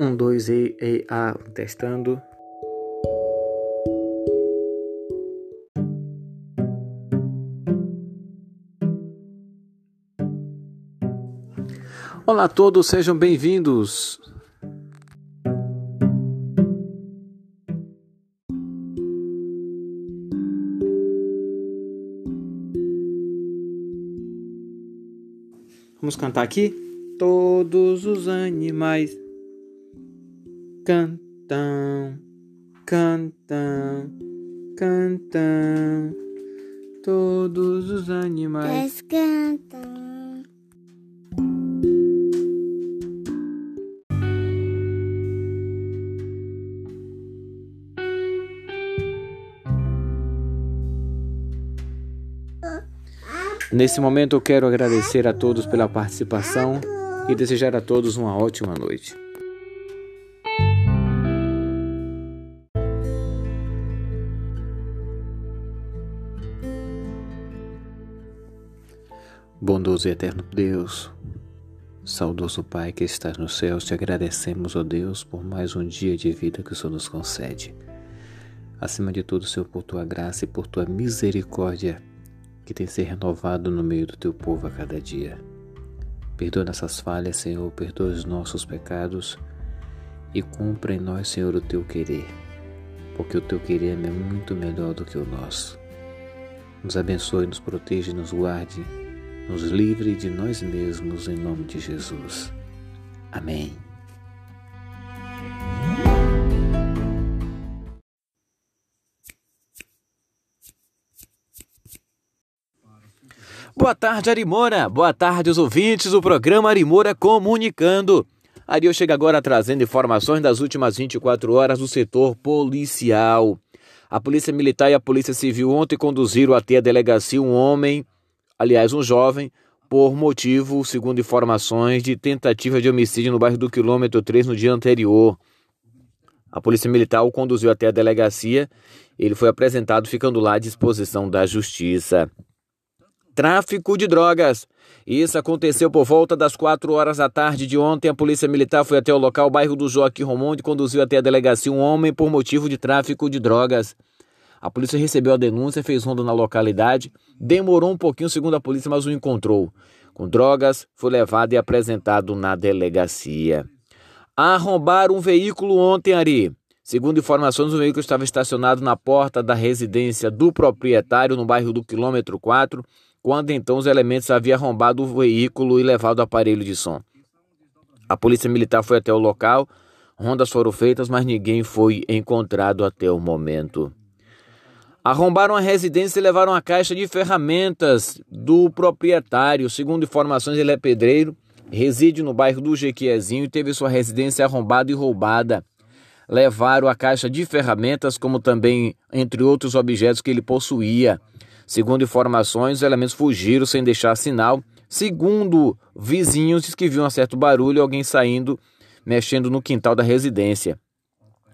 Um, dois, e, e, a, testando. Olá a todos, sejam bem-vindos. Vamos cantar aqui? Todos os animais cantam, cantam, cantam. Todos os animais cantam. Nesse momento eu quero agradecer a todos pela participação e desejar a todos uma ótima noite. Bondoso e eterno Deus, saudoso Pai que estás nos céus, te agradecemos, ó Deus, por mais um dia de vida que o Senhor nos concede. Acima de tudo, Senhor, por tua graça e por tua misericórdia que tem se renovado no meio do teu povo a cada dia. Perdoa nossas falhas, Senhor, perdoa os nossos pecados e cumpra em nós, Senhor, o teu querer, porque o teu querer é muito melhor do que o nosso. Nos abençoe, nos proteja nos guarde, nos livre de nós mesmos, em nome de Jesus. Amém. Boa tarde, Arimora. Boa tarde, os ouvintes do programa Arimora Comunicando. Ari, eu chego agora trazendo informações das últimas 24 horas do setor policial. A Polícia Militar e a Polícia Civil ontem conduziram até a delegacia um homem, aliás, um jovem, por motivo, segundo informações, de tentativa de homicídio no bairro do quilômetro 3 no dia anterior. A Polícia Militar o conduziu até a delegacia. Ele foi apresentado, ficando lá à disposição da Justiça tráfico de drogas. Isso aconteceu por volta das 4 horas da tarde de ontem. A Polícia Militar foi até o local, bairro do Joaquim Romonde, e conduziu até a delegacia um homem por motivo de tráfico de drogas. A polícia recebeu a denúncia, fez ronda na localidade. Demorou um pouquinho, segundo a polícia, mas o encontrou. Com drogas, foi levado e apresentado na delegacia. Arrombaram um veículo ontem, Ari. Segundo informações, o veículo estava estacionado na porta da residência do proprietário, no bairro do quilômetro 4 quando então os elementos haviam arrombado o veículo e levado o aparelho de som. A polícia militar foi até o local, rondas foram feitas, mas ninguém foi encontrado até o momento. Arrombaram a residência e levaram a caixa de ferramentas do proprietário. Segundo informações, ele é pedreiro, reside no bairro do Jequiezinho e teve sua residência arrombada e roubada. Levaram a caixa de ferramentas, como também entre outros objetos que ele possuía. Segundo informações, os elementos fugiram sem deixar sinal. Segundo vizinhos, que viu um certo barulho, alguém saindo, mexendo no quintal da residência.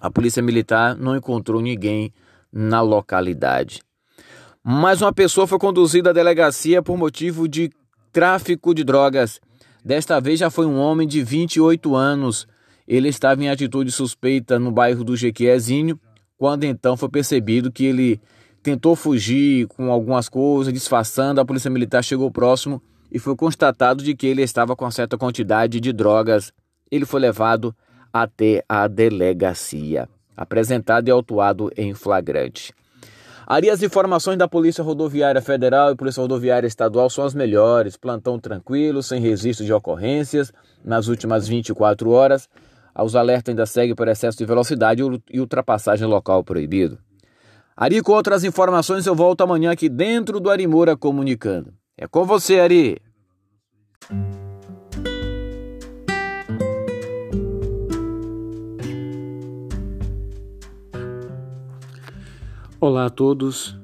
A polícia militar não encontrou ninguém na localidade. Mais uma pessoa foi conduzida à delegacia por motivo de tráfico de drogas. Desta vez já foi um homem de 28 anos. Ele estava em atitude suspeita no bairro do Jequiezinho, quando então foi percebido que ele tentou fugir com algumas coisas, disfarçando. A polícia militar chegou próximo e foi constatado de que ele estava com certa quantidade de drogas. Ele foi levado até a delegacia, apresentado e autuado em flagrante. Ali as informações da Polícia Rodoviária Federal e Polícia Rodoviária Estadual são as melhores. Plantão tranquilo, sem registro de ocorrências nas últimas 24 horas. Os alertas ainda seguem por excesso de velocidade e ultrapassagem local proibido. Ari, com outras informações, eu volto amanhã aqui dentro do Arimura Comunicando. É com você, Ari. Olá a todos.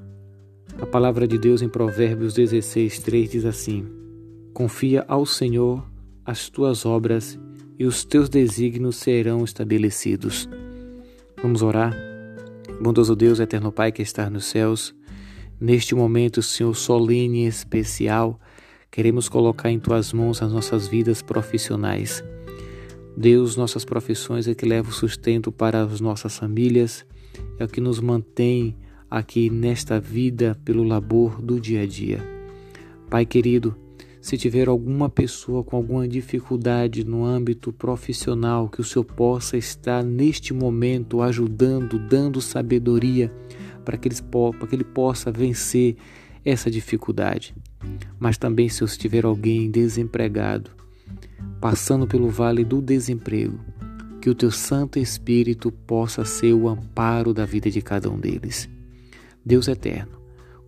A palavra de Deus em Provérbios 16, 3 diz assim: Confia ao Senhor as tuas obras e os teus desígnios serão estabelecidos. Vamos orar? Bondoso Deus, eterno Pai que está nos céus, neste momento, Senhor, solene e especial, queremos colocar em tuas mãos as nossas vidas profissionais. Deus, nossas profissões é que leva o sustento para as nossas famílias, é o que nos mantém aqui nesta vida pelo labor do dia a dia. Pai querido, se tiver alguma pessoa com alguma dificuldade no âmbito profissional, que o Senhor possa estar neste momento ajudando, dando sabedoria para que, para que ele possa vencer essa dificuldade. Mas também, se tiver alguém desempregado, passando pelo vale do desemprego, que o teu Santo Espírito possa ser o amparo da vida de cada um deles. Deus eterno,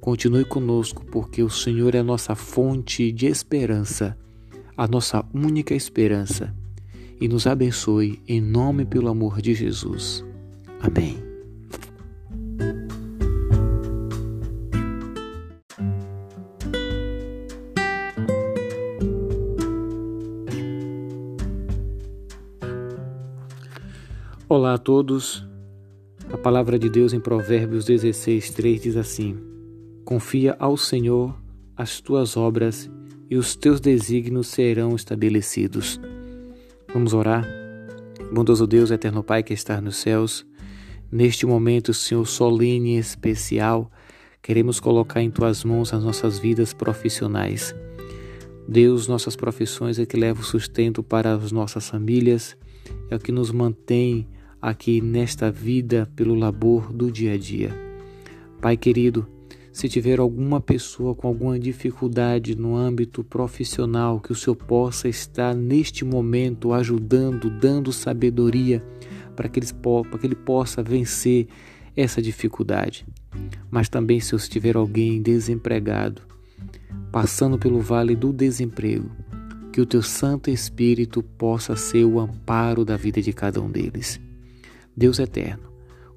Continue conosco, porque o Senhor é a nossa fonte de esperança, a nossa única esperança. E nos abençoe em nome pelo amor de Jesus. Amém. Olá a todos. Palavra de Deus em Provérbios 16, 3 diz assim: Confia ao Senhor as tuas obras e os teus desígnios serão estabelecidos. Vamos orar? Bondoso Deus, eterno Pai que está nos céus, neste momento, Senhor, solene e especial, queremos colocar em tuas mãos as nossas vidas profissionais. Deus, nossas profissões é que leva o sustento para as nossas famílias, é o que nos mantém aqui nesta vida pelo labor do dia a dia. Pai querido, se tiver alguma pessoa com alguma dificuldade no âmbito profissional, que o Senhor possa estar neste momento ajudando, dando sabedoria para que, para que ele possa vencer essa dificuldade. Mas também, se tiver alguém desempregado, passando pelo vale do desemprego, que o teu Santo Espírito possa ser o amparo da vida de cada um deles. Deus eterno,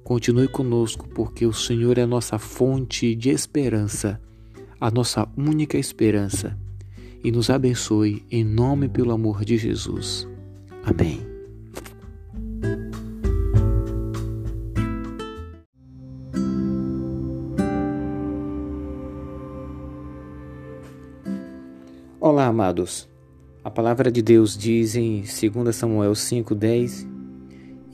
Continue conosco, porque o Senhor é a nossa fonte de esperança, a nossa única esperança. E nos abençoe em nome pelo amor de Jesus. Amém. Olá, amados. A palavra de Deus diz em 2 Samuel 5:10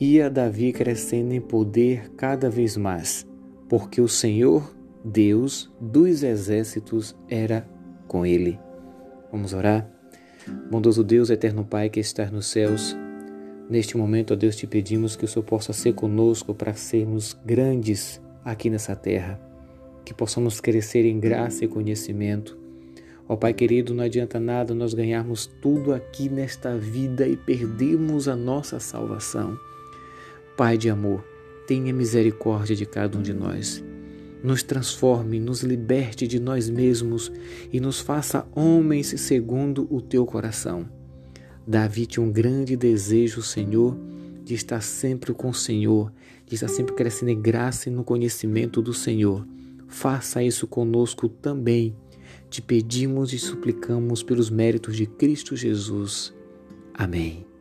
ia Davi crescendo em poder cada vez mais, porque o Senhor, Deus dos exércitos, era com ele. Vamos orar? Bondoso Deus, eterno Pai que está nos céus, neste momento, ó Deus, te pedimos que o Senhor possa ser conosco para sermos grandes aqui nessa terra, que possamos crescer em graça e conhecimento. Ó Pai querido, não adianta nada nós ganharmos tudo aqui nesta vida e perdermos a nossa salvação. Pai de amor, tenha misericórdia de cada um de nós. Nos transforme, nos liberte de nós mesmos e nos faça homens segundo o teu coração. Davi tinha um grande desejo, Senhor, de estar sempre com o Senhor, de estar sempre crescendo em graça e no conhecimento do Senhor. Faça isso conosco também. Te pedimos e suplicamos pelos méritos de Cristo Jesus. Amém.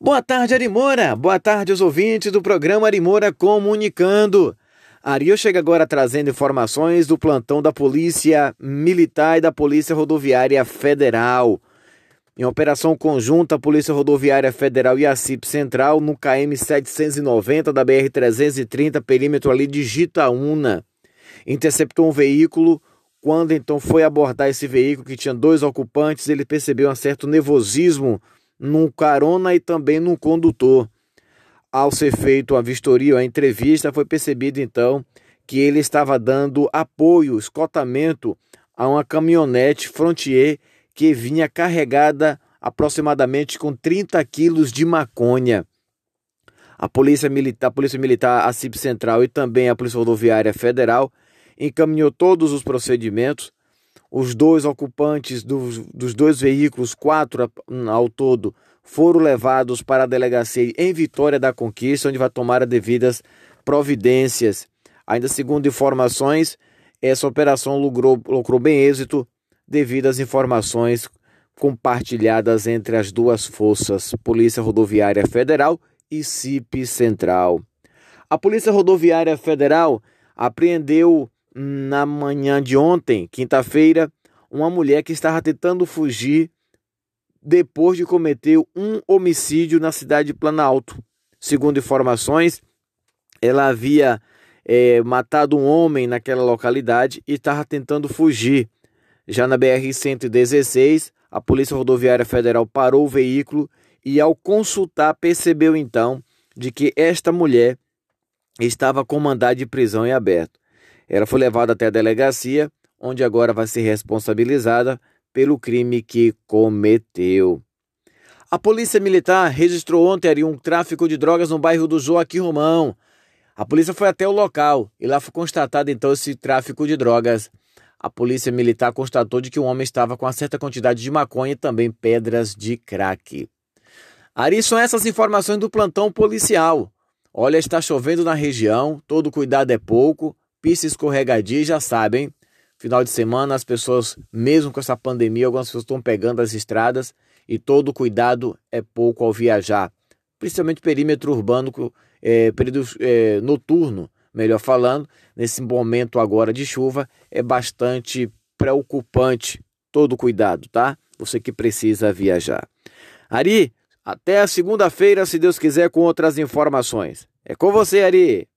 Boa tarde, Arimora. Boa tarde aos ouvintes do programa Arimora Comunicando. Ariel chega agora trazendo informações do plantão da Polícia Militar e da Polícia Rodoviária Federal. Em operação conjunta, a Polícia Rodoviária Federal e a CIP Central, no KM 790 da BR 330, perímetro ali de Gitaúna, interceptou um veículo. Quando então foi abordar esse veículo que tinha dois ocupantes, ele percebeu um certo nervosismo num carona e também num condutor. Ao ser feito a vistoria, a entrevista, foi percebido então que ele estava dando apoio, escotamento a uma caminhonete Frontier que vinha carregada aproximadamente com 30 quilos de maconha. A Polícia Militar, a Polícia Militar, a CIP Central e também a Polícia Rodoviária Federal encaminhou todos os procedimentos os dois ocupantes dos, dos dois veículos, quatro ao todo, foram levados para a delegacia em Vitória da Conquista, onde vai tomar as devidas providências. Ainda segundo informações, essa operação lucrou, lucrou bem êxito devido às informações compartilhadas entre as duas forças, Polícia Rodoviária Federal e CIP Central. A Polícia Rodoviária Federal apreendeu na manhã de ontem, quinta-feira, uma mulher que estava tentando fugir depois de cometer um homicídio na cidade de Planalto. Segundo informações, ela havia é, matado um homem naquela localidade e estava tentando fugir. Já na BR-116, a Polícia Rodoviária Federal parou o veículo e, ao consultar, percebeu então de que esta mulher estava com mandado de prisão em aberto. Ela foi levada até a delegacia, onde agora vai ser responsabilizada pelo crime que cometeu. A Polícia Militar registrou ontem um tráfico de drogas no bairro do Joaquim Romão. A polícia foi até o local e lá foi constatado então esse tráfico de drogas. A polícia militar constatou de que o homem estava com uma certa quantidade de maconha e também pedras de crack. Ari, são essas informações do plantão policial. Olha, está chovendo na região, todo cuidado é pouco, pista escorregadia, já sabem. Final de semana, as pessoas, mesmo com essa pandemia, algumas pessoas estão pegando as estradas e todo cuidado é pouco ao viajar. Principalmente perímetro urbano, é, período é, noturno, melhor falando, nesse momento agora de chuva, é bastante preocupante. Todo cuidado, tá? Você que precisa viajar. Ari, até segunda-feira, se Deus quiser, com outras informações. É com você, Ari.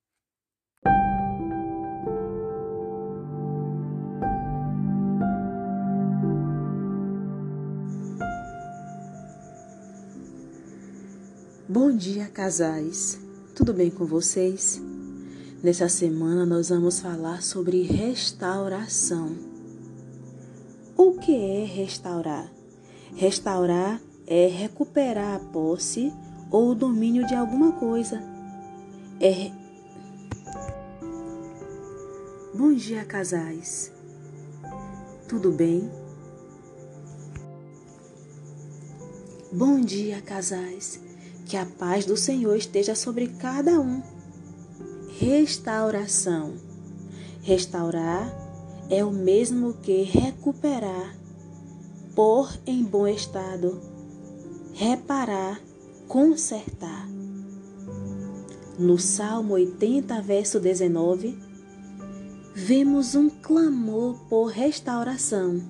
Bom dia, casais. Tudo bem com vocês? Nessa semana nós vamos falar sobre restauração. O que é restaurar? Restaurar é recuperar a posse ou o domínio de alguma coisa. É Bom dia, casais. Tudo bem? Bom dia, casais. Que a paz do Senhor esteja sobre cada um. Restauração. Restaurar é o mesmo que recuperar, pôr em bom estado, reparar, consertar. No Salmo 80, verso 19, vemos um clamor por restauração,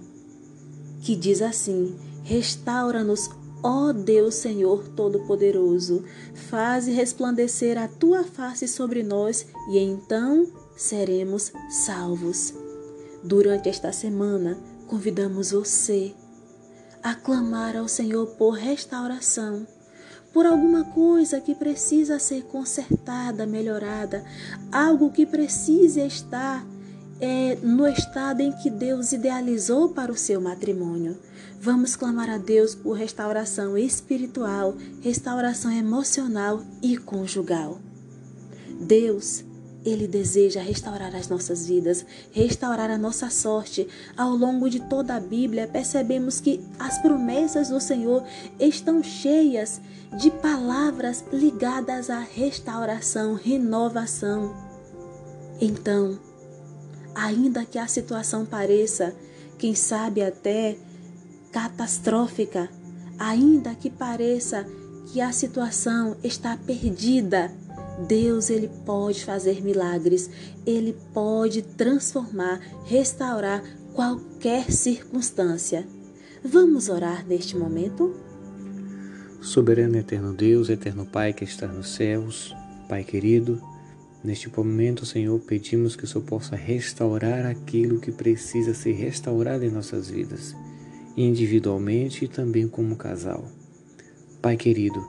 que diz assim: Restaura-nos, Ó Deus Senhor Todo-Poderoso, faze resplandecer a tua face sobre nós e então seremos salvos. Durante esta semana, convidamos você a clamar ao Senhor por restauração, por alguma coisa que precisa ser consertada, melhorada, algo que precise estar é, no estado em que Deus idealizou para o seu matrimônio. Vamos clamar a Deus por restauração espiritual, restauração emocional e conjugal. Deus, Ele deseja restaurar as nossas vidas, restaurar a nossa sorte. Ao longo de toda a Bíblia, percebemos que as promessas do Senhor estão cheias de palavras ligadas à restauração, renovação. Então, ainda que a situação pareça, quem sabe até catastrófica, ainda que pareça que a situação está perdida, Deus ele pode fazer milagres, ele pode transformar, restaurar qualquer circunstância. Vamos orar neste momento? Soberano eterno Deus, eterno Pai que está nos céus, Pai querido, neste momento, Senhor, pedimos que o Senhor possa restaurar aquilo que precisa ser restaurado em nossas vidas individualmente e também como casal. Pai querido,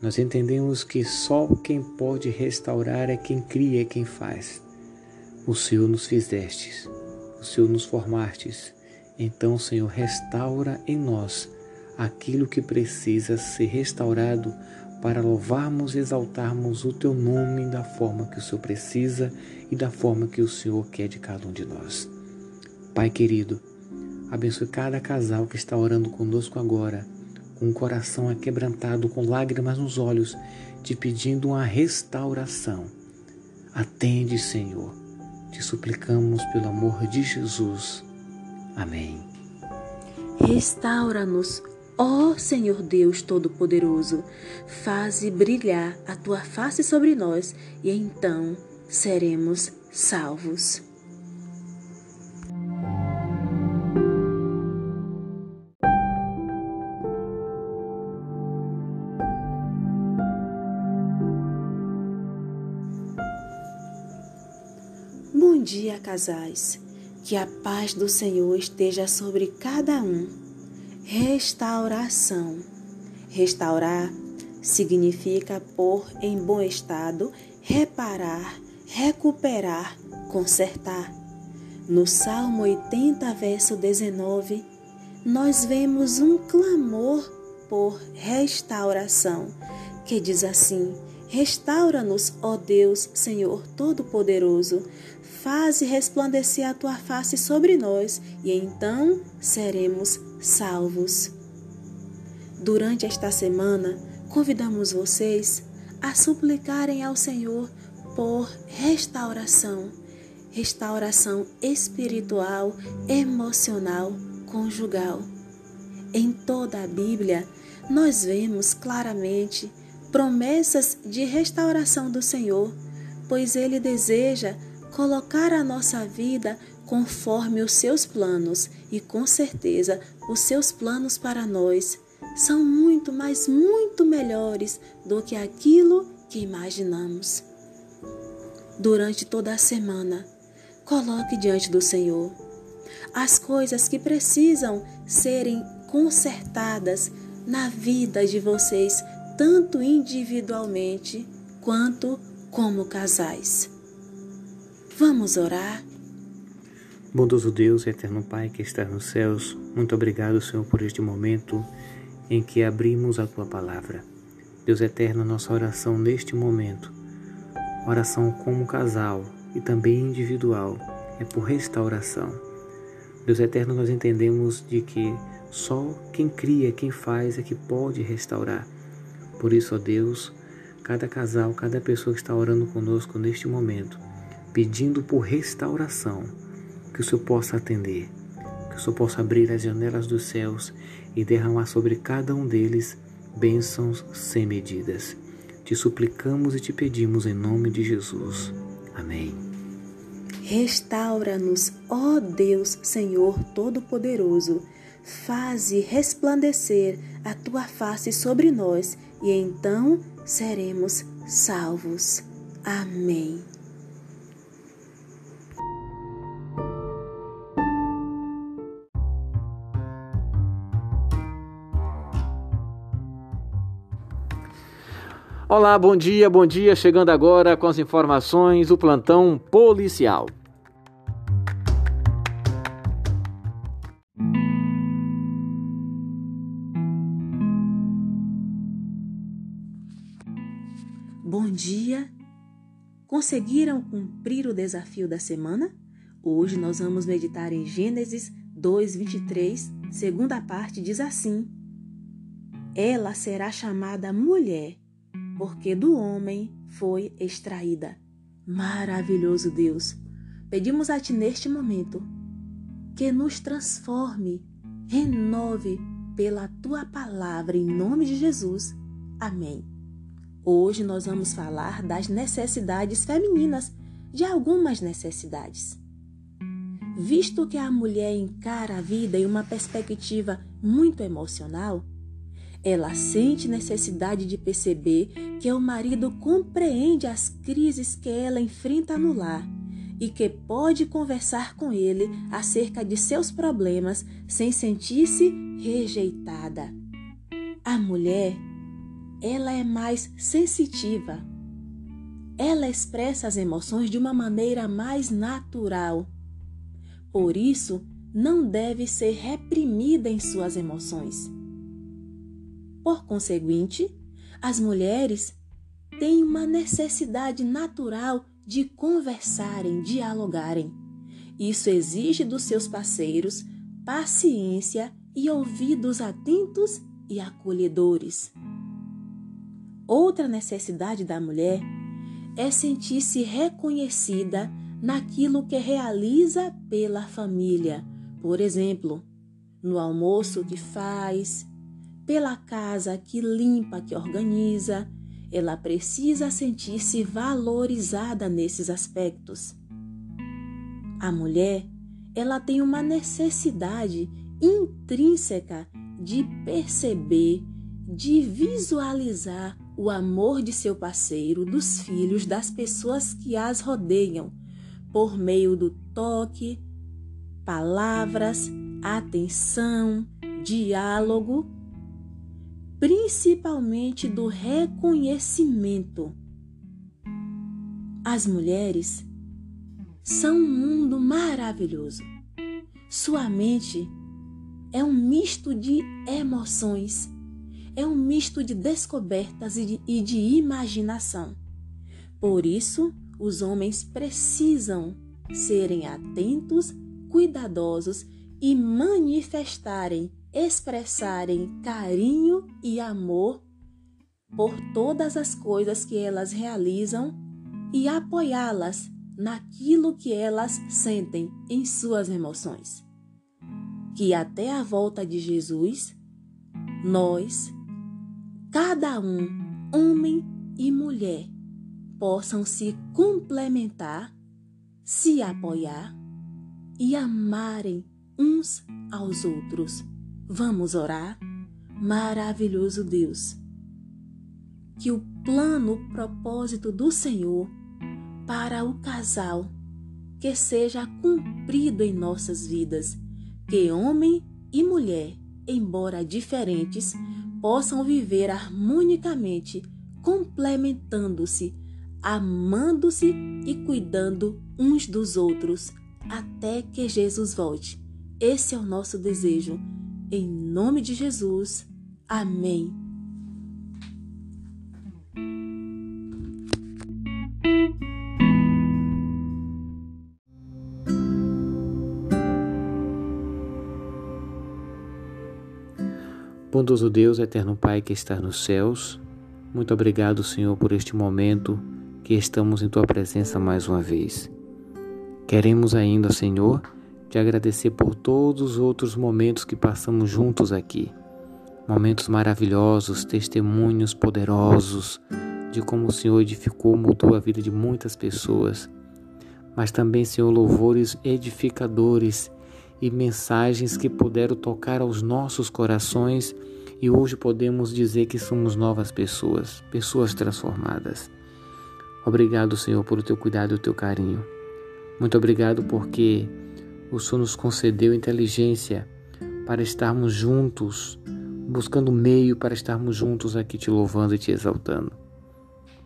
nós entendemos que só quem pode restaurar é quem cria, é quem faz. O Senhor nos fizestes, o Senhor nos formastes. Então, Senhor, restaura em nós aquilo que precisa ser restaurado para louvarmos e exaltarmos o Teu nome da forma que o Senhor precisa e da forma que o Senhor quer de cada um de nós. Pai querido, Abençoe cada casal que está orando conosco agora, com o coração aquebrantado, com lágrimas nos olhos, te pedindo uma restauração. Atende, Senhor. Te suplicamos pelo amor de Jesus. Amém. Restaura-nos, Ó oh, Senhor Deus Todo-Poderoso, faze brilhar a tua face sobre nós e então seremos salvos. Bom dia, casais. Que a paz do Senhor esteja sobre cada um Restauração. Restaurar significa pôr em bom estado, reparar, recuperar, consertar. No Salmo 80, verso 19, nós vemos um clamor por restauração, que diz assim: Restaura-nos, ó Deus, Senhor Todo-Poderoso. Faze resplandecer a tua face sobre nós, e então seremos salvos. Durante esta semana, convidamos vocês a suplicarem ao Senhor por restauração, restauração espiritual, emocional, conjugal. Em toda a Bíblia, nós vemos claramente promessas de restauração do Senhor, pois Ele deseja colocar a nossa vida conforme os seus planos e com certeza os seus planos para nós são muito, mas muito melhores do que aquilo que imaginamos. Durante toda a semana, coloque diante do Senhor as coisas que precisam serem consertadas na vida de vocês tanto individualmente quanto como casais. Vamos orar? Bondoso Deus, eterno Pai que está nos céus, muito obrigado, Senhor, por este momento em que abrimos a tua palavra. Deus eterno, nossa oração neste momento, oração como casal e também individual, é por restauração. Deus eterno, nós entendemos de que só quem cria, quem faz é que pode restaurar. Por isso, ó Deus, cada casal, cada pessoa que está orando conosco neste momento, pedindo por restauração, que o Senhor possa atender, que o Senhor possa abrir as janelas dos céus e derramar sobre cada um deles bênçãos sem medidas. Te suplicamos e te pedimos em nome de Jesus. Amém. Restaura-nos, ó Deus, Senhor Todo-Poderoso. Faze resplandecer a tua face sobre nós e então seremos salvos. Amém. Olá, bom dia, bom dia. Chegando agora com as informações do plantão policial. Bom dia! Conseguiram cumprir o desafio da semana? Hoje nós vamos meditar em Gênesis 2:23, segunda parte diz assim: Ela será chamada mulher, porque do homem foi extraída. Maravilhoso Deus! Pedimos a Ti neste momento que nos transforme, renove pela Tua palavra em nome de Jesus. Amém. Hoje nós vamos falar das necessidades femininas, de algumas necessidades. Visto que a mulher encara a vida em uma perspectiva muito emocional, ela sente necessidade de perceber que o marido compreende as crises que ela enfrenta no lar e que pode conversar com ele acerca de seus problemas sem sentir-se rejeitada. A mulher ela é mais sensitiva. Ela expressa as emoções de uma maneira mais natural. Por isso, não deve ser reprimida em suas emoções. Por conseguinte, as mulheres têm uma necessidade natural de conversarem, dialogarem. Isso exige dos seus parceiros paciência e ouvidos atentos e acolhedores. Outra necessidade da mulher é sentir-se reconhecida naquilo que realiza pela família. Por exemplo, no almoço que faz, pela casa que limpa, que organiza. Ela precisa sentir-se valorizada nesses aspectos. A mulher, ela tem uma necessidade intrínseca de perceber, de visualizar o amor de seu parceiro, dos filhos, das pessoas que as rodeiam, por meio do toque, palavras, atenção, diálogo, principalmente do reconhecimento. As mulheres são um mundo maravilhoso. Sua mente é um misto de emoções, é um misto de descobertas e de, e de imaginação. Por isso, os homens precisam serem atentos, cuidadosos e manifestarem, expressarem carinho e amor por todas as coisas que elas realizam e apoiá-las naquilo que elas sentem em suas emoções. Que até a volta de Jesus, nós, cada um, homem e mulher, possam se complementar, se apoiar e amarem uns aos outros. Vamos orar? Maravilhoso Deus, que o plano, o propósito do Senhor para o casal que seja cumprido em nossas vidas, que homem e mulher, embora diferentes, possam viver harmonicamente, complementando-se, amando-se e cuidando uns dos outros até que Jesus volte. Esse é o nosso desejo. Em nome de Jesus. Amém. Bondoso Deus, eterno Pai que está nos céus, muito obrigado, Senhor, por este momento que estamos em Tua presença mais uma vez. Queremos ainda, Senhor, te agradecer por todos os outros momentos que passamos juntos aqui. Momentos maravilhosos, testemunhos poderosos de como o Senhor edificou, mudou a vida de muitas pessoas. Mas também, Senhor, louvores edificadores e mensagens que puderam tocar aos nossos corações e hoje podemos dizer que somos novas pessoas, pessoas transformadas. Obrigado, Senhor, por o teu cuidado e o teu carinho. Muito obrigado porque o Senhor nos concedeu inteligência para estarmos juntos, buscando meio para estarmos juntos aqui te louvando e te exaltando.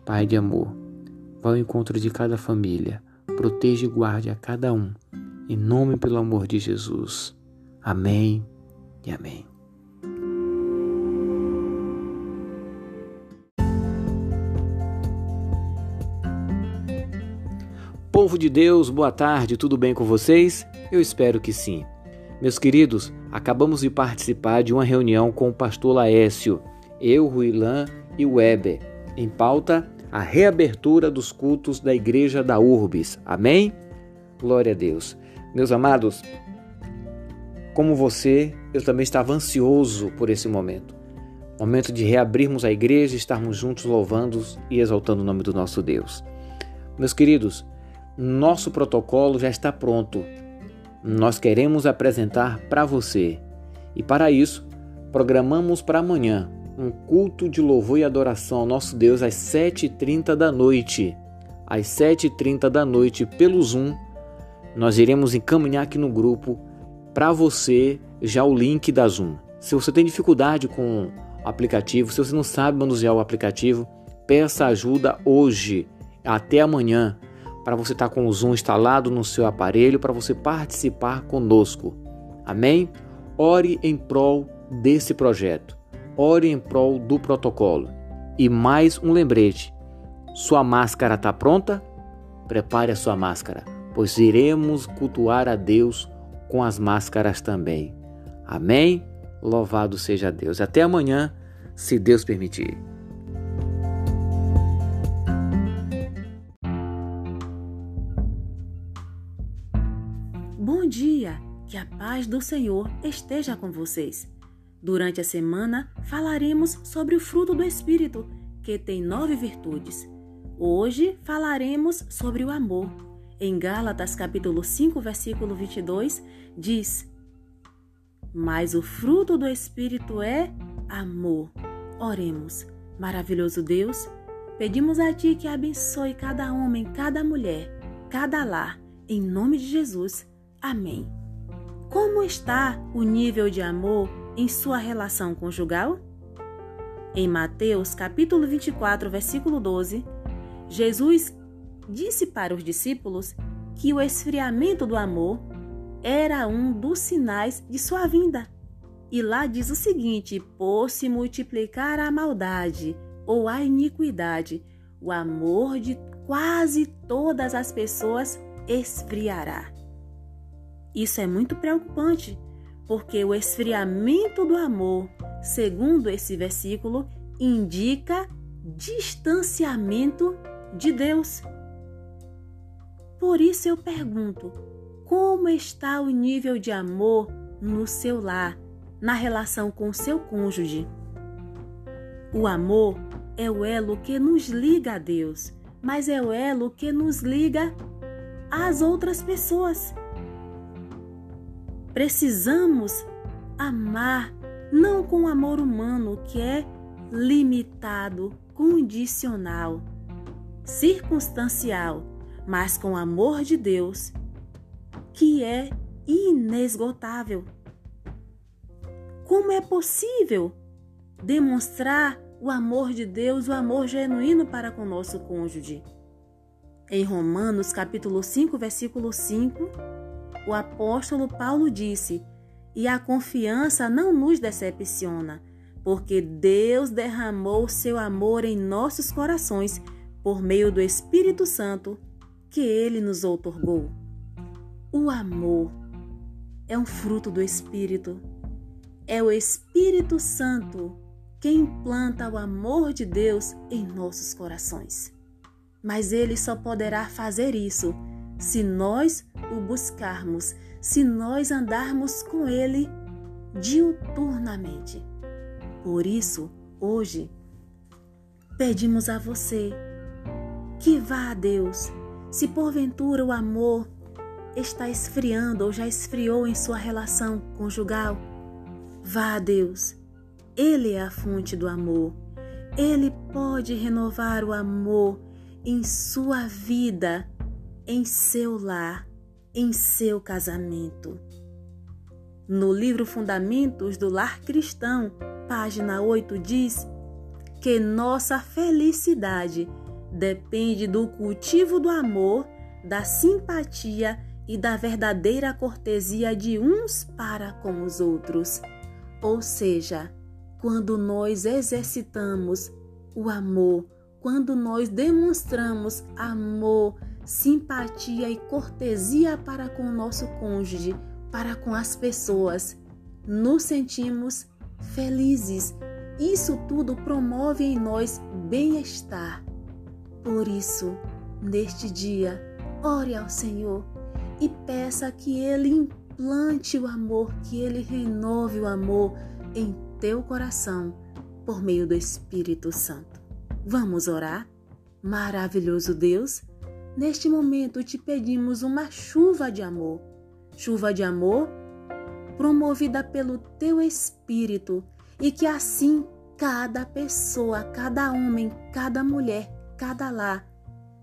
Pai de amor, vá ao encontro de cada família, proteja e guarde a cada um em nome pelo amor de Jesus. Amém e amém. Povo de Deus, boa tarde, tudo bem com vocês? Eu espero que sim. Meus queridos, acabamos de participar de uma reunião com o pastor Laécio, eu, Ruilan e Weber. Em pauta, a reabertura dos cultos da Igreja da Urbis. Amém? Glória a Deus. Meus amados, como você, eu também estava ansioso por esse momento. Momento de reabrirmos a igreja, estarmos juntos louvando e exaltando o nome do nosso Deus. Meus queridos, nosso protocolo já está pronto. Nós queremos apresentar para você. E para isso, programamos para amanhã um culto de louvor e adoração ao nosso Deus às 7h30 da noite. Às 7h30 da noite pelo Zoom nós iremos encaminhar aqui no grupo para você já o link da Zoom. Se você tem dificuldade com o aplicativo, se você não sabe manusear o aplicativo, peça ajuda hoje, até amanhã, para você estar tá com o Zoom instalado no seu aparelho, para você participar conosco. Amém? Ore em prol desse projeto. Ore em prol do protocolo. E mais um lembrete: sua máscara está pronta? Prepare a sua máscara pois iremos cultuar a Deus com as máscaras também. Amém? Louvado seja Deus. Até amanhã, se Deus permitir. Dia, que a paz do Senhor esteja com vocês. Durante a semana falaremos sobre o fruto do Espírito, que tem nove virtudes. Hoje falaremos sobre o amor. Em Gálatas capítulo 5, versículo 22, diz: Mas o fruto do Espírito é amor. Oremos. Maravilhoso Deus, pedimos a Ti que abençoe cada homem, cada mulher, cada lar em nome de Jesus. Amém. Como está o nível de amor em sua relação conjugal? Em Mateus, capítulo 24, versículo 12, Jesus disse para os discípulos que o esfriamento do amor era um dos sinais de sua vinda. E lá diz o seguinte: por se multiplicar a maldade ou a iniquidade, o amor de quase todas as pessoas esfriará. Isso é muito preocupante, porque o esfriamento do amor, segundo esse versículo, indica distanciamento de Deus. Por isso eu pergunto: como está o nível de amor no seu lar, na relação com o seu cônjuge? O amor é o elo que nos liga a Deus, mas é o elo que nos liga às outras pessoas. Precisamos amar não com amor humano que é limitado, condicional, circunstancial, mas com amor de Deus que é inesgotável. Como é possível demonstrar o amor de Deus, o amor genuíno para com nosso cônjuge? Em Romanos, capítulo 5, versículo 5, o apóstolo Paulo disse: "E a confiança não nos decepciona, porque Deus derramou seu amor em nossos corações por meio do Espírito Santo que ele nos outorgou." O amor é um fruto do Espírito. É o Espírito Santo quem implanta o amor de Deus em nossos corações. Mas ele só poderá fazer isso se nós o buscarmos, se nós andarmos com ele diuturnamente. Por isso, hoje, pedimos a você que vá a Deus. Se porventura o amor está esfriando ou já esfriou em sua relação conjugal, vá a Deus. Ele é a fonte do amor. Ele pode renovar o amor em sua vida, em seu lar, em seu casamento. No livro Fundamentos do Lar Cristão, página 8, diz que nossa felicidade depende do cultivo do amor, da simpatia e da verdadeira cortesia de uns para com os outros. Ou seja, quando nós exercitamos o amor, quando nós demonstramos amor, simpatia e cortesia para com o nosso cônjuge, para com as pessoas, nos sentimos felizes. Isso tudo promove em nós bem-estar. Por isso, neste dia, ore ao Senhor e peça que Ele implante o amor, que Ele renove o amor em teu coração por meio do Espírito Santo. Vamos orar? Maravilhoso Deus, neste momento te pedimos uma chuva de amor, chuva de amor promovida pelo teu Espírito e que assim cada pessoa, cada homem, cada mulher, cada lar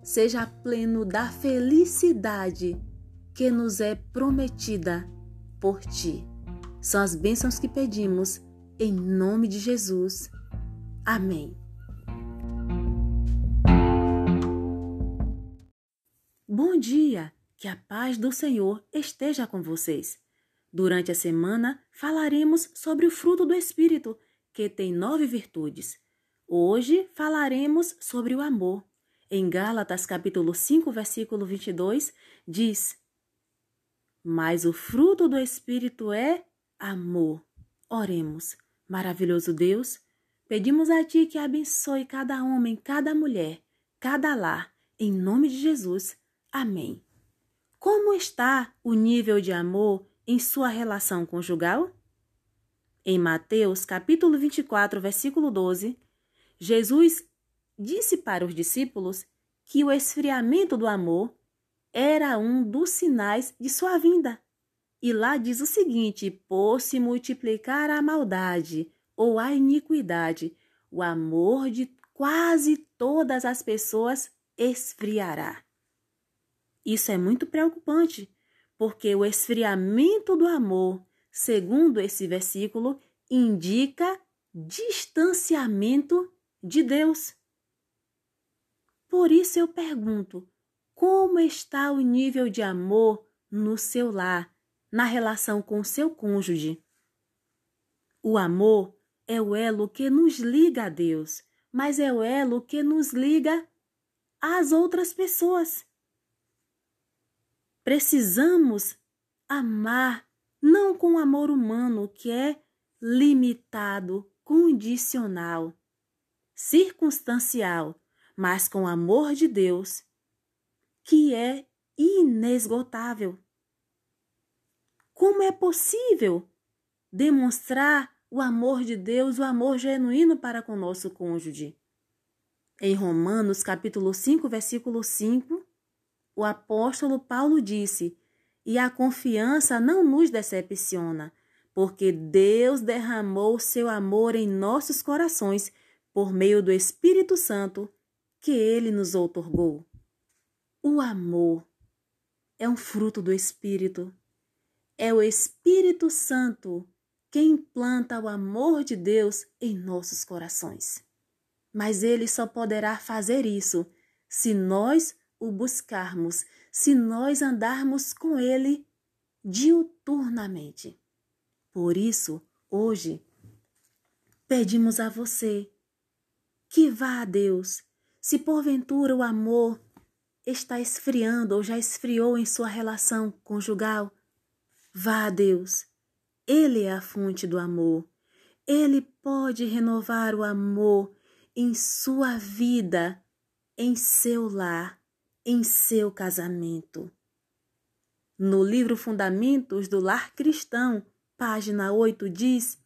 seja pleno da felicidade que nos é prometida por ti. São as bênçãos que pedimos em nome de Jesus. Amém. Bom dia, que a paz do Senhor esteja com vocês. Durante a semana falaremos sobre o fruto do Espírito, que tem nove virtudes. Hoje falaremos sobre o amor. Em Gálatas capítulo 5, versículo 22, diz: mas o fruto do Espírito é amor. Oremos, maravilhoso Deus, pedimos a Ti que abençoe cada homem, cada mulher, cada lar, em nome de Jesus. Amém. Como está o nível de amor em sua relação conjugal? Em Mateus, capítulo 24, versículo 12, Jesus disse para os discípulos que o esfriamento do amor era um dos sinais de sua vinda. E lá diz o seguinte: por se multiplicar a maldade ou a iniquidade, o amor de quase todas as pessoas esfriará. Isso é muito preocupante, porque o esfriamento do amor, segundo esse versículo, indica distanciamento de Deus. Por isso eu pergunto: como está o nível de amor no seu lar, na relação com seu cônjuge? O amor é o elo que nos liga a Deus, mas é o elo que nos liga às outras pessoas. Precisamos amar não com amor humano que é limitado, condicional, circunstancial, mas com amor de Deus que é inesgotável. Como é possível demonstrar o amor de Deus, o amor genuíno para com nosso cônjuge? Em Romanos, capítulo 5, versículo 5, o apóstolo Paulo disse: E a confiança não nos decepciona, porque Deus derramou seu amor em nossos corações por meio do Espírito Santo que ele nos outorgou. O amor é um fruto do Espírito. É o Espírito Santo quem implanta o amor de Deus em nossos corações. Mas ele só poderá fazer isso se nós o buscarmos, se nós andarmos com Ele diuturnamente. Por isso, hoje, pedimos a você que vá a Deus, se porventura o amor está esfriando ou já esfriou em sua relação conjugal, vá a Deus. Ele é a fonte do amor. Ele pode renovar o amor em sua vida, em seu lar em seu casamento. No livro Fundamentos do Lar Cristão, página 8, diz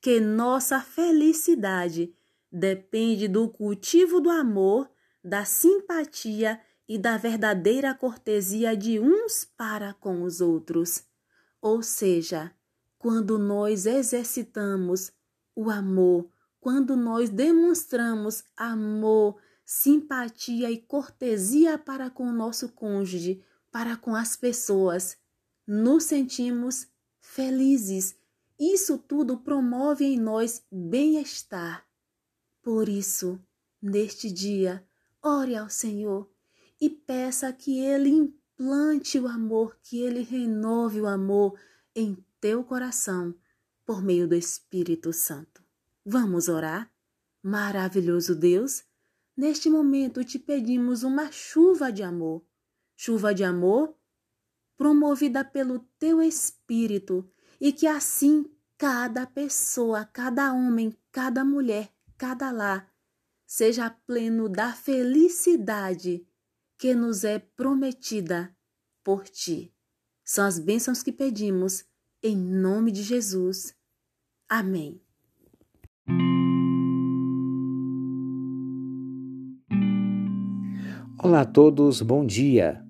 que nossa felicidade depende do cultivo do amor, da simpatia e da verdadeira cortesia de uns para com os outros. Ou seja, quando nós exercitamos o amor, quando nós demonstramos amor simpatia e cortesia para com o nosso cônjuge, para com as pessoas. Nos sentimos felizes. Isso tudo promove em nós bem-estar. Por isso, neste dia, ore ao Senhor e peça que Ele implante o amor, que Ele renove o amor em teu coração por meio do Espírito Santo. Vamos orar? Maravilhoso Deus, Neste momento te pedimos uma chuva de amor, chuva de amor promovida pelo teu Espírito, e que assim cada pessoa, cada homem, cada mulher, cada lar seja pleno da felicidade que nos é prometida por ti. São as bênçãos que pedimos em nome de Jesus. Amém. Olá a todos, bom dia.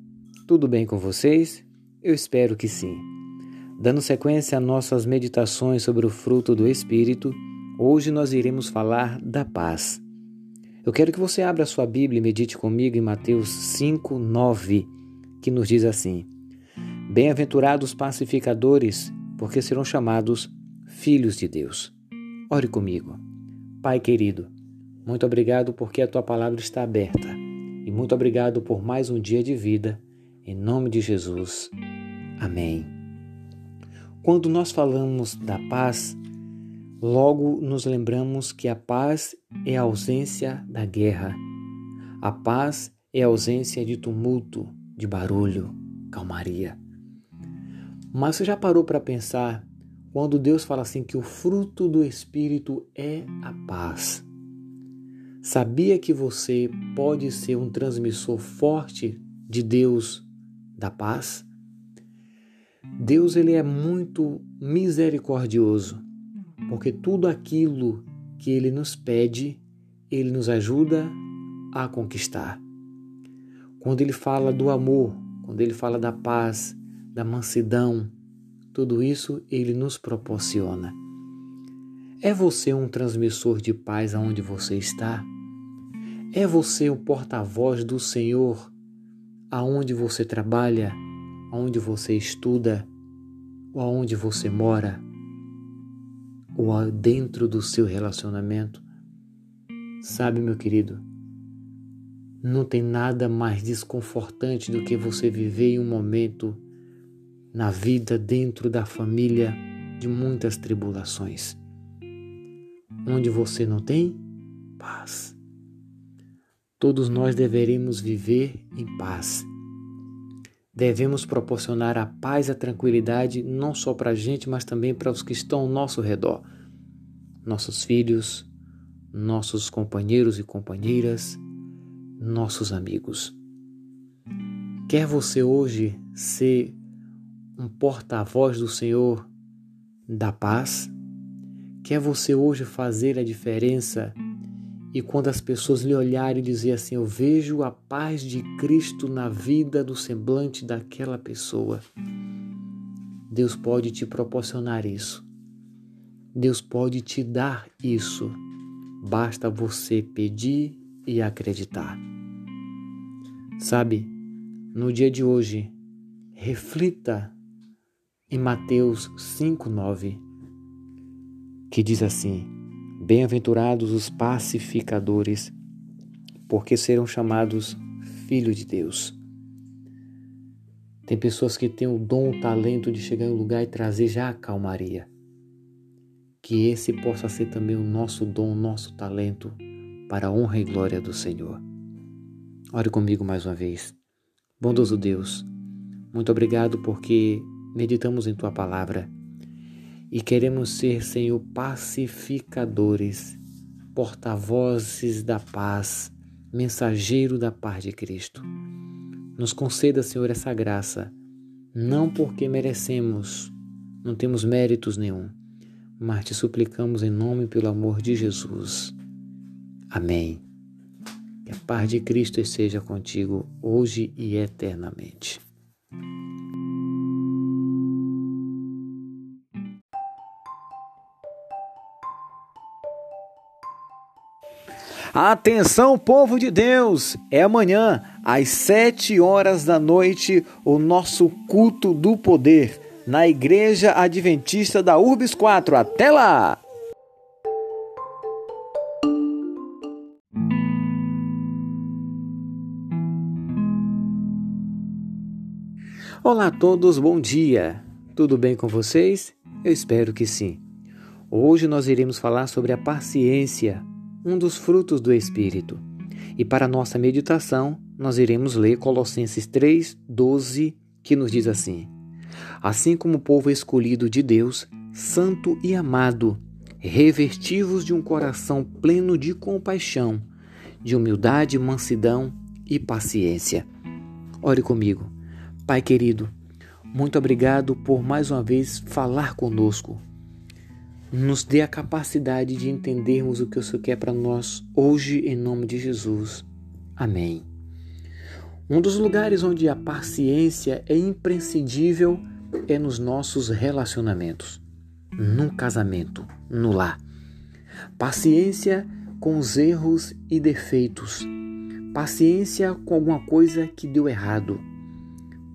Tudo bem com vocês? Eu espero que sim. Dando sequência a nossas meditações sobre o fruto do Espírito, hoje nós iremos falar da paz. Eu quero que você abra sua Bíblia e medite comigo em Mateus 5, 9, que nos diz assim: Bem-aventurados pacificadores, porque serão chamados filhos de Deus. Ore comigo. Pai querido, muito obrigado porque a tua palavra está aberta e muito obrigado por mais um dia de vida. Em nome de Jesus. Amém. Quando nós falamos da paz, logo nos lembramos que a paz é a ausência da guerra. A paz é a ausência de tumulto, de barulho, calmaria. Mas você já parou para pensar quando Deus fala assim que o fruto do Espírito é a paz? Sabia que você pode ser um transmissor forte de Deus da paz? Deus ele é muito misericordioso, porque tudo aquilo que ele nos pede, ele nos ajuda a conquistar. Quando ele fala do amor, quando ele fala da paz, da mansidão, tudo isso ele nos proporciona. É você um transmissor de paz aonde você está? É você o porta-voz do Senhor aonde você trabalha, aonde você estuda, ou aonde você mora, ou dentro do seu relacionamento. Sabe, meu querido, não tem nada mais desconfortante do que você viver em um momento na vida dentro da família de muitas tribulações, onde você não tem paz. Todos nós deveremos viver em paz. Devemos proporcionar a paz e a tranquilidade não só para a gente, mas também para os que estão ao nosso redor. Nossos filhos, nossos companheiros e companheiras, nossos amigos. Quer você hoje ser um porta-voz do Senhor da paz? Quer você hoje fazer a diferença e quando as pessoas lhe olharem e dizer assim, eu vejo a paz de Cristo na vida do semblante daquela pessoa. Deus pode te proporcionar isso. Deus pode te dar isso. Basta você pedir e acreditar. Sabe, no dia de hoje, reflita em Mateus 5:9, que diz assim: Bem-aventurados os pacificadores, porque serão chamados filhos de Deus. Tem pessoas que têm o dom, o talento de chegar em um lugar e trazer já a calmaria. Que esse possa ser também o nosso dom, o nosso talento para a honra e glória do Senhor. Ore comigo mais uma vez. Bondoso Deus, muito obrigado porque meditamos em tua palavra e queremos ser, Senhor, pacificadores, porta-vozes da paz, mensageiro da paz de Cristo. Nos conceda, Senhor, essa graça, não porque merecemos, não temos méritos nenhum, mas te suplicamos em nome e pelo amor de Jesus. Amém. Que a paz de Cristo esteja contigo hoje e eternamente. Atenção, povo de Deus! É amanhã, às sete horas da noite, o nosso culto do poder na Igreja Adventista da Urbis 4. Até lá! Olá a todos, bom dia! Tudo bem com vocês? Eu espero que sim. Hoje nós iremos falar sobre a paciência um dos frutos do Espírito. E para nossa meditação, nós iremos ler Colossenses 3, 12, que nos diz assim: Assim como o povo escolhido de Deus, santo e amado, revestivos de um coração pleno de compaixão, de humildade, mansidão e paciência. Ore comigo. Pai querido, muito obrigado por mais uma vez falar conosco nos dê a capacidade de entendermos o que o Senhor quer para nós hoje, em nome de Jesus. Amém. Um dos lugares onde a paciência é imprescindível é nos nossos relacionamentos, num casamento, no lar. Paciência com os erros e defeitos. Paciência com alguma coisa que deu errado.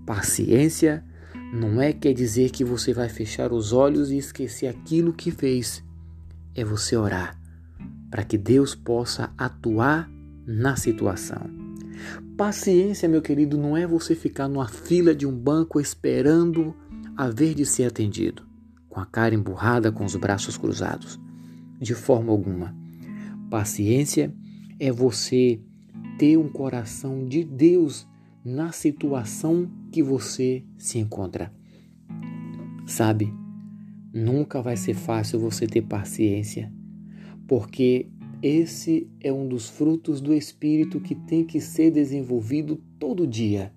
Paciência não é quer dizer que você vai fechar os olhos e esquecer aquilo que fez. É você orar para que Deus possa atuar na situação. Paciência, meu querido, não é você ficar numa fila de um banco esperando a ver de ser atendido, com a cara emburrada, com os braços cruzados. De forma alguma. Paciência é você ter um coração de Deus na situação que você se encontra. Sabe, nunca vai ser fácil você ter paciência, porque esse é um dos frutos do Espírito que tem que ser desenvolvido todo dia.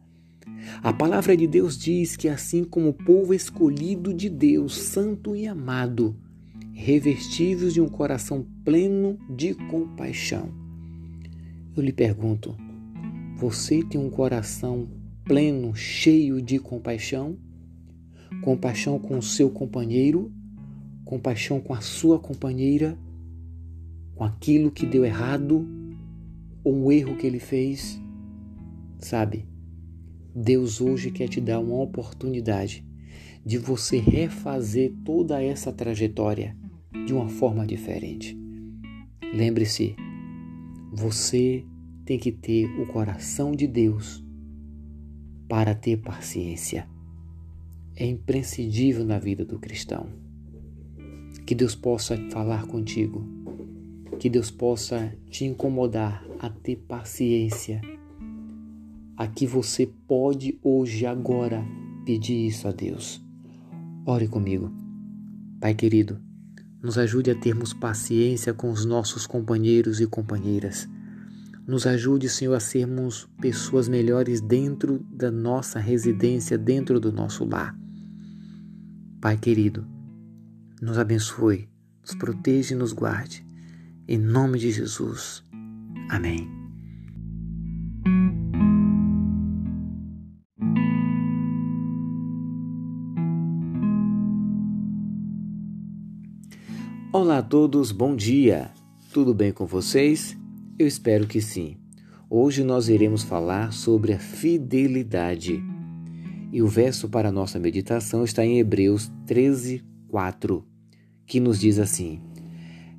A palavra de Deus diz que, assim como o povo escolhido de Deus, santo e amado, revestidos de um coração pleno de compaixão. Eu lhe pergunto: você tem um coração pleno, cheio de compaixão? Compaixão com o seu companheiro? Compaixão com a sua companheira? Com aquilo que deu errado? Ou um erro que ele fez? Sabe, Deus hoje quer te dar uma oportunidade de você refazer toda essa trajetória de uma forma diferente. Lembre-se, você tem que ter o coração de Deus para ter paciência. É imprescindível na vida do cristão. Que Deus possa falar contigo, que Deus possa te incomodar a ter paciência. Aqui você pode hoje, agora, pedir isso a Deus. Ore comigo. Pai querido, nos ajude a termos paciência com os nossos companheiros e companheiras. Nos ajude, Senhor, a sermos pessoas melhores dentro da nossa residência, dentro do nosso lar. Pai querido, nos abençoe, nos proteja e nos guarde. Em nome de Jesus. Amém. Olá a todos, bom dia! Tudo bem com vocês? Eu espero que sim. Hoje nós iremos falar sobre a fidelidade. E o verso para nossa meditação está em Hebreus 13, 4, que nos diz assim: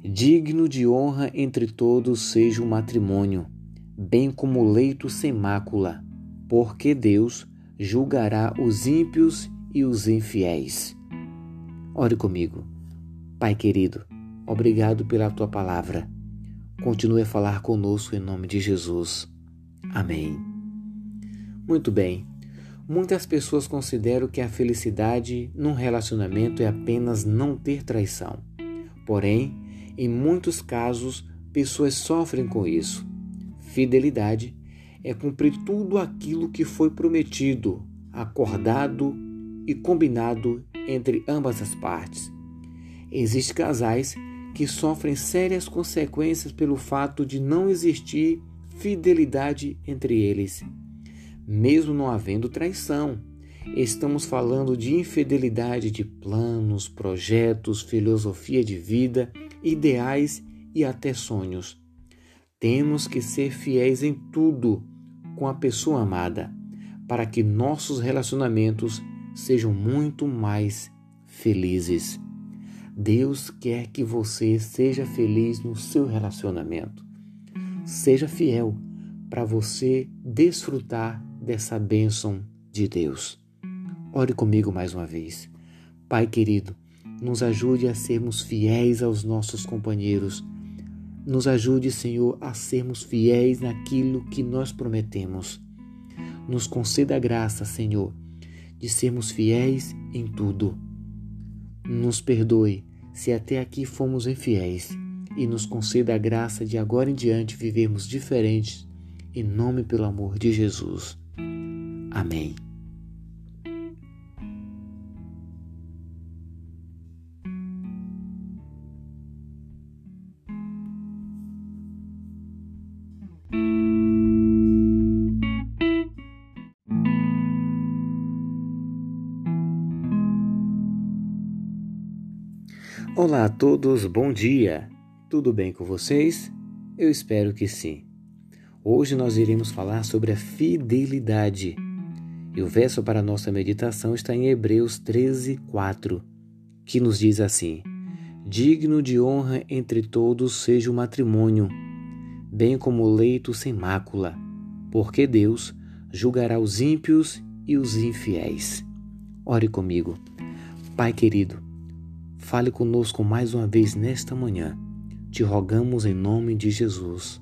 Digno de honra entre todos seja o matrimônio, bem como o leito sem mácula, porque Deus julgará os ímpios e os infiéis. Ore comigo. Pai querido, obrigado pela tua palavra. Continue a falar conosco em nome de Jesus. Amém. Muito bem. Muitas pessoas consideram que a felicidade num relacionamento é apenas não ter traição. Porém, em muitos casos, pessoas sofrem com isso. Fidelidade é cumprir tudo aquilo que foi prometido, acordado e combinado entre ambas as partes. Existem casais que sofrem sérias consequências pelo fato de não existir fidelidade entre eles. Mesmo não havendo traição, estamos falando de infidelidade de planos, projetos, filosofia de vida, ideais e até sonhos. Temos que ser fiéis em tudo com a pessoa amada, para que nossos relacionamentos sejam muito mais felizes. Deus quer que você seja feliz no seu relacionamento. Seja fiel para você desfrutar dessa bênção de Deus. Ore comigo mais uma vez. Pai querido, nos ajude a sermos fiéis aos nossos companheiros. Nos ajude, Senhor, a sermos fiéis naquilo que nós prometemos. Nos conceda a graça, Senhor, de sermos fiéis em tudo. Nos perdoe se até aqui fomos infiéis e nos conceda a graça de agora em diante vivermos diferentes, em nome pelo amor de Jesus. Amém. Olá a todos, bom dia! Tudo bem com vocês? Eu espero que sim. Hoje nós iremos falar sobre a fidelidade. E o verso para nossa meditação está em Hebreus 13, 4, que nos diz assim: Digno de honra entre todos seja o matrimônio, bem como o leito sem mácula, porque Deus julgará os ímpios e os infiéis. Ore comigo. Pai querido, Fale conosco mais uma vez nesta manhã. Te rogamos em nome de Jesus.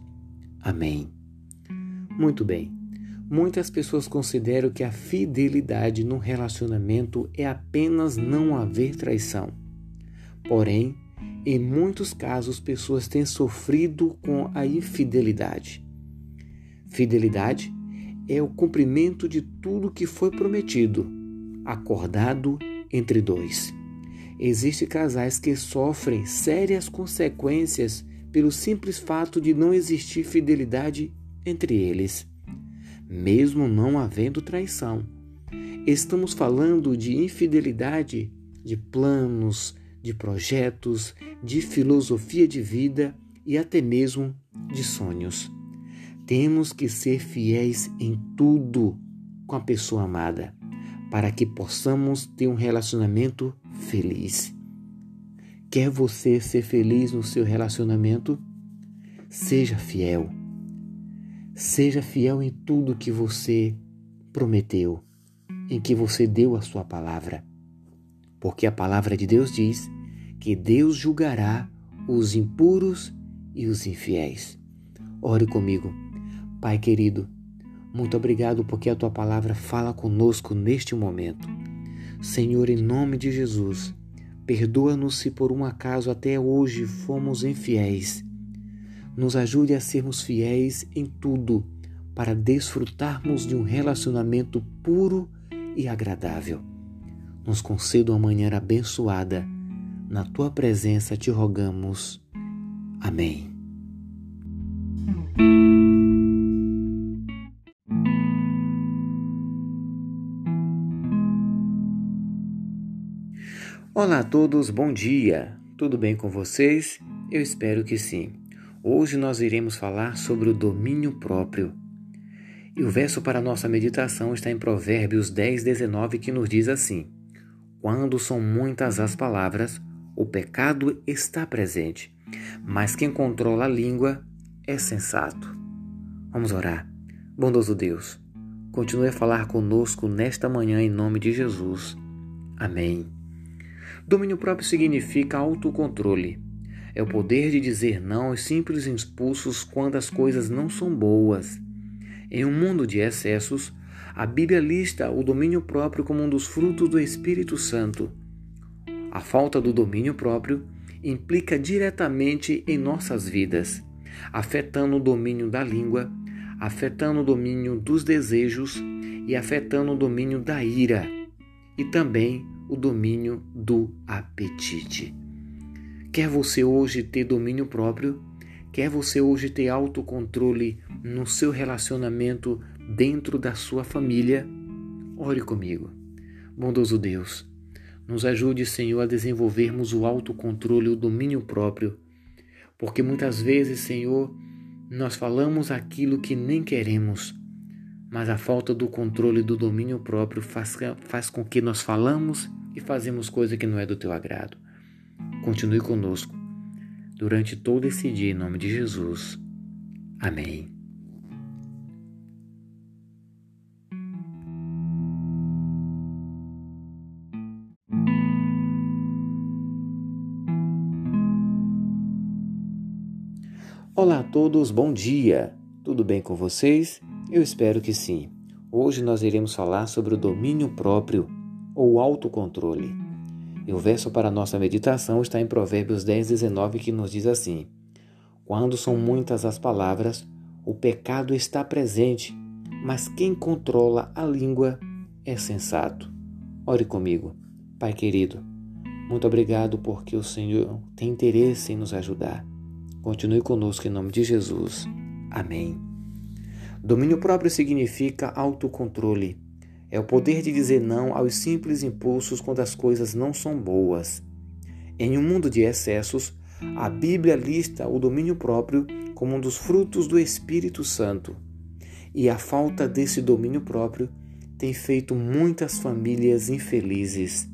Amém. Muito bem. Muitas pessoas consideram que a fidelidade no relacionamento é apenas não haver traição. Porém, em muitos casos, pessoas têm sofrido com a infidelidade. Fidelidade é o cumprimento de tudo que foi prometido, acordado entre dois. Existem casais que sofrem sérias consequências pelo simples fato de não existir fidelidade entre eles, mesmo não havendo traição. Estamos falando de infidelidade de planos, de projetos, de filosofia de vida e até mesmo de sonhos. Temos que ser fiéis em tudo com a pessoa amada, para que possamos ter um relacionamento feliz. Quer você ser feliz no seu relacionamento? Seja fiel. Seja fiel em tudo que você prometeu, em que você deu a sua palavra. Porque a palavra de Deus diz que Deus julgará os impuros e os infiéis. Ore comigo. Pai querido, muito obrigado porque a tua palavra fala conosco neste momento. Senhor, em nome de Jesus, perdoa-nos se por um acaso até hoje fomos infiéis. Nos ajude a sermos fiéis em tudo para desfrutarmos de um relacionamento puro e agradável. Nos conceda uma manhã abençoada. Na tua presença te rogamos. Amém. Olá a todos, bom dia! Tudo bem com vocês? Eu espero que sim. Hoje nós iremos falar sobre o domínio próprio. E o verso para nossa meditação está em Provérbios 10, 19, que nos diz assim: Quando são muitas as palavras, o pecado está presente, mas quem controla a língua é sensato. Vamos orar. Bondoso Deus, continue a falar conosco nesta manhã em nome de Jesus. Amém. Domínio próprio significa autocontrole. É o poder de dizer não aos simples impulsos quando as coisas não são boas. Em um mundo de excessos, a Bíblia lista o domínio próprio como um dos frutos do Espírito Santo. A falta do domínio próprio implica diretamente em nossas vidas, afetando o domínio da língua, afetando o domínio dos desejos e afetando o domínio da ira, e também o domínio do apetite. Quer você hoje ter domínio próprio? Quer você hoje ter autocontrole no seu relacionamento dentro da sua família? Ore comigo. Bondoso Deus, nos ajude, Senhor, a desenvolvermos o autocontrole, o domínio próprio, porque muitas vezes, Senhor, nós falamos aquilo que nem queremos mas a falta do controle do domínio próprio faz, faz com que nós falamos e fazemos coisa que não é do teu agrado. Continue conosco durante todo esse dia, em nome de Jesus. Amém. Olá a todos, bom dia! Tudo bem com vocês? Eu espero que sim. Hoje nós iremos falar sobre o domínio próprio ou autocontrole. E o verso para nossa meditação está em Provérbios 10, 19, que nos diz assim: Quando são muitas as palavras, o pecado está presente, mas quem controla a língua é sensato. Ore comigo, Pai querido. Muito obrigado porque o Senhor tem interesse em nos ajudar. Continue conosco em nome de Jesus. Amém. Domínio próprio significa autocontrole. É o poder de dizer não aos simples impulsos quando as coisas não são boas. Em um mundo de excessos, a Bíblia lista o domínio próprio como um dos frutos do Espírito Santo. E a falta desse domínio próprio tem feito muitas famílias infelizes.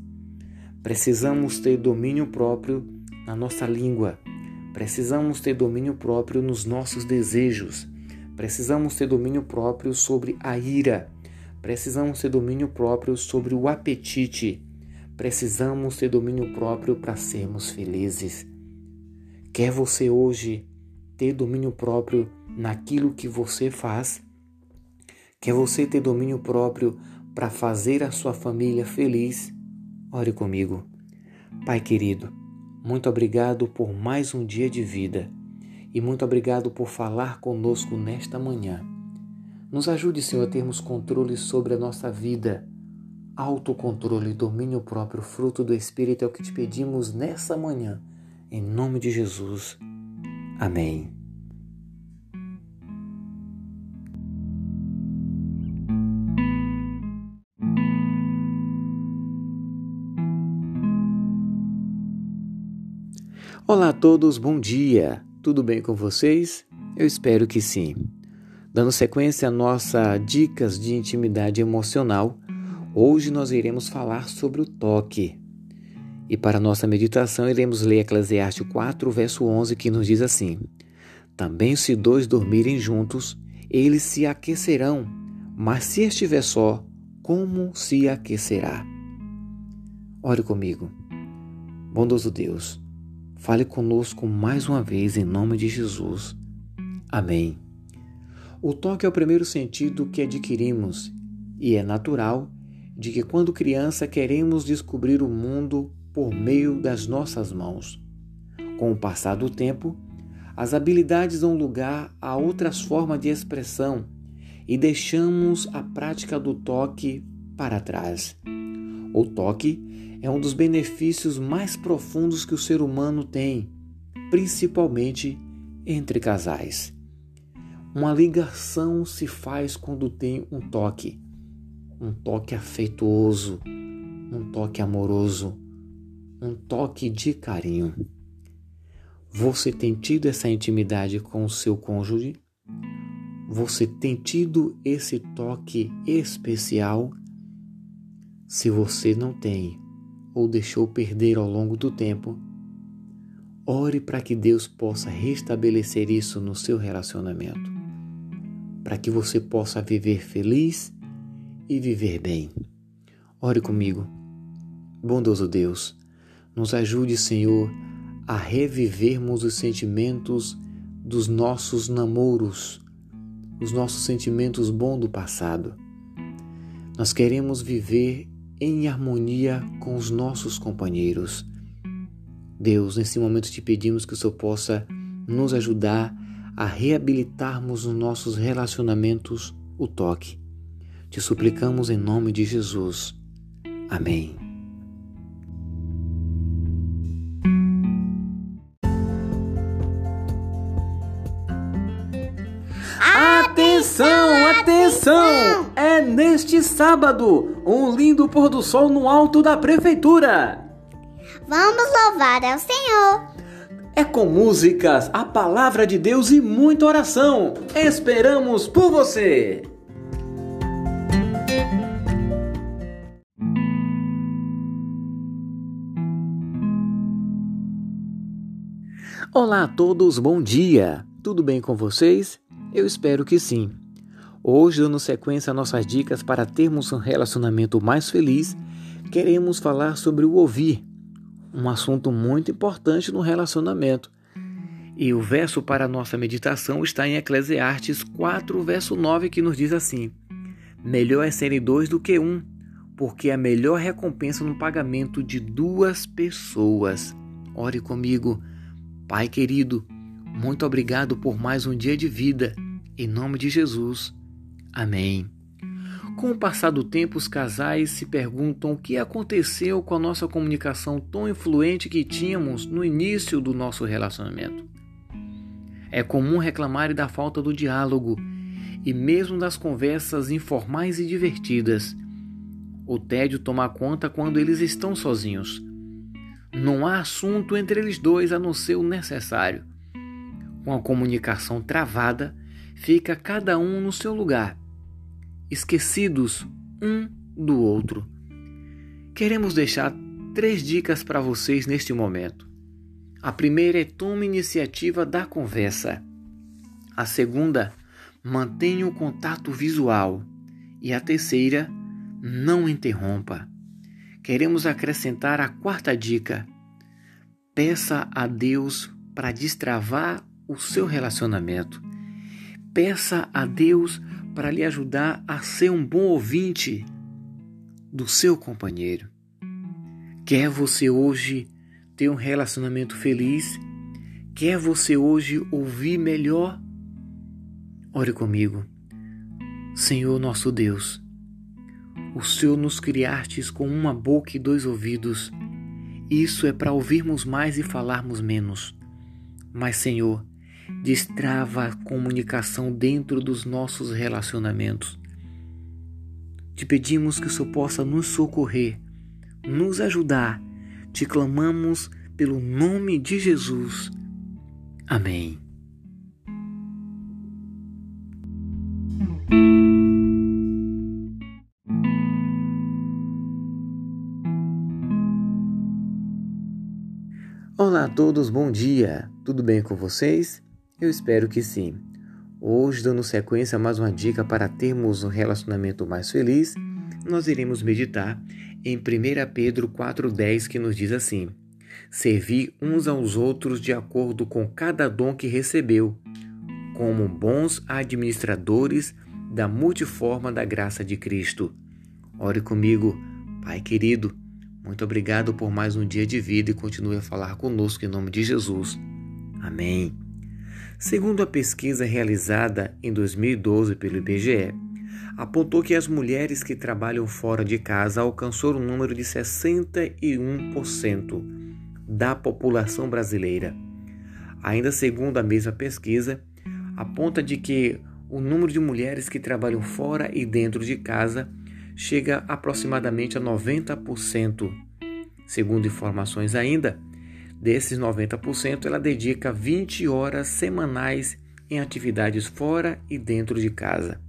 Precisamos ter domínio próprio na nossa língua. Precisamos ter domínio próprio nos nossos desejos. Precisamos ter domínio próprio sobre a ira. Precisamos ter domínio próprio sobre o apetite. Precisamos ter domínio próprio para sermos felizes. Quer você hoje ter domínio próprio naquilo que você faz? Quer você ter domínio próprio para fazer a sua família feliz? Ore comigo. Pai querido, muito obrigado por mais um dia de vida e muito obrigado por falar conosco nesta manhã. Nos ajude, Senhor, a termos controle sobre a nossa vida. Autocontrole, domínio próprio, fruto do Espírito é o que te pedimos nessa manhã. Em nome de Jesus. Amém. Olá a todos, bom dia! Tudo bem com vocês? Eu espero que sim. Dando sequência à nossa dicas de intimidade emocional, hoje nós iremos falar sobre o toque. E para nossa meditação iremos ler Eclesiastes 4, verso 11, que nos diz assim: Também se dois dormirem juntos, eles se aquecerão, mas se estiver só, como se aquecerá? Ore comigo. Bondoso Deus, fale conosco mais uma vez em nome de Jesus. Amém. O toque é o primeiro sentido que adquirimos e é natural de que quando criança queremos descobrir o mundo por meio das nossas mãos. Com o passar do tempo, as habilidades dão lugar a outras formas de expressão e deixamos a prática do toque para trás. O toque é um dos benefícios mais profundos que o ser humano tem, principalmente entre casais. Uma ligação se faz quando tem um toque, um toque afetuoso, um toque amoroso, um toque de carinho. Você tem tido essa intimidade com o seu cônjuge? Você tem tido esse toque especial? Se você não tem ou deixou perder ao longo do tempo, ore para que Deus possa restabelecer isso no seu relacionamento para que você possa viver feliz e viver bem. Ore comigo. Bondoso Deus, nos ajude, Senhor, a revivermos os sentimentos dos nossos namoros, os nossos sentimentos bons do passado. Nós queremos viver em harmonia com os nossos companheiros. Deus, nesse momento te pedimos que o Senhor possa nos ajudar a reabilitarmos nos nossos relacionamentos o toque. Te suplicamos em nome de Jesus. Amém. Atenção! É neste sábado um lindo pôr do sol no alto da prefeitura. Vamos louvar ao Senhor é com músicas, a palavra de Deus e muita oração. Esperamos por você! Olá a todos, bom dia! Tudo bem com vocês? Eu espero que sim. Hoje, dando sequência a nossas dicas para termos um relacionamento mais feliz, queremos falar sobre o ouvir um assunto muito importante no relacionamento. E o verso para a nossa meditação está em Eclesiastes 4, verso 9, que nos diz assim: Melhor é serem dois do que um, porque a melhor recompensa no pagamento de duas pessoas. Ore comigo, Pai querido, muito obrigado por mais um dia de vida. Em nome de Jesus. Amém. Com o passar do tempo, os casais se perguntam o que aconteceu com a nossa comunicação tão influente que tínhamos no início do nosso relacionamento. É comum reclamar da falta do diálogo e mesmo das conversas informais e divertidas. O tédio toma conta quando eles estão sozinhos. Não há assunto entre eles dois a não ser o necessário. Com a comunicação travada, fica cada um no seu lugar esquecidos um do outro. Queremos deixar três dicas para vocês neste momento. A primeira é tome iniciativa da conversa. A segunda, mantenha o contato visual. E a terceira, não interrompa. Queremos acrescentar a quarta dica. Peça a Deus para destravar o seu relacionamento. Peça a Deus para lhe ajudar a ser um bom ouvinte do seu companheiro. Quer você hoje ter um relacionamento feliz? Quer você hoje ouvir melhor? Ore comigo. Senhor nosso Deus, o Senhor nos criastes com uma boca e dois ouvidos. Isso é para ouvirmos mais e falarmos menos. Mas, Senhor, destrava a comunicação dentro dos nossos relacionamentos. Te pedimos que o Senhor possa nos socorrer, nos ajudar. Te clamamos pelo nome de Jesus. Amém. Olá a todos, bom dia! Tudo bem com vocês? Eu espero que sim. Hoje, dando sequência a mais uma dica para termos um relacionamento mais feliz, nós iremos meditar em 1 Pedro 4,10 que nos diz assim: Servi uns aos outros de acordo com cada dom que recebeu, como bons administradores da multiforma da graça de Cristo. Ore comigo, Pai querido, muito obrigado por mais um dia de vida e continue a falar conosco em nome de Jesus. Amém. Segundo a pesquisa realizada em 2012 pelo IBGE, apontou que as mulheres que trabalham fora de casa alcançou o um número de 61% da população brasileira. Ainda segundo a mesma pesquisa, aponta de que o número de mulheres que trabalham fora e dentro de casa chega aproximadamente a 90%. Segundo informações ainda, Desses 90%, ela dedica 20 horas semanais em atividades fora e dentro de casa.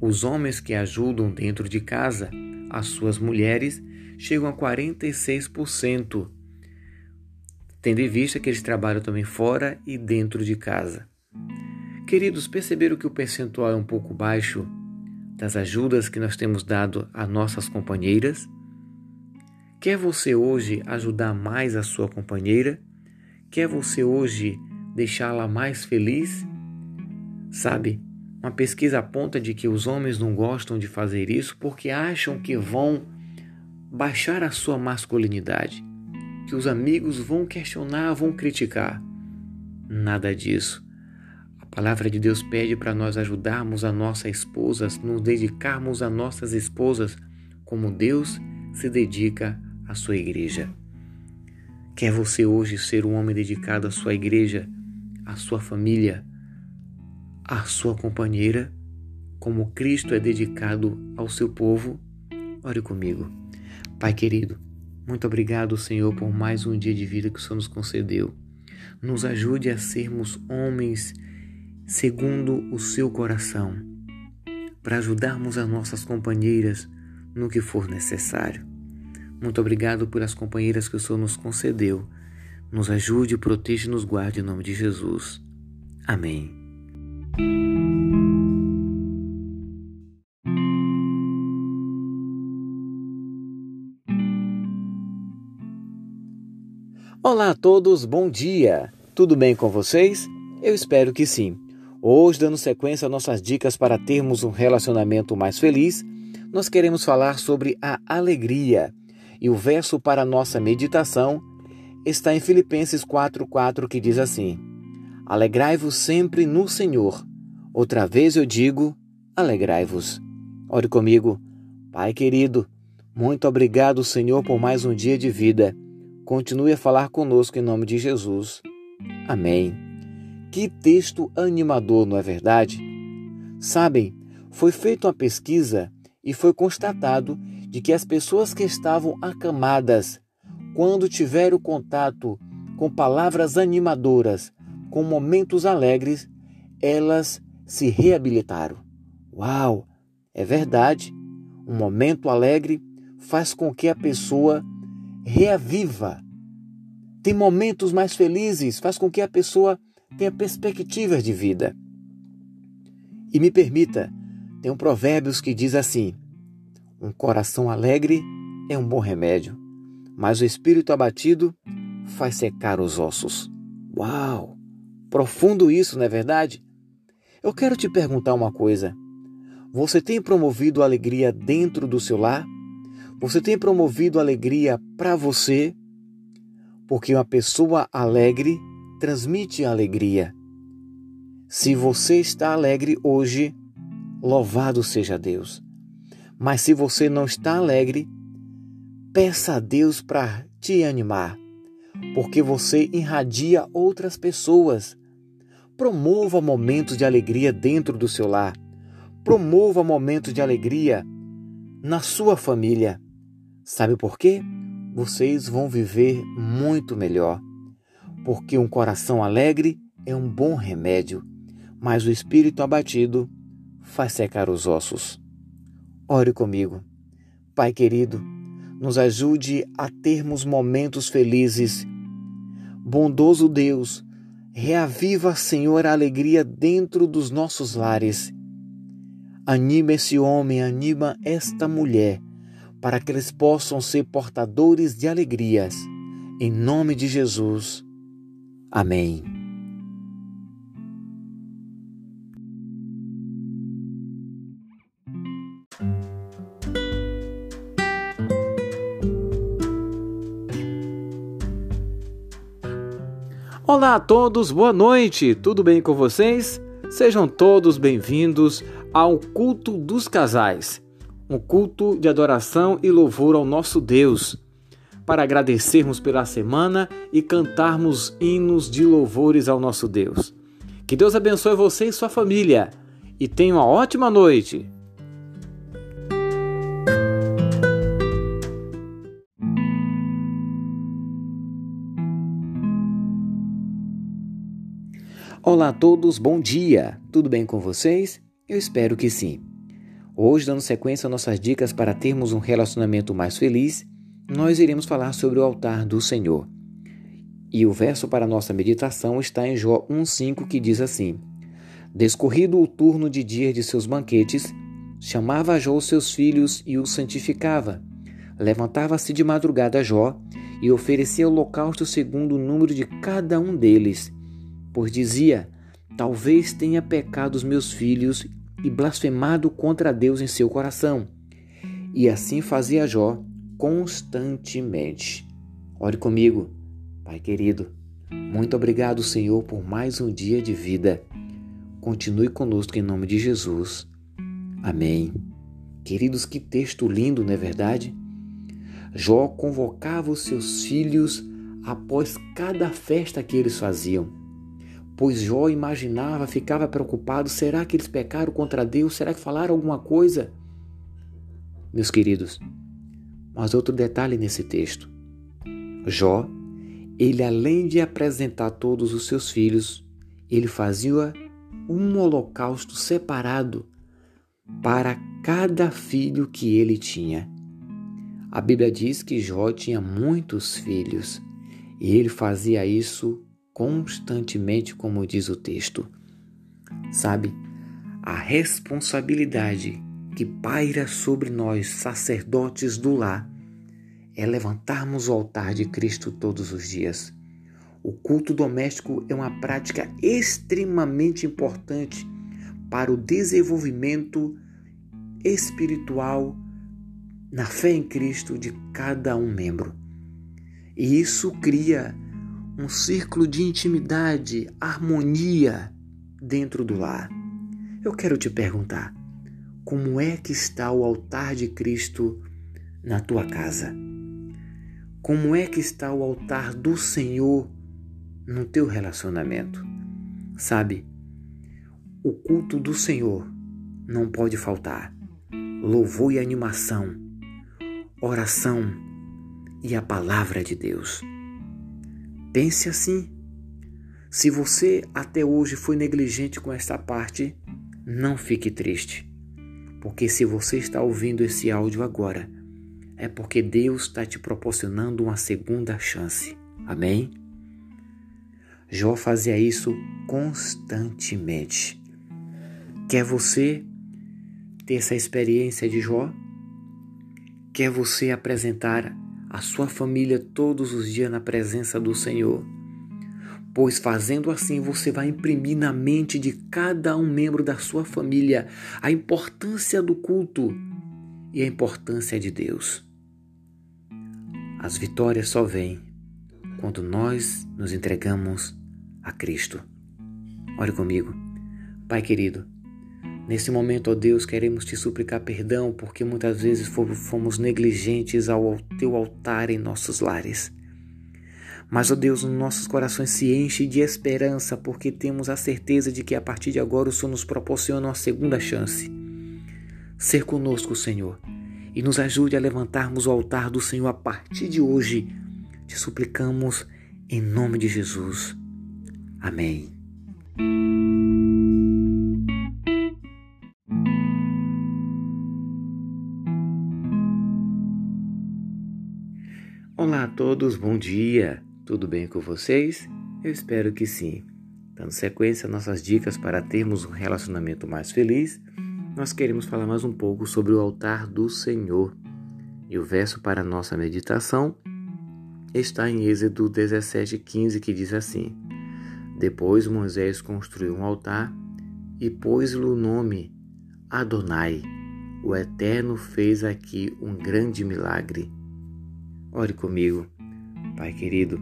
Os homens que ajudam dentro de casa as suas mulheres chegam a 46%, tendo em vista que eles trabalham também fora e dentro de casa. Queridos, perceberam que o percentual é um pouco baixo das ajudas que nós temos dado a nossas companheiras? Quer você hoje ajudar mais a sua companheira? Quer você hoje deixá-la mais feliz? Sabe, uma pesquisa aponta de que os homens não gostam de fazer isso porque acham que vão baixar a sua masculinidade, que os amigos vão questionar, vão criticar. Nada disso. A palavra de Deus pede para nós ajudarmos a nossa esposa, nos dedicarmos a nossas esposas como Deus se dedica a a sua igreja. Quer você hoje ser um homem dedicado à sua igreja, à sua família, à sua companheira, como Cristo é dedicado ao seu povo? Ore comigo. Pai querido, muito obrigado, Senhor, por mais um dia de vida que o Senhor nos concedeu. Nos ajude a sermos homens segundo o seu coração, para ajudarmos as nossas companheiras no que for necessário. Muito obrigado pelas companheiras que o Senhor nos concedeu. Nos ajude, proteja e nos guarde em nome de Jesus. Amém. Olá a todos, bom dia! Tudo bem com vocês? Eu espero que sim. Hoje, dando sequência a nossas dicas para termos um relacionamento mais feliz, nós queremos falar sobre a alegria. E o verso para nossa meditação está em Filipenses 4:4 que diz assim: Alegrai-vos sempre no Senhor. Outra vez eu digo, alegrai-vos. Ore comigo. Pai querido, muito obrigado, Senhor, por mais um dia de vida. Continue a falar conosco em nome de Jesus. Amém. Que texto animador, não é verdade? Sabem, foi feita uma pesquisa e foi constatado de que as pessoas que estavam acamadas, quando tiveram contato com palavras animadoras, com momentos alegres, elas se reabilitaram. Uau! É verdade. Um momento alegre faz com que a pessoa reaviva. Tem momentos mais felizes, faz com que a pessoa tenha perspectivas de vida. E me permita, tem um provérbios que diz assim: um coração alegre é um bom remédio, mas o espírito abatido faz secar os ossos. Uau! Profundo isso, não é verdade? Eu quero te perguntar uma coisa. Você tem promovido alegria dentro do seu lar? Você tem promovido alegria para você? Porque uma pessoa alegre transmite alegria. Se você está alegre hoje, louvado seja Deus. Mas se você não está alegre, peça a Deus para te animar, porque você irradia outras pessoas. Promova momentos de alegria dentro do seu lar. Promova momentos de alegria na sua família. Sabe por quê? Vocês vão viver muito melhor. Porque um coração alegre é um bom remédio, mas o espírito abatido faz secar os ossos. Ore comigo. Pai querido, nos ajude a termos momentos felizes. Bondoso Deus, reaviva, Senhor, a alegria dentro dos nossos lares. Anima esse homem, anima esta mulher, para que eles possam ser portadores de alegrias. Em nome de Jesus. Amém. Olá a todos, boa noite, tudo bem com vocês? Sejam todos bem-vindos ao Culto dos Casais, um culto de adoração e louvor ao nosso Deus, para agradecermos pela semana e cantarmos hinos de louvores ao nosso Deus. Que Deus abençoe você e sua família e tenha uma ótima noite. Olá a todos, bom dia! Tudo bem com vocês? Eu espero que sim. Hoje, dando sequência às nossas dicas para termos um relacionamento mais feliz, nós iremos falar sobre o altar do Senhor. E o verso para nossa meditação está em Jó 1,5 que diz assim: Descorrido o turno de dia de seus banquetes, chamava Jó seus filhos e os santificava. Levantava-se de madrugada Jó e oferecia holocausto segundo o número de cada um deles pois dizia: Talvez tenha pecado os meus filhos e blasfemado contra Deus em seu coração. E assim fazia Jó constantemente. Ore comigo, Pai querido. Muito obrigado, Senhor, por mais um dia de vida. Continue conosco em nome de Jesus. Amém. Queridos, que texto lindo, não é verdade? Jó convocava os seus filhos após cada festa que eles faziam pois Jó imaginava, ficava preocupado: será que eles pecaram contra Deus? Será que falaram alguma coisa? Meus queridos, mas outro detalhe nesse texto: Jó, ele além de apresentar todos os seus filhos, ele fazia um holocausto separado para cada filho que ele tinha. A Bíblia diz que Jó tinha muitos filhos e ele fazia isso constantemente, como diz o texto. Sabe, a responsabilidade que paira sobre nós, sacerdotes do lar, é levantarmos o altar de Cristo todos os dias. O culto doméstico é uma prática extremamente importante para o desenvolvimento espiritual na fé em Cristo de cada um membro. E isso cria um círculo de intimidade, harmonia dentro do lar. Eu quero te perguntar: como é que está o altar de Cristo na tua casa? Como é que está o altar do Senhor no teu relacionamento? Sabe, o culto do Senhor não pode faltar. Louvor e animação, oração e a palavra de Deus. Pense assim. Se você até hoje foi negligente com esta parte, não fique triste. Porque se você está ouvindo esse áudio agora, é porque Deus está te proporcionando uma segunda chance. Amém? Jó fazia isso constantemente. Quer você ter essa experiência de Jó? Quer você apresentar a sua família todos os dias na presença do Senhor. Pois fazendo assim você vai imprimir na mente de cada um membro da sua família a importância do culto e a importância de Deus. As vitórias só vêm quando nós nos entregamos a Cristo. Ore comigo. Pai querido, Nesse momento, ó Deus, queremos te suplicar perdão porque muitas vezes fomos negligentes ao teu altar em nossos lares. Mas, ó Deus, nossos corações se enchem de esperança porque temos a certeza de que a partir de agora o Senhor nos proporciona uma segunda chance. Ser conosco, Senhor, e nos ajude a levantarmos o altar do Senhor a partir de hoje. Te suplicamos em nome de Jesus. Amém. Olá a todos, bom dia! Tudo bem com vocês? Eu espero que sim. Dando sequência às nossas dicas para termos um relacionamento mais feliz, nós queremos falar mais um pouco sobre o altar do Senhor. E o verso para a nossa meditação está em Êxodo 17,15, que diz assim: Depois Moisés construiu um altar e pôs-lhe o nome Adonai. O Eterno fez aqui um grande milagre. Ore comigo, Pai querido,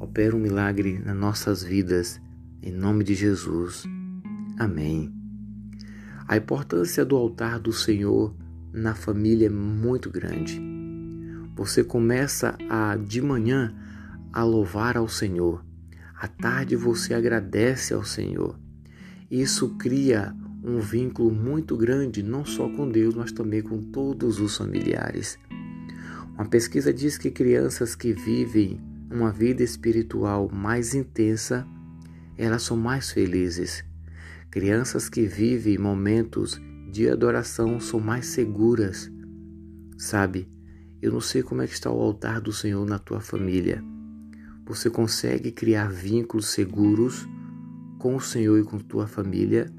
opera um milagre nas nossas vidas, em nome de Jesus. Amém. A importância do altar do Senhor na família é muito grande. Você começa a de manhã a louvar ao Senhor. À tarde você agradece ao Senhor. Isso cria um vínculo muito grande, não só com Deus, mas também com todos os familiares. Uma pesquisa diz que crianças que vivem uma vida espiritual mais intensa, elas são mais felizes. Crianças que vivem momentos de adoração são mais seguras. Sabe, eu não sei como é que está o altar do Senhor na tua família. Você consegue criar vínculos seguros com o Senhor e com tua família?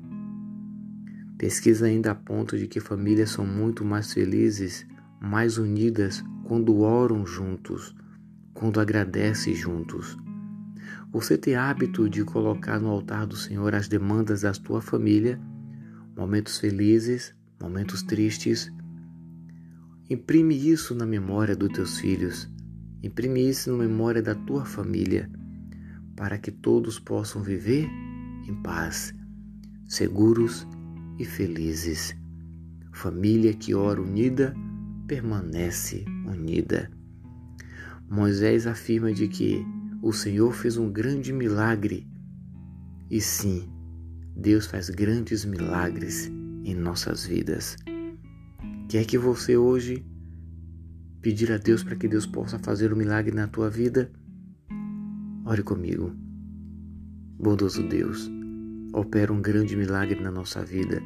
Pesquisa ainda aponta de que famílias são muito mais felizes, mais unidas quando oram juntos, quando agradecem juntos. Você tem hábito de colocar no altar do Senhor as demandas da tua família, momentos felizes, momentos tristes, Imprime isso na memória dos teus filhos, imprime isso na memória da tua família, para que todos possam viver em paz, seguros e felizes. Família que ora unida permanece unida. Moisés afirma de que o Senhor fez um grande milagre. E sim, Deus faz grandes milagres em nossas vidas. Quer que você hoje pedir a Deus para que Deus possa fazer um milagre na tua vida? Ore comigo. Bondoso Deus, opera um grande milagre na nossa vida,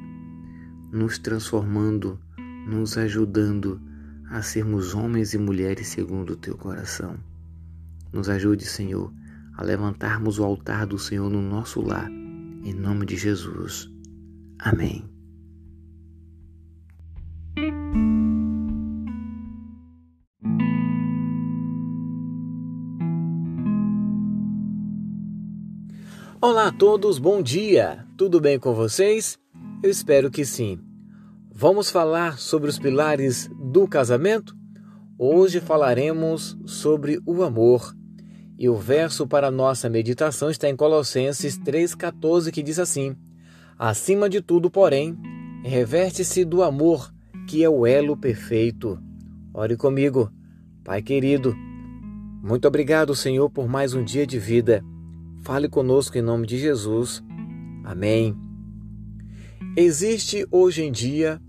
nos transformando, nos ajudando a sermos homens e mulheres segundo o teu coração. Nos ajude, Senhor, a levantarmos o altar do Senhor no nosso lar, em nome de Jesus. Amém. Olá a todos, bom dia! Tudo bem com vocês? Eu espero que sim. Vamos falar sobre os pilares do casamento? Hoje falaremos sobre o amor. E o verso para nossa meditação está em Colossenses 3,14, que diz assim: Acima de tudo, porém, reverte-se do amor, que é o elo perfeito. Ore comigo, Pai querido. Muito obrigado, Senhor, por mais um dia de vida. Fale conosco em nome de Jesus. Amém. Existe hoje em dia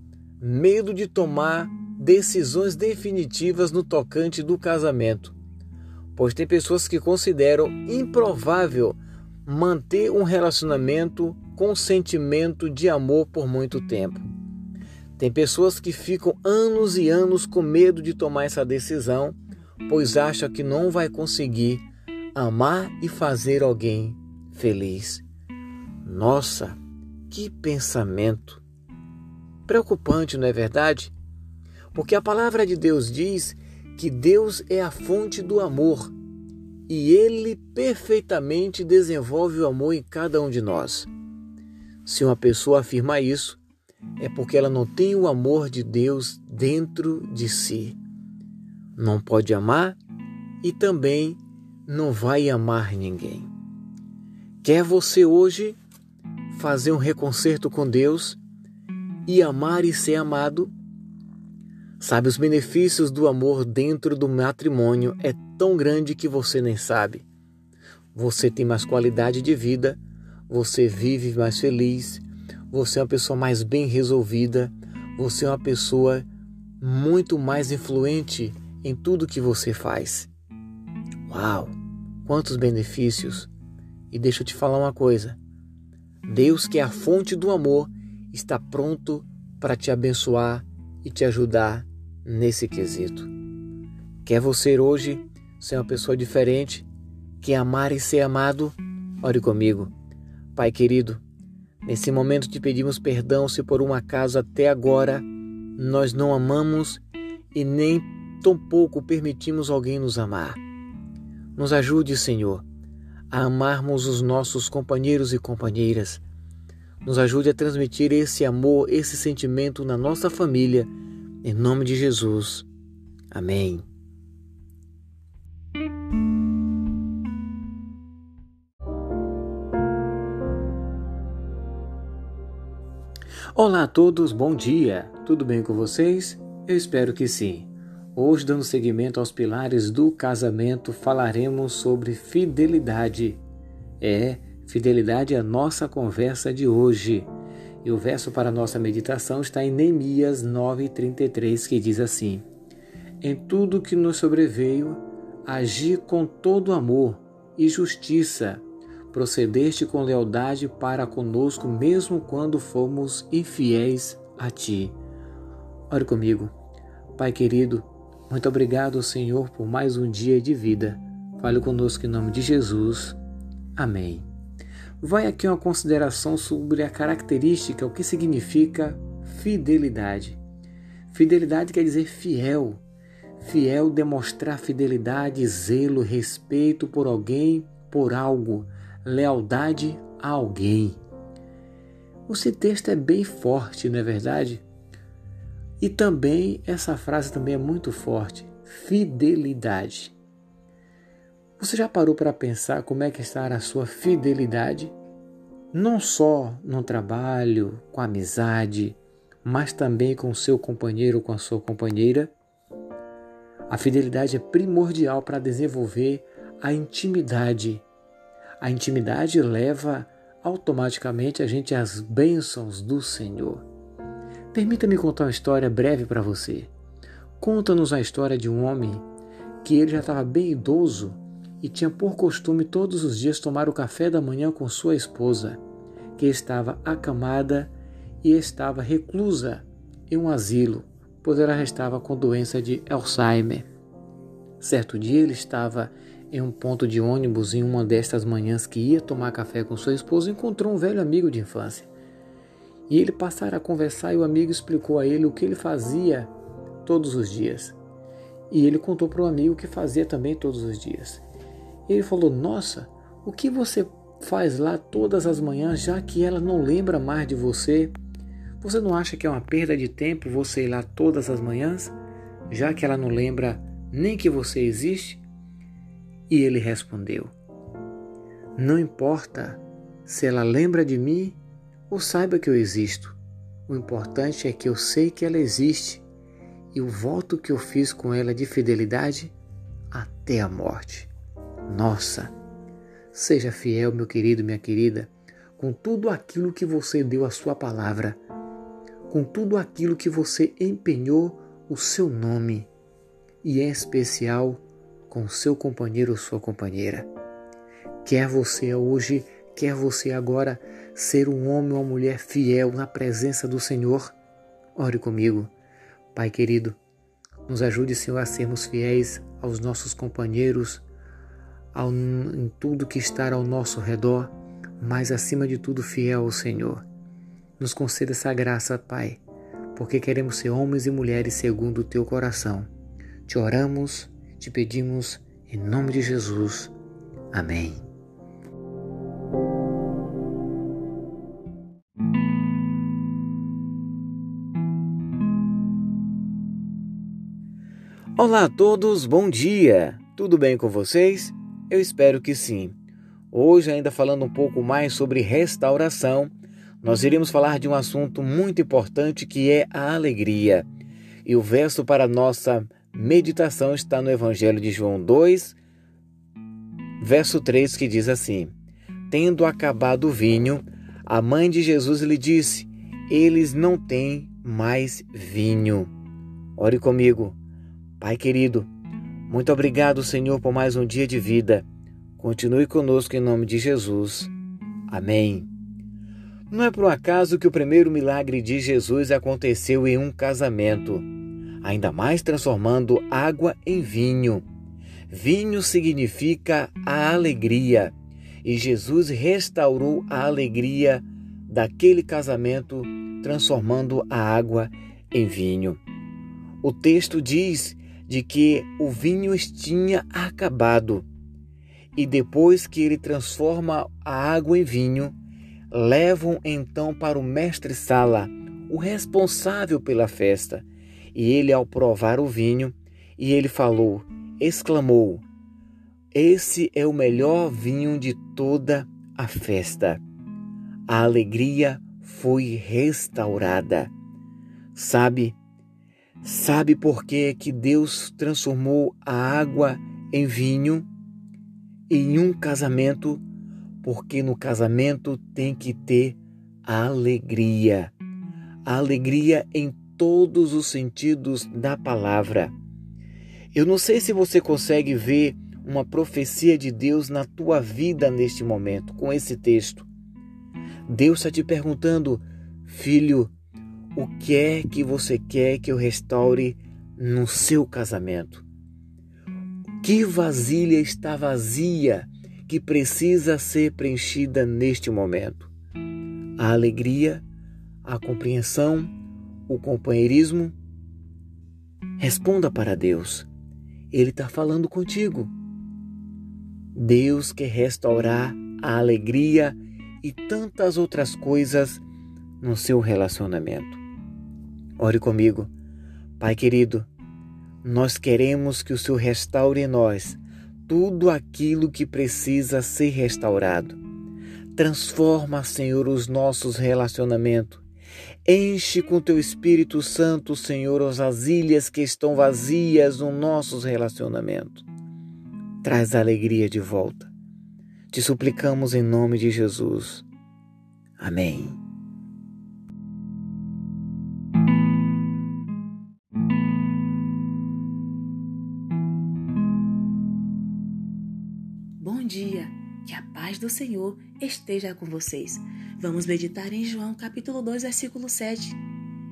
medo de tomar decisões definitivas no tocante do casamento, pois tem pessoas que consideram improvável manter um relacionamento com sentimento de amor por muito tempo. Tem pessoas que ficam anos e anos com medo de tomar essa decisão, pois acham que não vai conseguir amar e fazer alguém feliz. Nossa, que pensamento! Preocupante, não é verdade? Porque a palavra de Deus diz que Deus é a fonte do amor e Ele perfeitamente desenvolve o amor em cada um de nós. Se uma pessoa afirma isso, é porque ela não tem o amor de Deus dentro de si. Não pode amar e também não vai amar ninguém. Quer você hoje fazer um reconcerto com Deus e amar e ser amado? Sabe, os benefícios do amor dentro do matrimônio é tão grande que você nem sabe. Você tem mais qualidade de vida, você vive mais feliz, você é uma pessoa mais bem resolvida, você é uma pessoa muito mais influente em tudo que você faz. Uau! Quantos benefícios! E deixa eu te falar uma coisa: Deus, que é a fonte do amor, está pronto para te abençoar e te ajudar nesse quesito. Quer você hoje ser uma pessoa diferente, que amar e ser amado. Ore comigo. Pai querido, nesse momento te pedimos perdão se por um acaso até agora nós não amamos e nem tampouco permitimos alguém nos amar. Nos ajude, Senhor, a amarmos os nossos companheiros e companheiras. Nos ajude a transmitir esse amor, esse sentimento na nossa família, em nome de Jesus. Amém. Olá a todos, bom dia! Tudo bem com vocês? Eu espero que sim. Hoje, dando seguimento aos pilares do casamento, falaremos sobre fidelidade. É, fidelidade é a nossa conversa de hoje. E o verso para nossa meditação está em Neemias 9,33, que diz assim: Em tudo que nos sobreveio, agi com todo amor e justiça, procedeste com lealdade para conosco, mesmo quando fomos infiéis a ti. Ore comigo. Pai querido, muito obrigado, Senhor, por mais um dia de vida. Fale conosco em nome de Jesus. Amém. Vai aqui uma consideração sobre a característica, o que significa fidelidade. Fidelidade quer dizer fiel. Fiel demonstrar fidelidade, zelo, respeito por alguém, por algo, lealdade a alguém. Esse texto é bem forte, não é verdade? E também essa frase também é muito forte, fidelidade. Você já parou para pensar como é que está a sua fidelidade? Não só no trabalho, com a amizade, mas também com o seu companheiro ou com a sua companheira? A fidelidade é primordial para desenvolver a intimidade. A intimidade leva automaticamente a gente às bênçãos do Senhor. Permita-me contar uma história breve para você. Conta-nos a história de um homem que ele já estava bem idoso e tinha por costume todos os dias tomar o café da manhã com sua esposa, que estava acamada e estava reclusa em um asilo, pois ela estava com doença de Alzheimer. Certo dia ele estava em um ponto de ônibus em uma destas manhãs que ia tomar café com sua esposa e encontrou um velho amigo de infância. E ele passaram a conversar e o amigo explicou a ele o que ele fazia todos os dias. E ele contou para o amigo o que fazia também todos os dias. Ele falou: Nossa, o que você faz lá todas as manhãs, já que ela não lembra mais de você? Você não acha que é uma perda de tempo você ir lá todas as manhãs, já que ela não lembra nem que você existe? E ele respondeu: Não importa se ela lembra de mim ou saiba que eu existo. O importante é que eu sei que ela existe e o voto que eu fiz com ela de fidelidade até a morte. Nossa, seja fiel, meu querido, minha querida, com tudo aquilo que você deu a sua palavra, com tudo aquilo que você empenhou o seu nome e em especial com seu companheiro ou sua companheira. Quer você hoje, quer você agora ser um homem ou uma mulher fiel na presença do Senhor? Ore comigo. Pai querido, nos ajude, Senhor, a sermos fiéis aos nossos companheiros, ao, em tudo que está ao nosso redor, mas acima de tudo fiel ao Senhor. Nos conceda essa graça, Pai, porque queremos ser homens e mulheres segundo o teu coração. Te oramos, te pedimos, em nome de Jesus. Amém. Olá a todos, bom dia! Tudo bem com vocês? Eu espero que sim. Hoje, ainda falando um pouco mais sobre restauração, nós iremos falar de um assunto muito importante que é a alegria. E o verso para nossa meditação está no Evangelho de João 2, verso 3, que diz assim: Tendo acabado o vinho, a mãe de Jesus lhe disse: Eles não têm mais vinho. Ore comigo. Pai querido, muito obrigado, Senhor, por mais um dia de vida. Continue conosco em nome de Jesus. Amém. Não é por acaso que o primeiro milagre de Jesus aconteceu em um casamento, ainda mais transformando água em vinho. Vinho significa a alegria, e Jesus restaurou a alegria daquele casamento, transformando a água em vinho. O texto diz de que o vinho tinha acabado, e depois que ele transforma a água em vinho, levam então para o mestre-sala, o responsável pela festa. E ele, ao provar o vinho, e ele falou: exclamou: Esse é o melhor vinho de toda a festa. A alegria foi restaurada. Sabe? Sabe por que, que Deus transformou a água em vinho em um casamento? Porque no casamento tem que ter alegria. A alegria em todos os sentidos da palavra. Eu não sei se você consegue ver uma profecia de Deus na tua vida neste momento, com esse texto. Deus está te perguntando, filho, o que é que você quer que eu restaure no seu casamento? Que vasilha está vazia que precisa ser preenchida neste momento? A alegria, a compreensão, o companheirismo? Responda para Deus. Ele está falando contigo. Deus quer restaurar a alegria e tantas outras coisas no seu relacionamento. Ore comigo. Pai querido, nós queremos que o Senhor restaure em nós tudo aquilo que precisa ser restaurado. Transforma, Senhor, os nossos relacionamentos Enche com teu Espírito Santo, Senhor, as vasilhas que estão vazias no nossos relacionamentos. Traz a alegria de volta. Te suplicamos em nome de Jesus. Amém. Do Senhor esteja com vocês. Vamos meditar em João capítulo 2, versículo 7.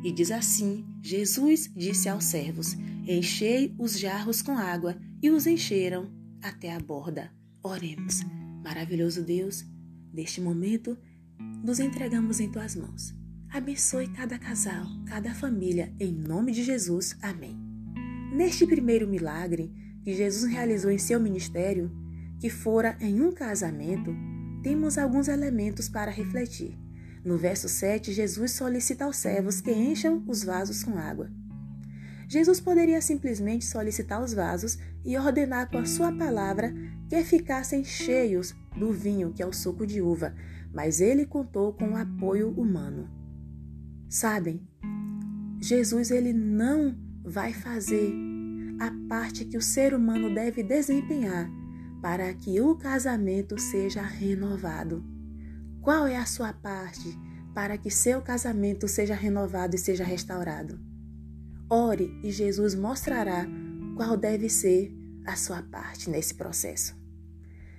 E diz assim: Jesus disse aos servos: Enchei os jarros com água, e os encheram até a borda. Oremos. Maravilhoso Deus, neste momento nos entregamos em tuas mãos. Abençoe cada casal, cada família, em nome de Jesus. Amém. Neste primeiro milagre que Jesus realizou em seu ministério, que fora em um casamento, temos alguns elementos para refletir. No verso 7, Jesus solicita aos servos que encham os vasos com água. Jesus poderia simplesmente solicitar os vasos e ordenar com a sua palavra que ficassem cheios do vinho, que é o suco de uva, mas ele contou com o apoio humano. Sabem, Jesus ele não vai fazer a parte que o ser humano deve desempenhar para que o casamento seja renovado. Qual é a sua parte para que seu casamento seja renovado e seja restaurado? Ore e Jesus mostrará qual deve ser a sua parte nesse processo.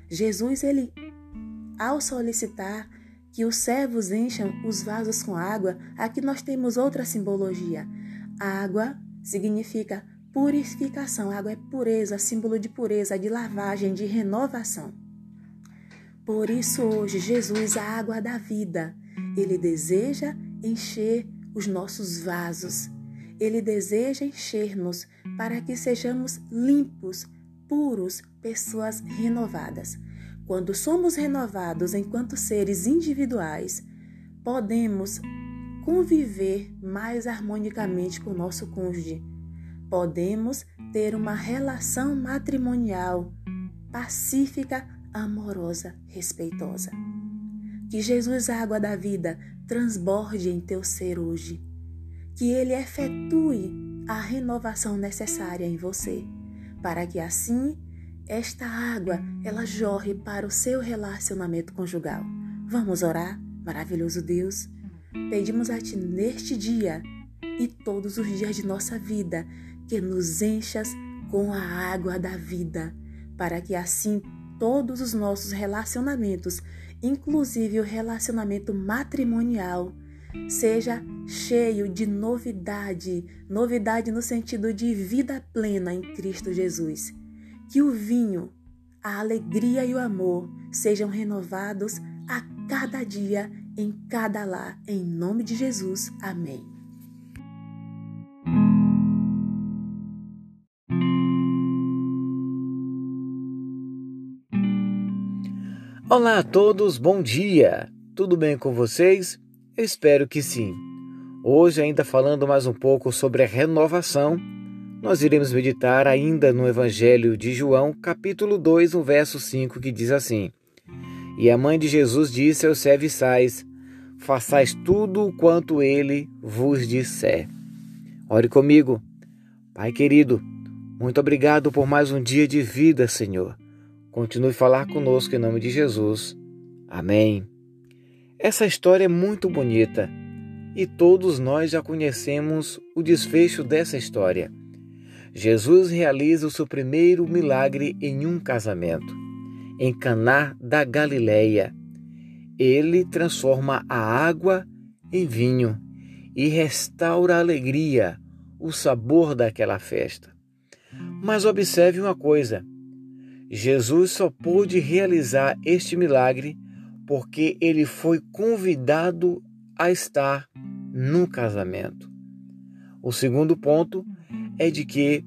Jesus, ele, ao solicitar que os servos encham os vasos com água, aqui nós temos outra simbologia. Água significa Purificação, água é pureza, símbolo de pureza, de lavagem, de renovação. Por isso, hoje, Jesus, a água da vida, ele deseja encher os nossos vasos. Ele deseja encher-nos para que sejamos limpos, puros, pessoas renovadas. Quando somos renovados enquanto seres individuais, podemos conviver mais harmonicamente com o nosso cônjuge podemos ter uma relação matrimonial pacífica, amorosa, respeitosa. Que Jesus, água da vida, transborde em teu ser hoje. Que ele efetue a renovação necessária em você, para que assim esta água ela jorre para o seu relacionamento conjugal. Vamos orar, maravilhoso Deus. Pedimos a ti neste dia e todos os dias de nossa vida que nos enchas com a água da vida, para que assim todos os nossos relacionamentos, inclusive o relacionamento matrimonial, seja cheio de novidade, novidade no sentido de vida plena em Cristo Jesus. que o vinho, a alegria e o amor sejam renovados a cada dia, em cada lar. Em nome de Jesus. Amém. Olá a todos, bom dia! Tudo bem com vocês? Eu espero que sim. Hoje, ainda falando mais um pouco sobre a renovação, nós iremos meditar ainda no Evangelho de João, capítulo 2, no verso 5, que diz assim: E a mãe de Jesus disse aos serviçais: Façais tudo quanto ele vos disser. Ore comigo. Pai querido, muito obrigado por mais um dia de vida, Senhor. Continue a falar conosco em nome de Jesus. Amém. Essa história é muito bonita e todos nós já conhecemos o desfecho dessa história. Jesus realiza o seu primeiro milagre em um casamento, em Caná da Galileia. Ele transforma a água em vinho e restaura a alegria, o sabor daquela festa. Mas observe uma coisa: Jesus só pôde realizar este milagre porque ele foi convidado a estar no casamento. O segundo ponto é de que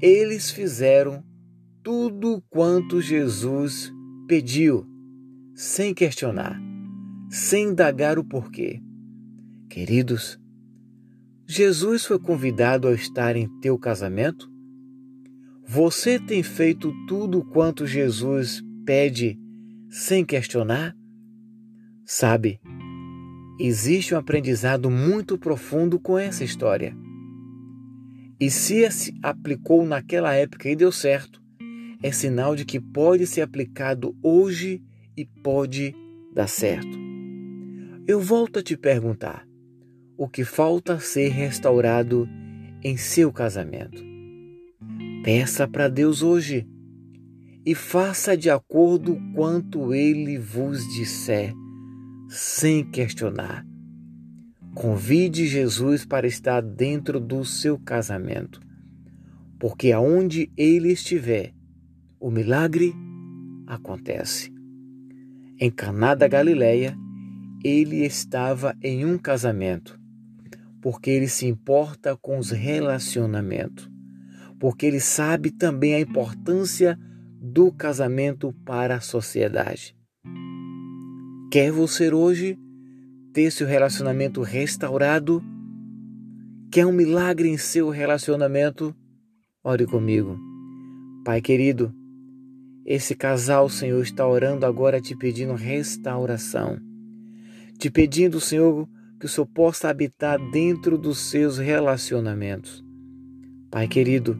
eles fizeram tudo quanto Jesus pediu, sem questionar, sem indagar o porquê. Queridos, Jesus foi convidado a estar em teu casamento? Você tem feito tudo quanto Jesus pede sem questionar? Sabe, existe um aprendizado muito profundo com essa história. E se se aplicou naquela época e deu certo, é sinal de que pode ser aplicado hoje e pode dar certo. Eu volto a te perguntar: o que falta ser restaurado em seu casamento? Peça para Deus hoje e faça de acordo quanto Ele vos disser, sem questionar. Convide Jesus para estar dentro do seu casamento, porque aonde Ele estiver, o milagre acontece. Em Caná da Galileia, ele estava em um casamento, porque ele se importa com os relacionamentos porque ele sabe também a importância do casamento para a sociedade. Quer você hoje ter seu relacionamento restaurado? Quer um milagre em seu relacionamento? Ore comigo. Pai querido, esse casal, Senhor, está orando agora te pedindo restauração. Te pedindo, Senhor, que o Senhor possa habitar dentro dos seus relacionamentos. Pai querido,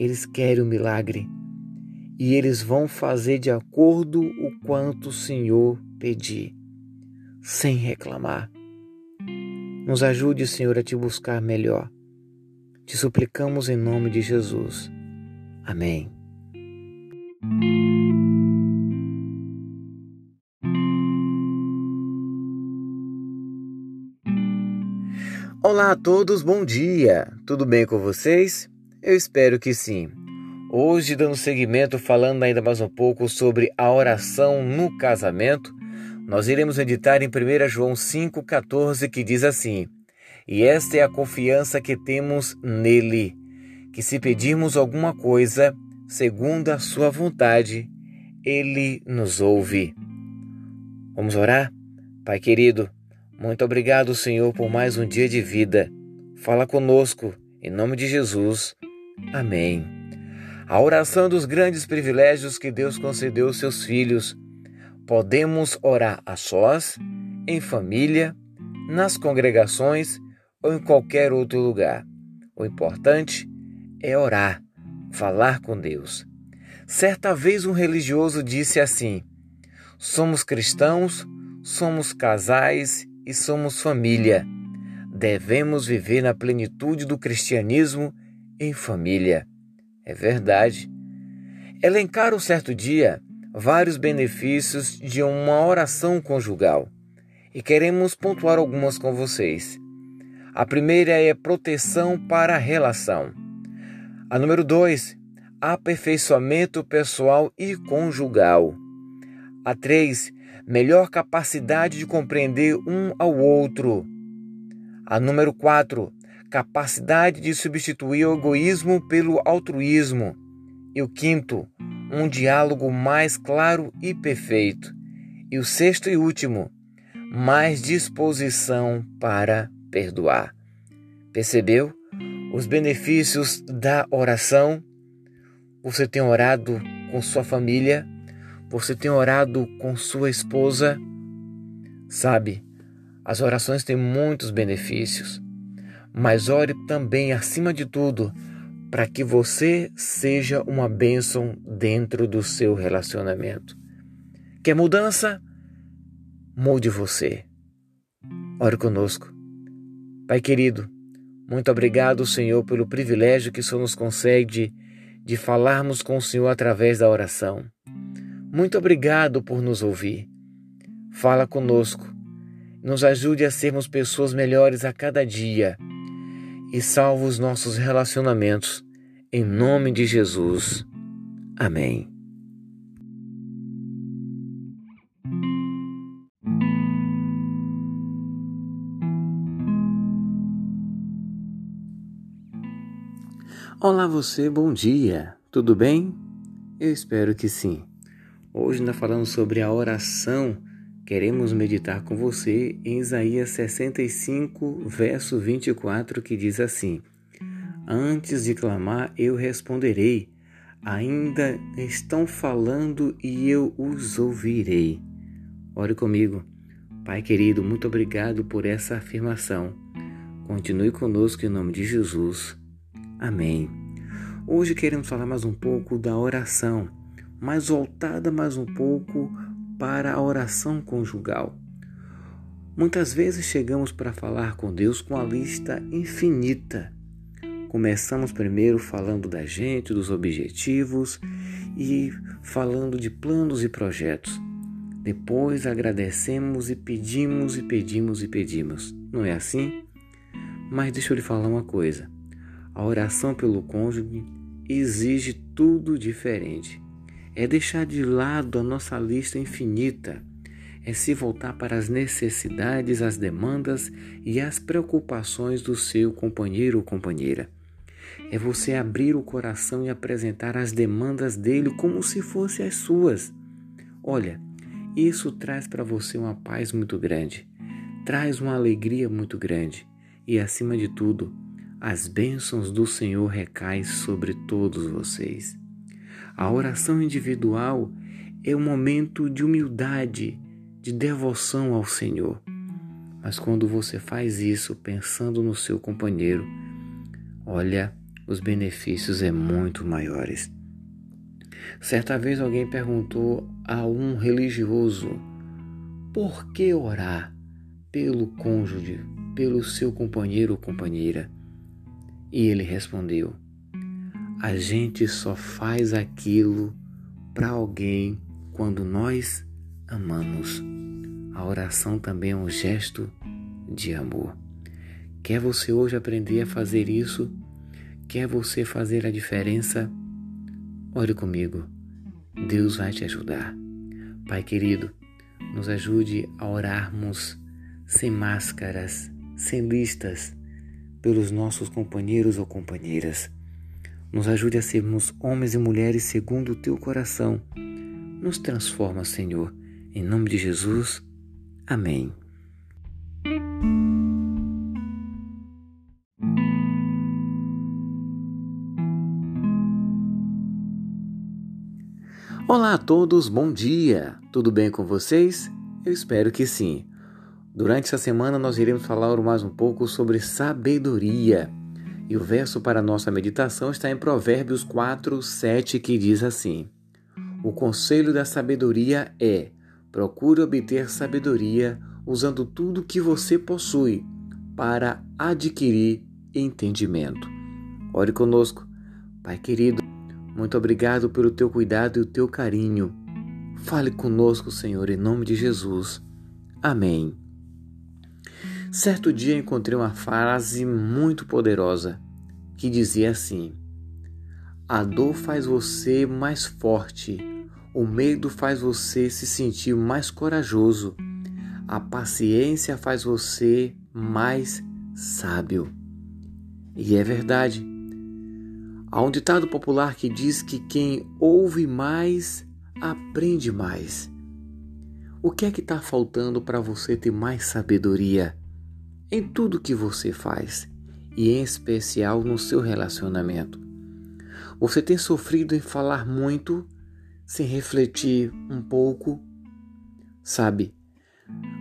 eles querem o milagre e eles vão fazer de acordo o quanto o Senhor pedir, sem reclamar. Nos ajude, Senhor, a te buscar melhor. Te suplicamos em nome de Jesus. Amém. Olá a todos, bom dia! Tudo bem com vocês? Eu espero que sim. Hoje, dando seguimento, falando ainda mais um pouco sobre a oração no casamento, nós iremos meditar em 1 João 5,14, que diz assim: E esta é a confiança que temos nele, que se pedirmos alguma coisa, segundo a sua vontade, ele nos ouve. Vamos orar? Pai querido, muito obrigado, Senhor, por mais um dia de vida. Fala conosco, em nome de Jesus. Amém. A oração dos grandes privilégios que Deus concedeu aos seus filhos. Podemos orar a sós, em família, nas congregações ou em qualquer outro lugar. O importante é orar, falar com Deus. Certa vez um religioso disse assim: Somos cristãos, somos casais e somos família. Devemos viver na plenitude do cristianismo em família. É verdade. Elencar um certo dia vários benefícios de uma oração conjugal e queremos pontuar algumas com vocês. A primeira é proteção para a relação. A número dois, aperfeiçoamento pessoal e conjugal. A 3. Melhor capacidade de compreender um ao outro. A número 4. Capacidade de substituir o egoísmo pelo altruísmo. E o quinto, um diálogo mais claro e perfeito. E o sexto e último, mais disposição para perdoar. Percebeu os benefícios da oração? Você tem orado com sua família? Você tem orado com sua esposa? Sabe, as orações têm muitos benefícios, mas ore também, acima de tudo, para que você seja uma bênção dentro do seu relacionamento. Quer mudança? Mude você. Ore conosco. Pai querido, muito obrigado, Senhor, pelo privilégio que o Senhor nos concede de falarmos com o Senhor através da oração. Muito obrigado por nos ouvir. Fala conosco. Nos ajude a sermos pessoas melhores a cada dia e salva os nossos relacionamentos. Em nome de Jesus. Amém. Olá você, bom dia. Tudo bem? Eu espero que sim. Hoje nós falamos sobre a oração. Queremos meditar com você em Isaías 65, verso 24, que diz assim: Antes de clamar, eu responderei. Ainda estão falando e eu os ouvirei. Ore comigo. Pai querido, muito obrigado por essa afirmação. Continue conosco em nome de Jesus. Amém. Hoje queremos falar mais um pouco da oração, mais voltada mais um pouco para a oração conjugal. Muitas vezes chegamos para falar com Deus com a lista infinita. Começamos primeiro falando da gente, dos objetivos e falando de planos e projetos. Depois agradecemos e pedimos e pedimos e pedimos. Não é assim? Mas deixa eu lhe falar uma coisa. A oração pelo cônjuge exige tudo diferente. É deixar de lado a nossa lista infinita. É se voltar para as necessidades, as demandas e as preocupações do seu companheiro ou companheira. É você abrir o coração e apresentar as demandas dele como se fossem as suas. Olha, isso traz para você uma paz muito grande, traz uma alegria muito grande e, acima de tudo, as bênçãos do Senhor recaem sobre todos vocês. A oração individual é um momento de humildade, de devoção ao Senhor. Mas quando você faz isso pensando no seu companheiro, olha, os benefícios é muito maiores. Certa vez alguém perguntou a um religioso: por que orar pelo cônjuge, pelo seu companheiro ou companheira? E ele respondeu: A gente só faz aquilo para alguém quando nós amamos. A oração também é um gesto de amor. Quer você hoje aprender a fazer isso? Quer você fazer a diferença? Ore comigo. Deus vai te ajudar. Pai querido, nos ajude a orarmos sem máscaras, sem listas pelos nossos companheiros ou companheiras. Nos ajude a sermos homens e mulheres segundo o teu coração. Nos transforma, Senhor. Em nome de Jesus. Amém. Olá a todos, bom dia! Tudo bem com vocês? Eu espero que sim. Durante essa semana nós iremos falar mais um pouco sobre sabedoria. E o verso para nossa meditação está em Provérbios 4, 7, que diz assim: O conselho da sabedoria é: procure obter sabedoria usando tudo que você possui para adquirir entendimento. Ore conosco. Pai querido, muito obrigado pelo teu cuidado e o teu carinho. Fale conosco, Senhor, em nome de Jesus. Amém. Certo dia encontrei uma frase muito poderosa que dizia assim: A dor faz você mais forte, o medo faz você se sentir mais corajoso, a paciência faz você mais sábio. E é verdade. Há um ditado popular que diz que quem ouve mais aprende mais. O que é que está faltando para você ter mais sabedoria em tudo que você faz e em especial no seu relacionamento? Você tem sofrido em falar muito sem refletir um pouco? Sabe,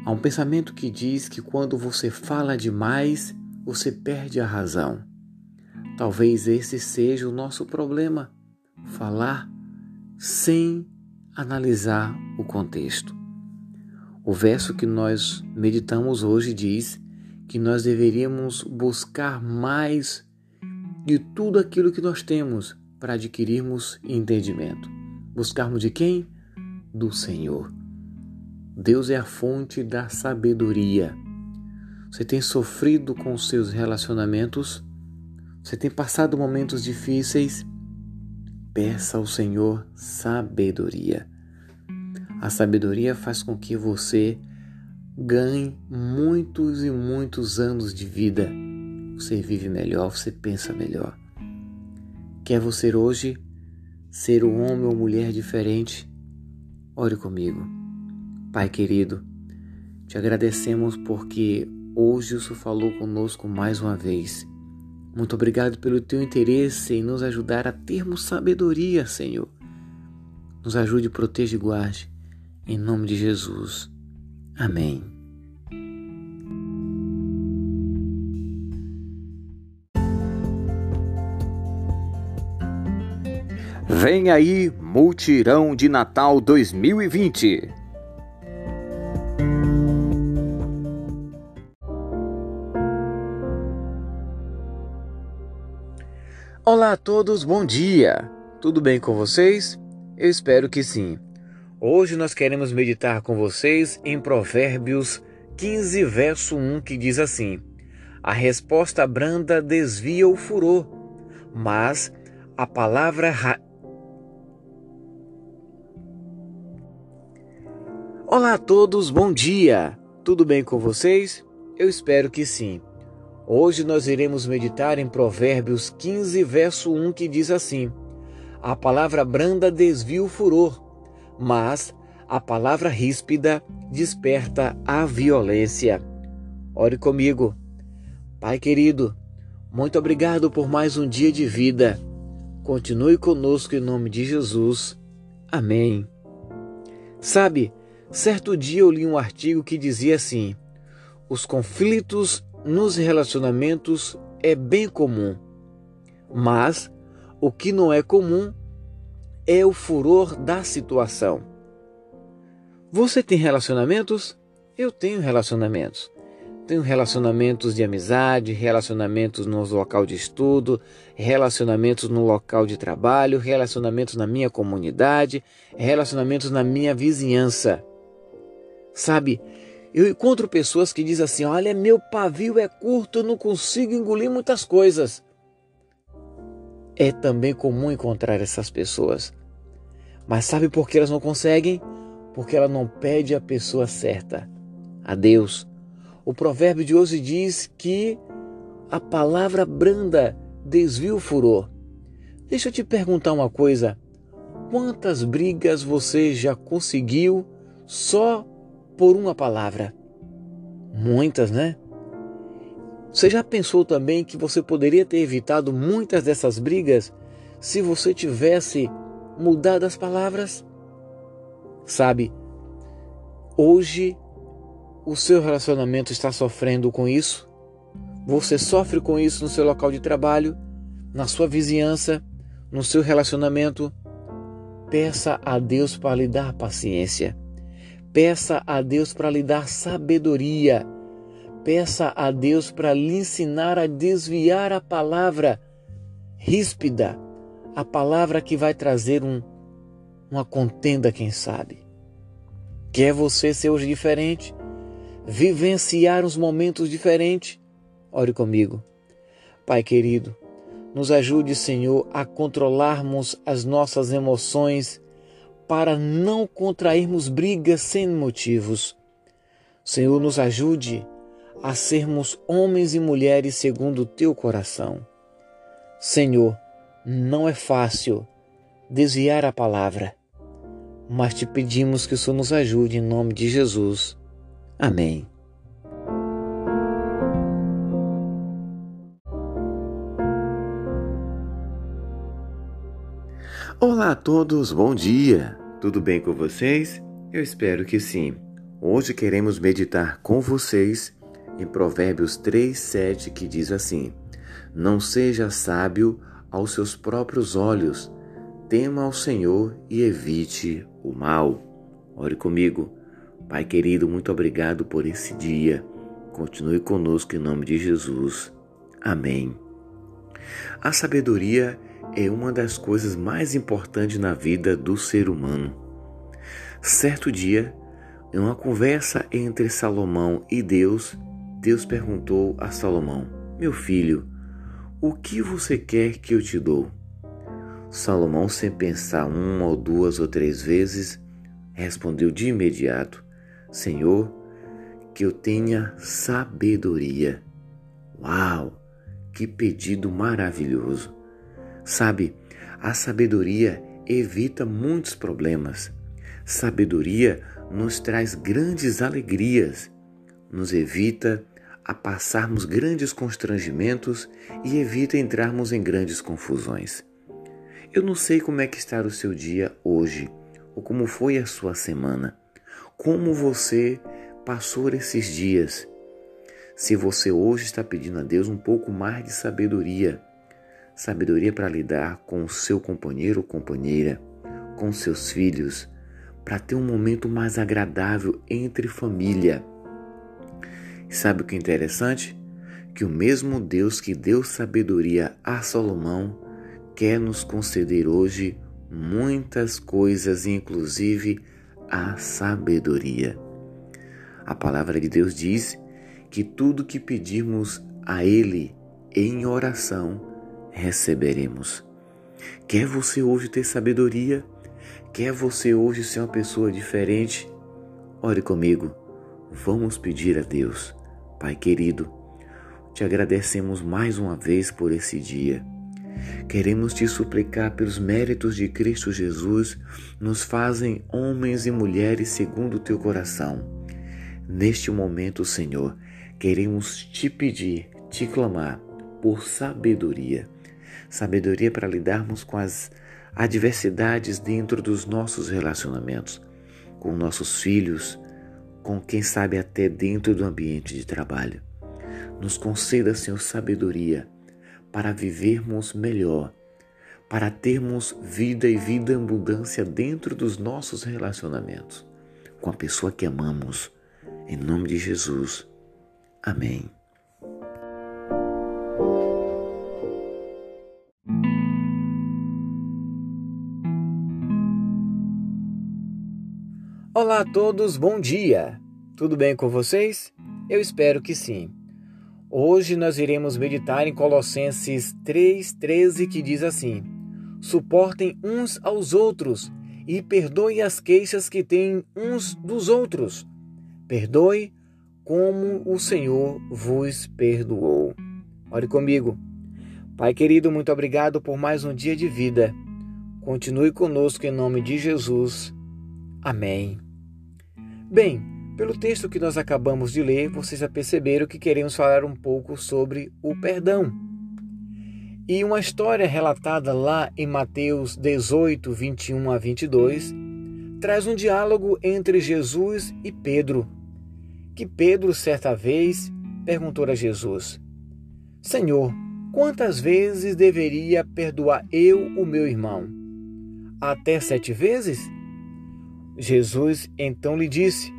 há um pensamento que diz que quando você fala demais, você perde a razão. Talvez esse seja o nosso problema: falar sem analisar o contexto. O verso que nós meditamos hoje diz que nós deveríamos buscar mais de tudo aquilo que nós temos para adquirirmos entendimento. Buscarmos de quem? Do Senhor. Deus é a fonte da sabedoria. Você tem sofrido com os seus relacionamentos? Você tem passado momentos difíceis? Peça ao Senhor sabedoria. A sabedoria faz com que você ganhe muitos e muitos anos de vida. Você vive melhor, você pensa melhor. Quer você hoje ser um homem ou mulher diferente? Ore comigo. Pai querido, te agradecemos porque hoje o Senhor falou conosco mais uma vez. Muito obrigado pelo teu interesse em nos ajudar a termos sabedoria, Senhor. Nos ajude, proteja e guarde. Em nome de Jesus. Amém. Vem aí, Multirão de Natal 2020. Olá a todos, bom dia! Tudo bem com vocês? Eu espero que sim. Hoje nós queremos meditar com vocês em Provérbios 15, verso 1, que diz assim: A resposta branda desvia o furor, mas a palavra Olá a todos, bom dia! Tudo bem com vocês? Eu espero que sim. Hoje nós iremos meditar em Provérbios 15, verso 1, que diz assim: A palavra branda desvia o furor, mas a palavra ríspida desperta a violência. Ore comigo. Pai querido, muito obrigado por mais um dia de vida. Continue conosco em nome de Jesus. Amém. Sabe, Certo dia eu li um artigo que dizia assim: os conflitos nos relacionamentos é bem comum, mas o que não é comum é o furor da situação. Você tem relacionamentos? Eu tenho relacionamentos. Tenho relacionamentos de amizade, relacionamentos no local de estudo, relacionamentos no local de trabalho, relacionamentos na minha comunidade, relacionamentos na minha vizinhança. Sabe, eu encontro pessoas que dizem assim: olha, meu pavio é curto, eu não consigo engolir muitas coisas. É também comum encontrar essas pessoas. Mas sabe por que elas não conseguem? Porque ela não pede a pessoa certa, a Deus. O provérbio de hoje diz que a palavra branda desvia o furor. Deixa eu te perguntar uma coisa: quantas brigas você já conseguiu só por uma palavra. Muitas, né? Você já pensou também que você poderia ter evitado muitas dessas brigas se você tivesse mudado as palavras? Sabe, hoje o seu relacionamento está sofrendo com isso? Você sofre com isso no seu local de trabalho, na sua vizinhança, no seu relacionamento? Peça a Deus para lhe dar paciência. Peça a Deus para lhe dar sabedoria. Peça a Deus para lhe ensinar a desviar a palavra ríspida, a palavra que vai trazer um, uma contenda, quem sabe. Quer você ser hoje diferente? Vivenciar uns momentos diferentes? Ore comigo. Pai querido, Nos ajude, Senhor, a controlarmos as nossas emoções para não contrairmos brigas sem motivos. Senhor, nos ajude a sermos homens e mulheres segundo o teu coração. Senhor, não é fácil desviar a palavra, mas te pedimos que o Senhor nos ajude em nome de Jesus. Amém. Olá a todos, bom dia! Tudo bem com vocês? Eu espero que sim. Hoje queremos meditar com vocês em Provérbios 3,7 que diz assim: Não seja sábio aos seus próprios olhos, tema ao Senhor e evite o mal. Ore comigo. Pai querido, muito obrigado por esse dia. Continue conosco em nome de Jesus. Amém. A sabedoria é uma das coisas mais importantes na vida do ser humano. Certo dia, em uma conversa entre Salomão e Deus, Deus perguntou a Salomão: Meu filho, o que você quer que eu te dou? Salomão, sem pensar uma ou duas ou três vezes, respondeu de imediato: Senhor, que eu tenha sabedoria. Uau! Que pedido maravilhoso! Sabe, a sabedoria evita muitos problemas. Sabedoria nos traz grandes alegrias, nos evita a passarmos grandes constrangimentos e evita entrarmos em grandes confusões. Eu não sei como é que está o seu dia hoje, ou como foi a sua semana, como você passou esses dias. Se você hoje está pedindo a Deus um pouco mais de sabedoria, sabedoria para lidar com o seu companheiro ou companheira, com seus filhos, para ter um momento mais agradável entre família. E sabe o que é interessante? Que o mesmo Deus que deu sabedoria a Salomão quer nos conceder hoje muitas coisas, inclusive a sabedoria. A palavra de Deus diz que tudo que pedirmos a Ele em oração, receberemos. Quer você hoje ter sabedoria? Quer você hoje ser uma pessoa diferente? Ore comigo. Vamos pedir a Deus. Pai querido, te agradecemos mais uma vez por esse dia. Queremos te suplicar pelos méritos de Cristo Jesus, nos fazem homens e mulheres segundo o teu coração. Neste momento, Senhor, queremos te pedir, te clamar por sabedoria sabedoria para lidarmos com as adversidades dentro dos nossos relacionamentos, com nossos filhos, com quem sabe até dentro do ambiente de trabalho. Nos conceda, Senhor, sabedoria para vivermos melhor, para termos vida e vida em abundância dentro dos nossos relacionamentos, com a pessoa que amamos. Em nome de Jesus. Amém. Olá a todos, bom dia! Tudo bem com vocês? Eu espero que sim. Hoje nós iremos meditar em Colossenses 3,13 que diz assim: Suportem uns aos outros e perdoe as queixas que têm uns dos outros. Perdoe como o Senhor vos perdoou. Ore comigo. Pai querido, muito obrigado por mais um dia de vida. Continue conosco em nome de Jesus. Amém. Bem, pelo texto que nós acabamos de ler, vocês já perceberam que queremos falar um pouco sobre o perdão. E uma história relatada lá em Mateus 18, 21 a 22, traz um diálogo entre Jesus e Pedro. Que Pedro, certa vez, perguntou a Jesus: Senhor, quantas vezes deveria perdoar eu o meu irmão? Até sete vezes? Jesus então lhe disse: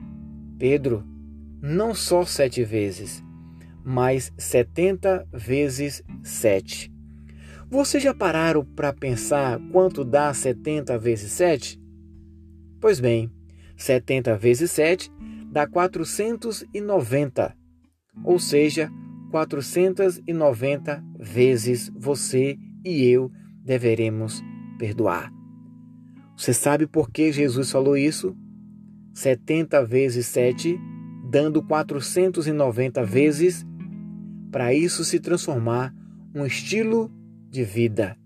Pedro, não só sete vezes, mas setenta vezes sete. Vocês já pararam para pensar quanto dá setenta vezes sete? Pois bem, setenta vezes sete dá 490, ou seja, 490 vezes você e eu deveremos perdoar. Você sabe por que Jesus falou isso? 70 vezes 7, dando 490 vezes, para isso se transformar um estilo de vida.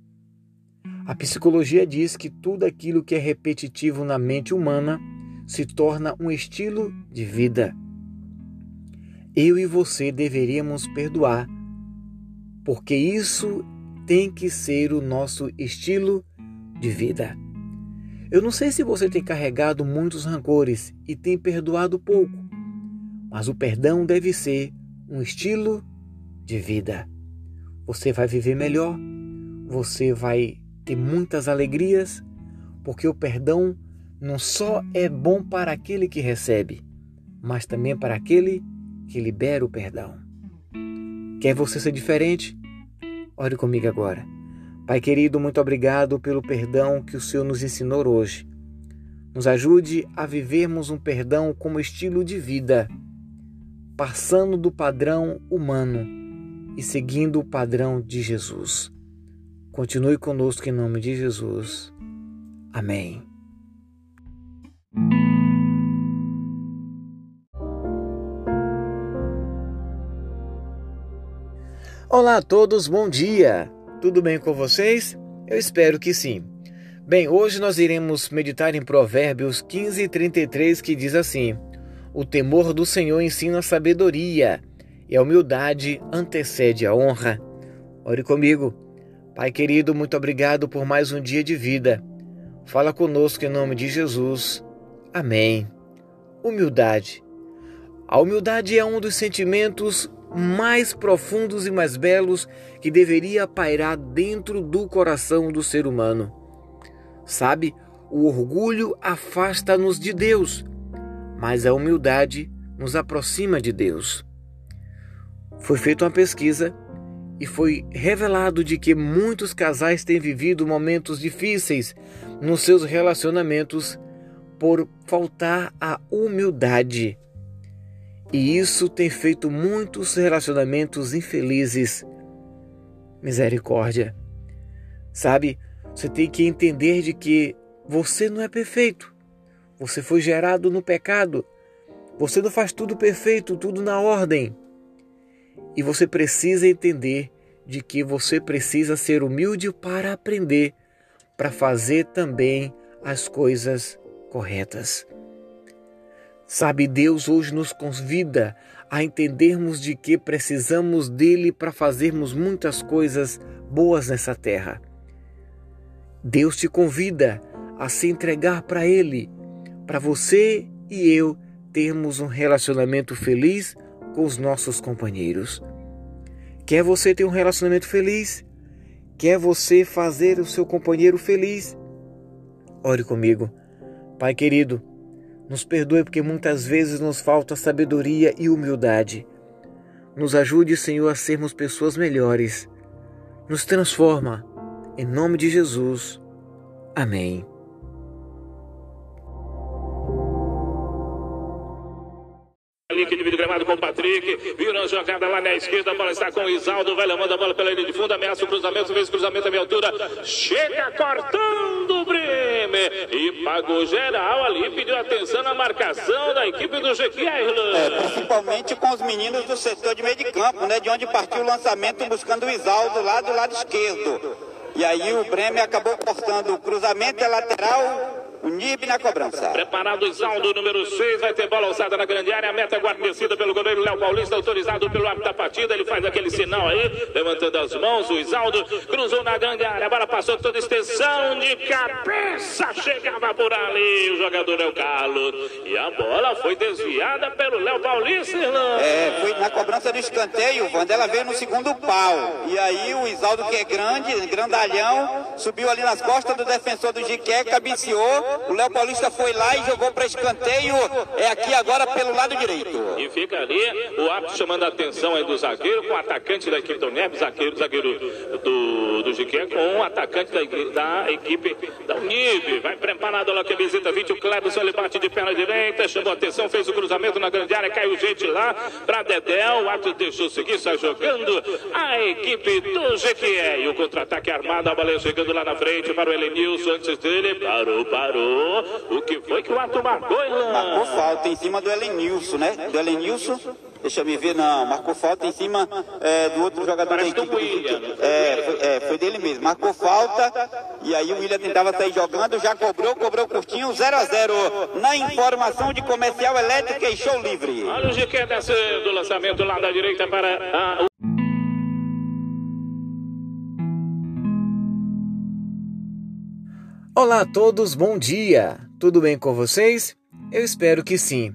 A psicologia diz que tudo aquilo que é repetitivo na mente humana se torna um estilo de vida. Eu e você deveríamos perdoar, porque isso tem que ser o nosso estilo de vida. Eu não sei se você tem carregado muitos rancores e tem perdoado pouco, mas o perdão deve ser um estilo de vida. Você vai viver melhor, você vai ter muitas alegrias, porque o perdão não só é bom para aquele que recebe, mas também para aquele que libera o perdão. Quer você ser diferente? Ore comigo agora. Pai querido, muito obrigado pelo perdão que o Senhor nos ensinou hoje. Nos ajude a vivermos um perdão como estilo de vida, passando do padrão humano e seguindo o padrão de Jesus. Continue conosco em nome de Jesus. Amém. Olá a todos, bom dia! Tudo bem com vocês? Eu espero que sim. Bem, hoje nós iremos meditar em Provérbios 15 e 33 que diz assim: O temor do Senhor ensina a sabedoria e a humildade antecede a honra. Ore comigo. Pai querido, muito obrigado por mais um dia de vida. Fala conosco em nome de Jesus. Amém. Humildade. A humildade é um dos sentimentos mais profundos e mais belos que deveria pairar dentro do coração do ser humano. Sabe, o orgulho afasta-nos de Deus, mas a humildade nos aproxima de Deus. Foi feita uma pesquisa e foi revelado de que muitos casais têm vivido momentos difíceis nos seus relacionamentos por faltar a humildade. E isso tem feito muitos relacionamentos infelizes. Misericórdia. Sabe, você tem que entender de que você não é perfeito. Você foi gerado no pecado. Você não faz tudo perfeito, tudo na ordem. E você precisa entender de que você precisa ser humilde para aprender, para fazer também as coisas corretas. Sabe, Deus hoje nos convida a entendermos de que precisamos dele para fazermos muitas coisas boas nessa terra. Deus te convida a se entregar para ele, para você e eu termos um relacionamento feliz com os nossos companheiros. Quer você ter um relacionamento feliz? Quer você fazer o seu companheiro feliz? Ore comigo. Pai querido, nos perdoe porque muitas vezes nos falta sabedoria e humildade. Nos ajude, Senhor, a sermos pessoas melhores. Nos transforma. Em nome de Jesus. Amém. Com o Patrick. Vira a jogada lá na esquerda. A bola está com o Isaldo. Vai levando a bola pela linha de fundo. Ameaça o cruzamento. Vez cruzamento a minha altura. Chega cortando o Bremer. E pagou geral ali. Pediu atenção na marcação da equipe do Jequiel. É, principalmente com os meninos do setor de meio de campo, né? De onde partiu o lançamento buscando o Isaldo lá do lado esquerdo. E aí o Bremer acabou cortando o cruzamento é lateral. O Nib na cobrança. Preparado o Isaldo, número 6. Vai ter bola alçada na grande área. A meta guarnecida pelo goleiro Léo Paulista, autorizado pelo árbitro da partida. Ele faz aquele sinal aí, levantando as mãos. O Isaldo cruzou na grande área. A bola passou toda extensão de cabeça. Chegava por ali o jogador é o Carlos. E a bola foi desviada pelo Léo Paulista, Irlanda. É, foi na cobrança do escanteio, Wanda. Ela veio no segundo pau. E aí o Isaldo, que é grande, grandalhão, subiu ali nas costas do defensor do Jiqué, cabeceou o Léo Paulista foi lá e jogou para escanteio. É aqui agora pelo lado direito. E fica ali o árbitro chamando a atenção aí do zagueiro com o atacante da equipe do Neves, zagueiro, zagueiro do, do Jiqué, com o atacante da, da equipe da Unib. Vai preparado lá que visita 20, o Clebson, ele bate de perna direita, chamou a atenção, fez o cruzamento na grande área, caiu gente lá para Dedéu, o árbitro deixou seguir, sai jogando a equipe do Jequié. E o contra-ataque armado, a baleia chegando lá na frente para o Elenilson, antes dele, parou, parou. O que foi que o árbitro marcou, Ilan? Marcou falta em cima do Elenilson, né? Do Elenilson. Deixa eu me ver, não. Marcou falta em cima é, do outro jogador Parece da equipe. William, foi É, foi, é, foi dele mesmo. Marcou falta. E aí o William tentava sair jogando, já cobrou, cobrou curtinho, 0 a 0 Na informação de comercial elétrica e show livre. Olha o Jiqué descendo, lançamento lá da direita para a, Olá a todos, bom dia! Tudo bem com vocês? Eu espero que sim.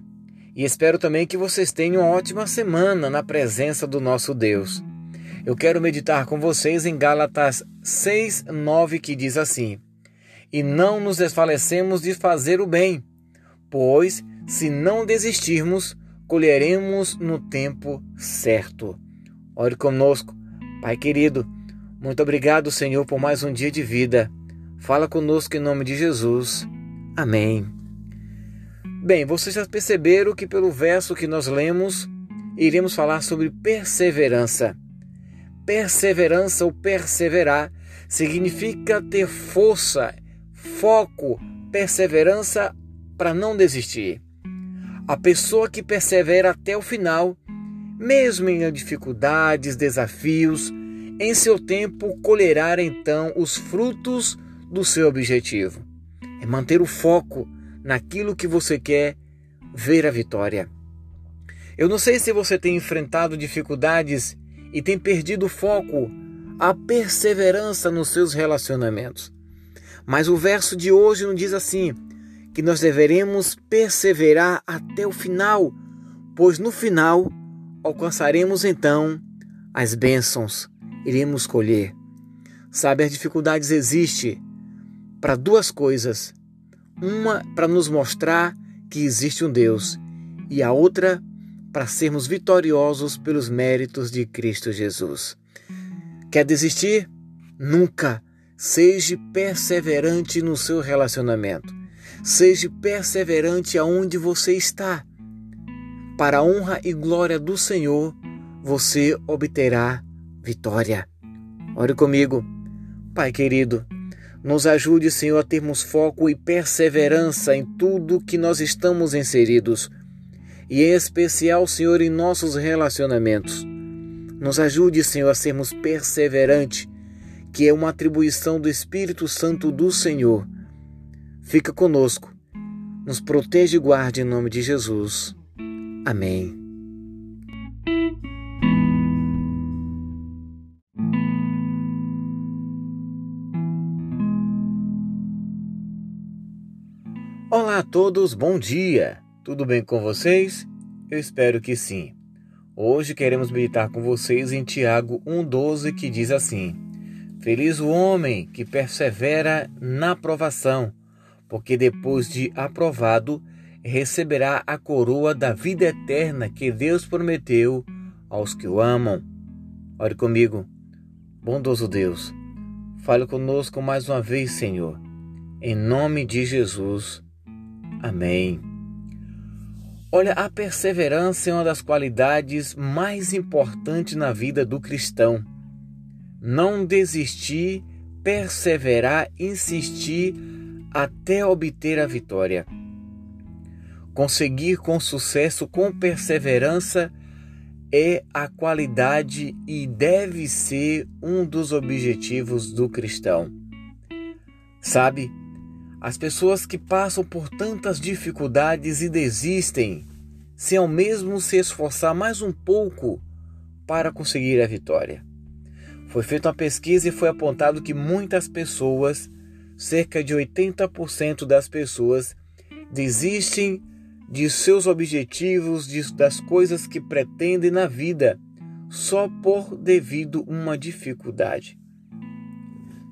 E espero também que vocês tenham uma ótima semana na presença do nosso Deus. Eu quero meditar com vocês em Gálatas 6, 9, que diz assim: E não nos desfalecemos de fazer o bem, pois, se não desistirmos, colheremos no tempo certo. Ore conosco, Pai querido. Muito obrigado, Senhor, por mais um dia de vida. Fala conosco em nome de Jesus. Amém. Bem, vocês já perceberam que pelo verso que nós lemos, iremos falar sobre perseverança. Perseverança ou perseverar significa ter força, foco, perseverança para não desistir. A pessoa que persevera até o final, mesmo em dificuldades, desafios, em seu tempo colherá então os frutos do seu objetivo. É manter o foco naquilo que você quer ver a vitória. Eu não sei se você tem enfrentado dificuldades e tem perdido o foco, a perseverança nos seus relacionamentos. Mas o verso de hoje nos diz assim: que nós deveremos perseverar até o final, pois no final alcançaremos então as bênçãos, iremos colher. Sabe, as dificuldades existem para duas coisas. Uma para nos mostrar que existe um Deus e a outra para sermos vitoriosos pelos méritos de Cristo Jesus. Quer desistir? Nunca. Seja perseverante no seu relacionamento. Seja perseverante aonde você está. Para a honra e glória do Senhor, você obterá vitória. Ore comigo. Pai querido, nos ajude, Senhor, a termos foco e perseverança em tudo que nós estamos inseridos, e em especial, Senhor, em nossos relacionamentos. Nos ajude, Senhor, a sermos perseverantes, que é uma atribuição do Espírito Santo do Senhor. Fica conosco, nos protege e guarde em nome de Jesus. Amém. Olá a todos, bom dia! Tudo bem com vocês? Eu espero que sim. Hoje queremos meditar com vocês em Tiago 1,12 que diz assim: Feliz o homem que persevera na provação, porque depois de aprovado receberá a coroa da vida eterna que Deus prometeu aos que o amam. Ore comigo, bondoso Deus, fale conosco mais uma vez, Senhor, em nome de Jesus. Amém. Olha, a perseverança é uma das qualidades mais importantes na vida do cristão. Não desistir, perseverar, insistir até obter a vitória. Conseguir com sucesso, com perseverança, é a qualidade e deve ser um dos objetivos do cristão. Sabe, as pessoas que passam por tantas dificuldades e desistem, sem ao mesmo se esforçar mais um pouco para conseguir a vitória. Foi feita uma pesquisa e foi apontado que muitas pessoas, cerca de 80% das pessoas, desistem de seus objetivos, de, das coisas que pretendem na vida, só por devido uma dificuldade.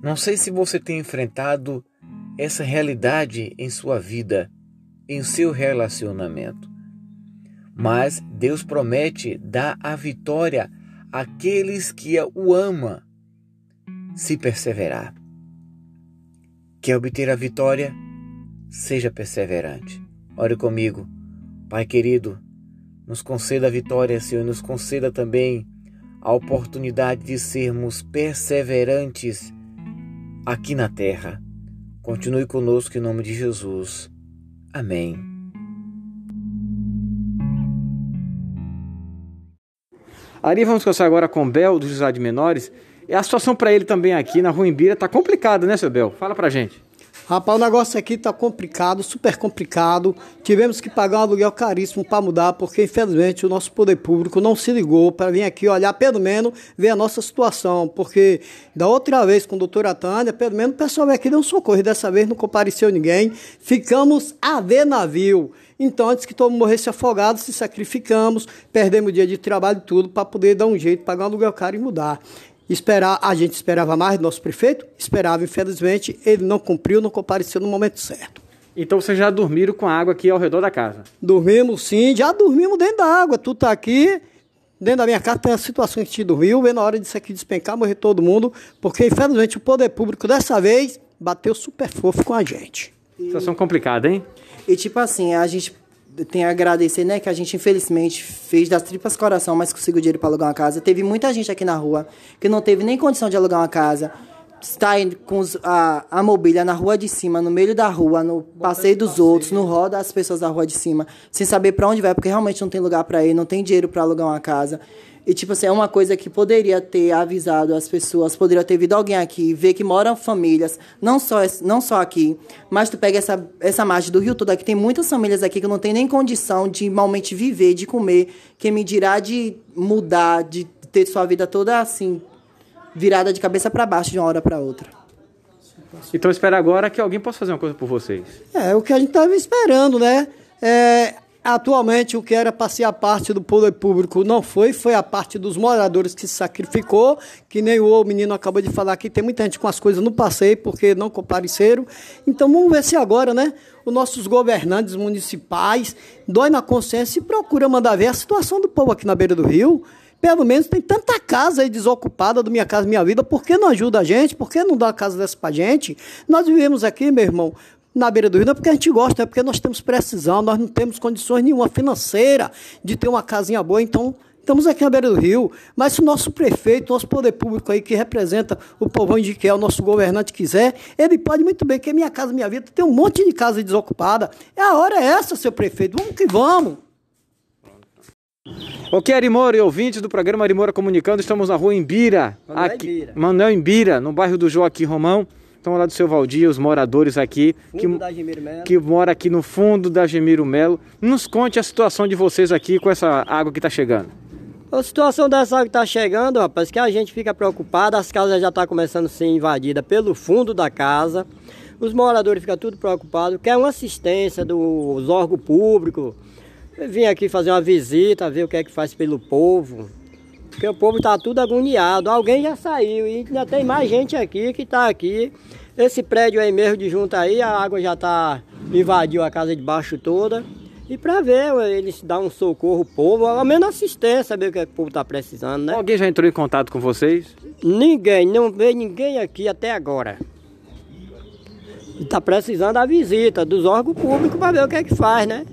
Não sei se você tem enfrentado essa realidade em sua vida, em seu relacionamento. Mas Deus promete dar a vitória àqueles que o ama, se perseverar. Quer obter a vitória? Seja perseverante. Ore comigo. Pai querido, nos conceda a vitória, Senhor, e nos conceda também a oportunidade de sermos perseverantes aqui na terra. Continue conosco em nome de Jesus. Amém. Ari, vamos conversar agora com Bel, do Juizado de Menores. E a situação para ele também aqui na Rua Imbira está complicada, né, seu Bel? Fala pra gente. Rapaz, o negócio aqui tá complicado, super complicado. Tivemos que pagar um aluguel caríssimo para mudar, porque infelizmente o nosso poder público não se ligou para vir aqui olhar, pelo menos, ver a nossa situação. Porque da outra vez com a doutora Tânia, pelo menos o pessoal aqui deu um socorro, dessa vez não compareceu ninguém. Ficamos a ver navio. Então, antes que todo mundo morresse afogado, se sacrificamos, perdemos dia de trabalho e tudo para poder dar um jeito, pagar um aluguel caro e mudar. Esperar, a gente esperava mais do nosso prefeito, esperava, infelizmente, ele não cumpriu, não compareceu no momento certo. Então vocês já dormiram com a água aqui ao redor da casa? Dormimos sim, já dormimos dentro da água, tu tá aqui, dentro da minha casa tem a situação que a gente dormiu, vendo a hora disso aqui despencar, morrer todo mundo, porque infelizmente o poder público dessa vez bateu super fofo com a gente. Situação complicada, hein? E tipo assim, a gente tem a agradecer, né, que a gente infelizmente fez das tripas coração, mas conseguiu dinheiro para alugar uma casa. Teve muita gente aqui na rua que não teve nem condição de alugar uma casa. Está com os, a, a mobília na rua de cima, no meio da rua, no passeio dos outros, no roda das pessoas da rua de cima, sem saber para onde vai, porque realmente não tem lugar para ir, não tem dinheiro para alugar uma casa. E, tipo assim, é uma coisa que poderia ter avisado as pessoas, poderia ter vindo alguém aqui, ver que moram famílias, não só, não só aqui, mas tu pega essa, essa margem do Rio todo aqui, tem muitas famílias aqui que não tem nem condição de malmente viver, de comer, que me dirá de mudar, de ter sua vida toda assim, virada de cabeça para baixo de uma hora para outra. Então espera agora que alguém possa fazer uma coisa por vocês. É, o que a gente estava esperando, né? É, Atualmente, o que era para ser a parte do poder público não foi, foi a parte dos moradores que se sacrificou, que nem o menino acabou de falar aqui, tem muita gente com as coisas no passeio porque não compareceram. Então vamos ver se agora, né, os nossos governantes municipais dói na consciência e procura mandar ver a situação do povo aqui na beira do rio. Pelo menos tem tanta casa aí desocupada do Minha Casa Minha Vida, por que não ajuda a gente? Por que não dá uma casa dessa pra gente? Nós vivemos aqui, meu irmão, na beira do rio, não é porque a gente gosta, é porque nós temos precisão, nós não temos condições nenhuma financeira de ter uma casinha boa, então estamos aqui na beira do rio. Mas se o nosso prefeito, nosso poder público aí, que representa o povão de que é o nosso governante quiser, ele pode muito bem, que minha casa, minha vida, tem um monte de casa desocupada. É a hora é essa, seu prefeito, vamos que vamos. Ok, Arimora e ouvintes do programa Arimora Comunicando, estamos na rua Imbira, Manuel aqui, Imbira. Manuel Imbira, no bairro do Joaquim Romão. Estão lá do seu Valdir, os moradores aqui que, que mora aqui no fundo da Gemiro Melo. Nos conte a situação de vocês aqui com essa água que está chegando. A situação dessa água que está chegando, rapaz, que a gente fica preocupado, as casas já estão tá começando a ser invadidas pelo fundo da casa. Os moradores ficam tudo preocupados, quer uma assistência dos órgãos públicos. Vim aqui fazer uma visita, ver o que é que faz pelo povo. Porque o povo está tudo agoniado. Alguém já saiu e ainda tem mais gente aqui que está aqui esse prédio aí mesmo de junto aí, a água já tá invadiu a casa de baixo toda. E para ver eles dar um socorro ao povo, ao menos assistência, saber o que, é que o povo tá precisando, né? Alguém já entrou em contato com vocês? Ninguém, não veio ninguém aqui até agora. Está precisando da visita dos órgãos públicos para ver o que é que faz, né?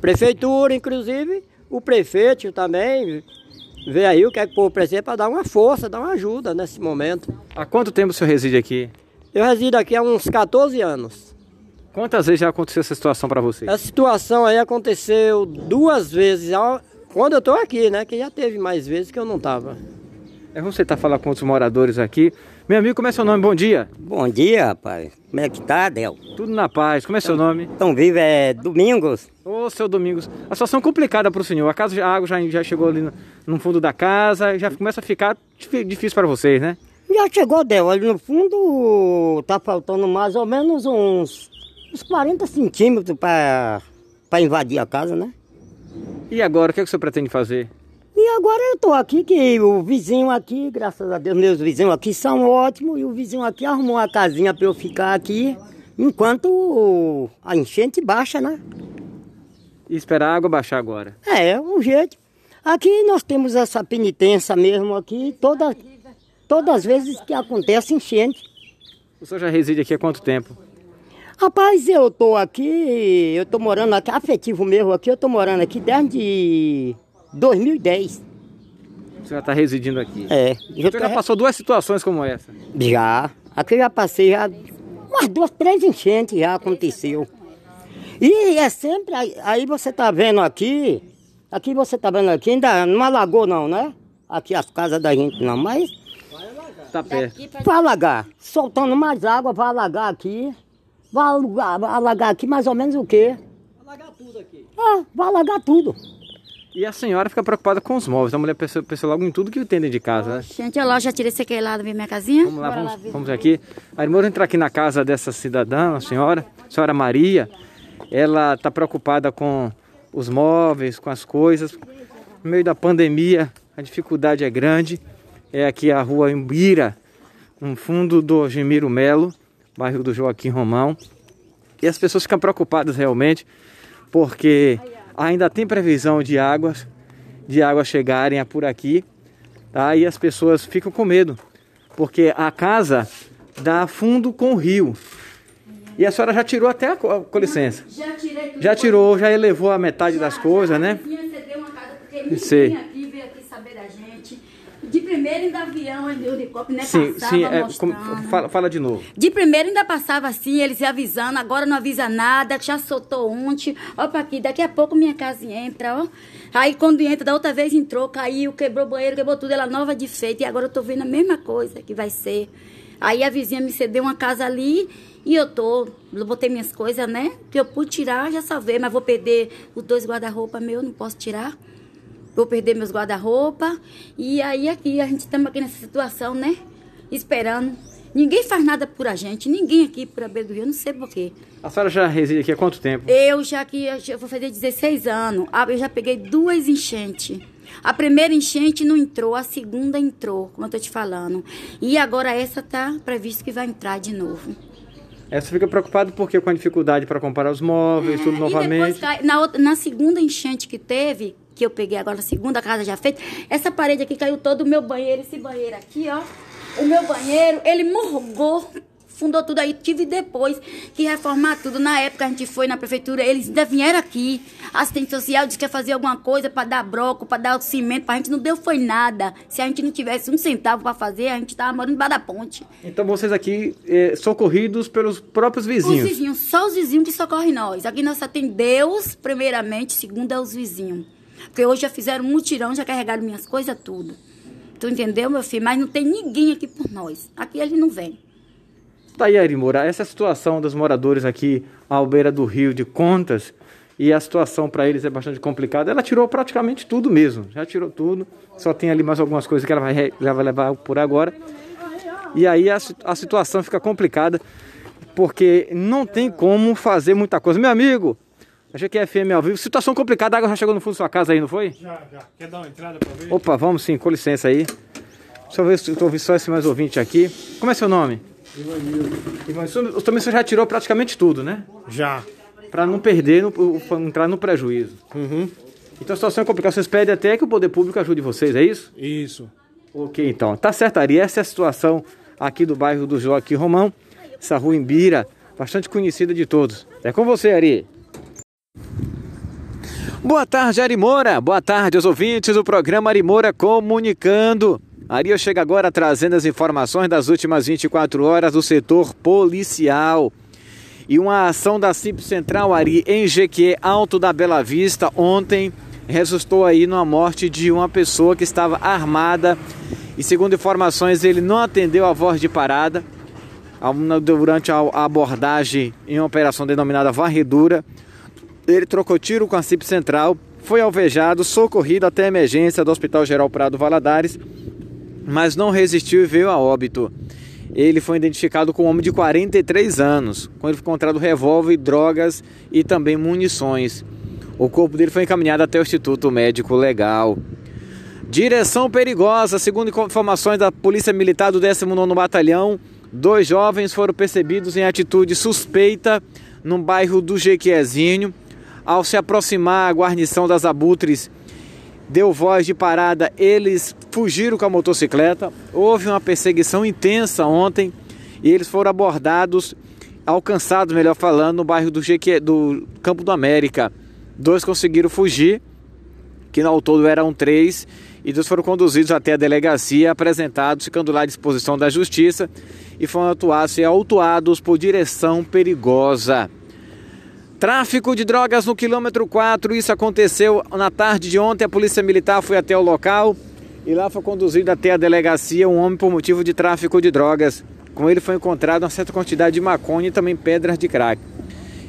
Prefeitura, inclusive, o prefeito também vê aí o que é que o povo precisa para dar uma força, dar uma ajuda nesse momento. Há quanto tempo o senhor reside aqui? Eu resido aqui há uns 14 anos. Quantas vezes já aconteceu essa situação para você? Essa situação aí aconteceu duas vezes, quando eu estou aqui, né? Que já teve mais vezes que eu não estava. É você tá falando com os moradores aqui. Meu amigo, como é seu nome? Bom dia. Bom dia, rapaz. Como é que tá, Del? Tudo na paz. Como é seu nome? Então vive é Domingos. Ô, seu Domingos. A situação é complicada para o senhor. A casa, a água já, já chegou ali no, no fundo da casa, já começa a ficar difícil para vocês, né? Já chegou, Del. Ali no fundo tá faltando mais ou menos uns, uns 40 centímetros para invadir a casa, né? E agora, o que, é que você pretende fazer? E agora eu tô aqui, que o vizinho aqui, graças a Deus, meus vizinhos aqui são ótimos, e o vizinho aqui arrumou uma casinha para eu ficar aqui, enquanto a enchente baixa, né? E esperar a água baixar agora. É, é um jeito. Aqui nós temos essa penitência mesmo aqui, toda, todas as vezes que acontece enchente. O senhor já reside aqui há quanto tempo? Rapaz, eu tô aqui, eu tô morando aqui, afetivo mesmo aqui, eu tô morando aqui desde 2010. O senhor está residindo aqui? É. Senhor já passou duas situações como essa? Já. Aqui eu já passei já umas duas, três enchentes já aconteceu. E é sempre, aí, aí você tá vendo aqui, aqui você tá vendo aqui, ainda não alagou não, né? Aqui as casas da gente não, mas... Tá perto. Vai alagar, soltando mais água, vai alagar aqui. Vai alagar, vai alagar aqui mais ou menos o quê? Alagar tudo aqui. Ah, vai alagar tudo. E a senhora fica preocupada com os móveis. A mulher pensa, pensa logo em tudo que tem dentro de casa, né? Gente, olha lá, já tirei esse aqui lá da minha casinha. Vamos lá, vamos, vamos aqui. A irmã entrar aqui na casa dessa cidadã, a senhora, a senhora Maria. Ela está preocupada com os móveis, com as coisas. No meio da pandemia, a dificuldade é grande. É aqui a rua Imbira, no fundo do Gemiro Melo, bairro do Joaquim Romão. E as pessoas ficam preocupadas realmente, porque ainda tem previsão de águas, de águas chegarem por aqui, tá? E as pessoas ficam com medo, porque a casa dá fundo com o rio. E a senhora já tirou até a, com licença. Já tirei tudo. Já tirou, já elevou a metade das coisas, né? cedeu uma casa, porque ninguém Sei. aqui veio aqui saber da gente. De primeiro ainda avião, ainda helicóptero, né? Sim, passava sim, é, como- fala, fala de novo. De primeiro ainda passava assim, eles iam avisando, agora não avisa nada, já soltou ontem. Ó pra aqui, daqui a pouco minha casa entra, ó. Aí quando entra, da outra vez entrou, caiu, quebrou o banheiro, quebrou tudo, ela nova de feito. E agora eu tô vendo a mesma coisa que vai ser. Aí a vizinha me cedeu uma casa ali e eu tô, eu botei minhas coisas, né? Que eu pude tirar, já salvei, mas vou perder os dois guarda-roupa meu, não posso tirar. Vou perder meus guarda-roupa. E aí aqui, a gente estamos aqui nessa situação, né? Esperando. Ninguém faz nada por a gente, ninguém aqui por a beira do rio, não sei porquê. A senhora já reside aqui há quanto tempo? Eu já que eu vou fazer 16 anos, ah, eu já peguei duas enchentes. A primeira enchente não entrou, a segunda entrou, como eu tô te falando. E agora essa tá previsto que vai entrar de novo. Essa fica preocupada porque com a dificuldade para comprar os móveis, tudo É, depois novamente. cai- na, outra- na segunda enchente que teve, que eu peguei agora, a segunda casa já feita, essa parede aqui caiu todo o meu banheiro, esse banheiro aqui, ó. O meu banheiro, ele morgou, fundou tudo aí. Tive depois que reformar tudo. Na época a gente foi na prefeitura, eles ainda vieram aqui. Assistente social disse que ia fazer alguma coisa para dar broco, para dar cimento, pra gente não deu foi nada. Se a gente não tivesse um centavo para fazer, a gente tava morando embaixo da ponte. Então vocês aqui eh, socorridos pelos próprios vizinhos. Os vizinhos, só os vizinhos que socorrem nós. Aqui nós só tem Deus, primeiramente, segundo é os vizinhos. Porque hoje já fizeram mutirão, já carregaram minhas coisas, tudo. Tu entendeu, meu filho? Mas não tem ninguém aqui por nós. Aqui ele não vem. Tá aí, Ari Moura, essa situação dos moradores aqui à beira do rio de Contas e a situação para eles é bastante complicada. Ela tirou praticamente tudo mesmo, já tirou tudo. Só tem ali mais algumas coisas que ela vai, vai levar por agora. E aí a, a situação fica complicada porque não tem como fazer muita coisa. Meu amigo, achei que é FM ao vivo. Situação complicada, a água já chegou no fundo da sua casa aí, não foi? Já, já. Quer dar uma entrada pra ver? Opa, vamos sim, com licença aí. Deixa eu ver se eu ouvindo só esse mais ouvinte aqui. Como é seu nome? Ivanildo. Ivan, também você já tirou praticamente tudo, né? Já. Para não perder, no, pra entrar no prejuízo. Uhum. Então a situação é complicada. Vocês pedem até que o poder público ajude vocês, é isso? Isso. Ok, então. Tá certo, Ari. Essa é a situação aqui do bairro do Joaquim Romão. Essa rua Imbira, bastante conhecida de todos. É com você, Ari. Boa tarde, Ari Moura. Boa tarde aos ouvintes do programa Ari Moura Comunicando. Ari, eu chego agora trazendo as informações das últimas 24 horas do setor policial. E uma ação da CIP Central Ari em Jequié, Alto da Bela Vista, ontem resultou aí numa morte de uma pessoa que estava armada e segundo informações ele não atendeu a voz de parada durante a abordagem em uma operação denominada varredura. Ele trocou tiro com a CIP Central, foi alvejado, socorrido até a emergência do Hospital Geral Prado Valadares, mas não resistiu e veio a óbito. Ele foi identificado como um homem de 43 anos, ele foi encontrado revólver, drogas e também munições. O corpo dele foi encaminhado até o Instituto Médico Legal. Direção perigosa, segundo informações da Polícia Militar do 19º Batalhão, Dois jovens foram percebidos em atitude suspeita no bairro do Jequiezinho. Ao se aproximar a guarnição das abutres, deu voz de parada, eles fugiram com a motocicleta. Houve uma perseguição intensa ontem e eles foram abordados, alcançados, melhor falando, no bairro do, Jeque, do Campo do América. Dois conseguiram fugir, que ao todo eram três, e dois foram conduzidos até a delegacia, apresentados, ficando lá à disposição da justiça, e foram atuados e autuados por direção perigosa. Tráfico de drogas no quilômetro 4, isso aconteceu na tarde de ontem. A polícia militar foi até o local e lá foi conduzido até a delegacia um homem por motivo de tráfico de drogas. Com ele foi encontrado uma certa quantidade de maconha e também pedras de crack.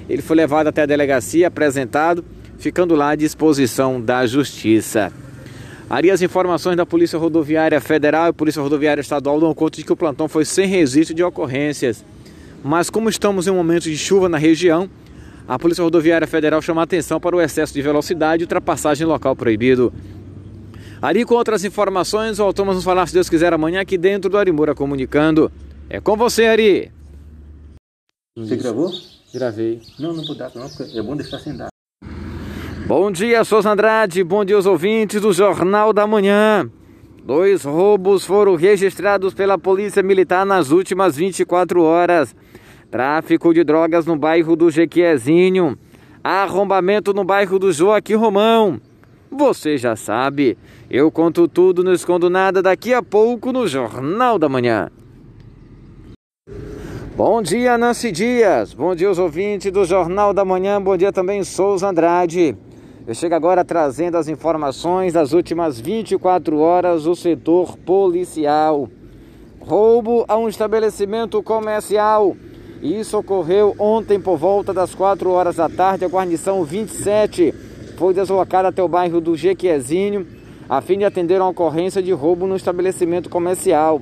Ele foi levado até a delegacia, apresentado, ficando lá à disposição da justiça. Aí as informações da Polícia Rodoviária Federal e Polícia Rodoviária Estadual dão conta de que o plantão foi sem registro de ocorrências. Mas como estamos em um momento de chuva na região, a Polícia Rodoviária Federal chama atenção para o excesso de velocidade e ultrapassagem local proibido. Ali com outras informações, voltamos a nos falar, se Deus quiser, amanhã aqui dentro do Arimura Comunicando. É com você, Ari. Você gravou? Gravei. Não, não vou dar não, porque é bom deixar sem dar. Bom dia, Souza Andrade. Bom dia aos ouvintes do Jornal da Manhã. Dois roubos foram registrados pela Polícia Militar nas últimas 24 horas. Tráfico de drogas no bairro do Jequiezinho. Arrombamento no bairro do Joaquim Romão. Você já sabe. Eu conto tudo, não escondo nada daqui a pouco no Jornal da Manhã. Bom dia, Nancy Dias. Bom dia, os ouvintes do Jornal da Manhã. Bom dia também, Souza Andrade. Eu chego agora trazendo as informações das últimas 24 horas do setor policial. Roubo a um estabelecimento comercial. Isso ocorreu ontem por volta das 4 horas da tarde. A guarnição 27 foi deslocada até o bairro do Jequiezinho a fim de atender a ocorrência de roubo no estabelecimento comercial,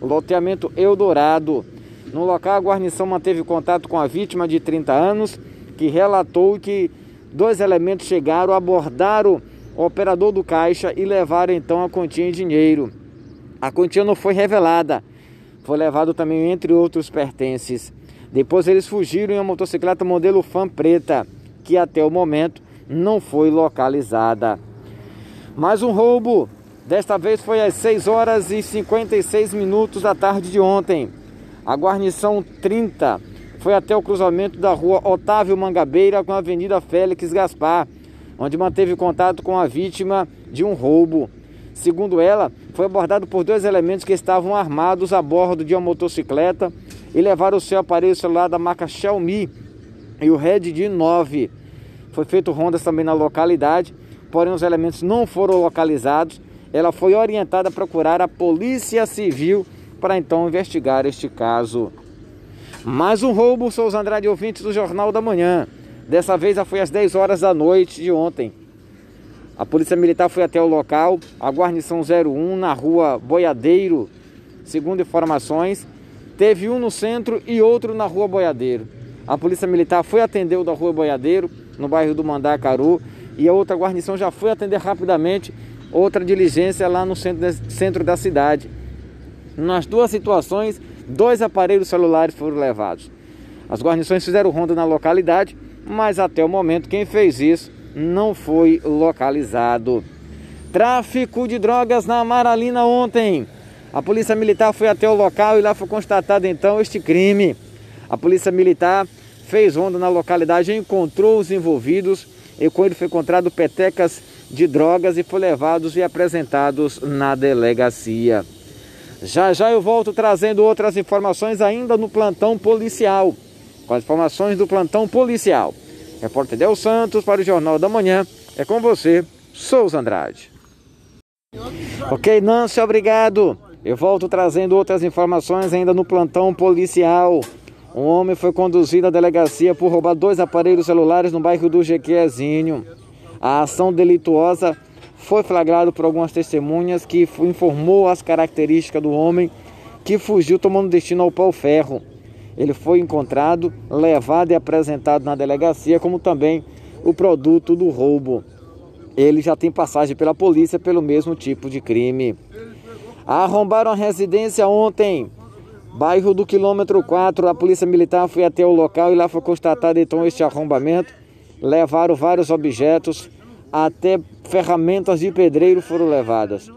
loteamento Eldorado. No local, a guarnição manteve contato com a vítima de 30 anos, que relatou que dois elementos chegaram, abordaram o operador do caixa e levaram então a quantia em dinheiro. A quantia não foi revelada, foi levado também entre outros pertences. Depois eles fugiram em uma motocicleta modelo Fan preta, que até o momento não foi localizada. Mais um roubo. Desta vez foi às 6 horas e 56 minutos da tarde de ontem. A guarnição 30 foi até o cruzamento da rua Otávio Mangabeira com a Avenida Félix Gaspar, onde manteve contato com a vítima de um roubo. Segundo ela, foi abordado por dois elementos que estavam armados a bordo de uma motocicleta e levaram o seu aparelho celular da marca Xiaomi e o Redmi 9. Foi feito rondas também na localidade, porém os elementos não foram localizados. Ela foi orientada a procurar a Polícia Civil para então investigar este caso. Mais um roubo, Souza Andrade, ouvintes do Jornal da Manhã. Dessa vez já foi às 10 horas da noite de ontem. A Polícia Militar foi até o local, a guarnição 01 na rua Boiadeiro, segundo informações, Teve um no centro e outro na rua Boiadeiro. A polícia militar foi atender o da rua Boiadeiro, no bairro do Mandacaru, e a outra guarnição já foi atender rapidamente outra diligência lá no centro, centro da cidade. Nas duas situações, dois aparelhos celulares foram levados. As guarnições fizeram ronda na localidade, mas até o momento quem fez isso não foi localizado. Tráfico de drogas na Amaralina ontem. A polícia militar foi até o local e lá foi constatado então este crime. A polícia militar fez ronda na localidade, encontrou os envolvidos e com ele foi encontrado petecas de drogas e foi levados e apresentados na delegacia. Já já eu volto trazendo outras informações ainda no plantão policial. Com as informações do plantão policial. Repórter Del Santos para o Jornal da Manhã. É com você, Souza Andrade. Ok, Nancy, obrigado. Eu volto trazendo outras informações ainda no plantão policial. Um homem foi conduzido à delegacia por roubar dois aparelhos celulares no bairro do Jequiezinho. A ação delituosa foi flagrada por algumas testemunhas que informou as características do homem que fugiu tomando destino ao pau-ferro. Ele foi encontrado, levado e apresentado na delegacia como também o produto do roubo. Ele já tem passagem pela polícia pelo mesmo tipo de crime. Arrombaram a residência ontem. Bairro do quilômetro 4, a polícia militar foi até o local e lá foi constatado então este arrombamento. Levaram vários objetos, até ferramentas de pedreiro foram levadas.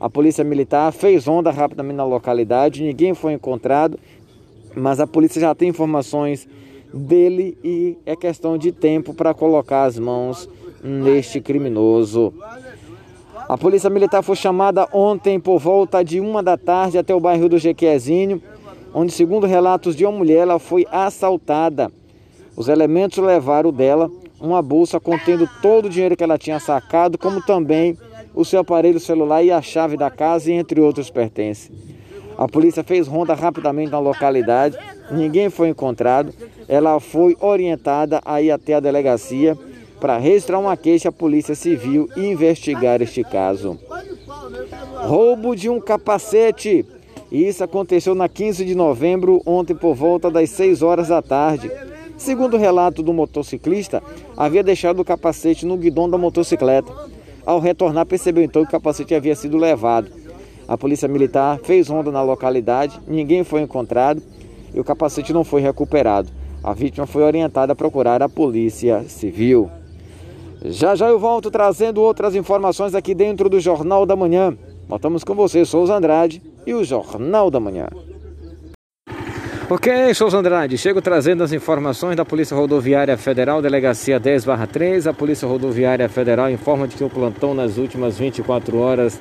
A polícia militar fez onda rapidamente na localidade, ninguém foi encontrado, mas a polícia já tem informações dele e é questão de tempo para colocar as mãos neste criminoso. A polícia militar foi chamada ontem por volta de uma da tarde até o bairro do Jequezinho, onde, segundo relatos de uma mulher, ela foi assaltada. Os elementos levaram dela uma bolsa contendo todo o dinheiro que ela tinha sacado, como também o seu aparelho celular e a chave da casa, entre outros pertences. A polícia fez ronda rapidamente na localidade, ninguém foi encontrado. Ela foi orientada a ir até a delegacia para registrar uma queixa à Polícia Civil e investigar este caso. Roubo de um capacete. Isso aconteceu na 15 de novembro, ontem por volta das 6 horas da tarde. Segundo o relato do motociclista, havia deixado o capacete no guidão da motocicleta. Ao retornar, percebeu então que o capacete havia sido levado. A polícia militar fez ronda na localidade, ninguém foi encontrado e o capacete não foi recuperado. A vítima foi orientada a procurar a polícia civil. Já já eu volto trazendo outras informações aqui dentro do Jornal da Manhã. Voltamos com você, Souza Andrade e o Jornal da Manhã. Ok, Souza Andrade, chego trazendo as informações da Polícia Rodoviária Federal, Delegacia 10-3. A Polícia Rodoviária Federal informa de que o plantão nas últimas 24 horas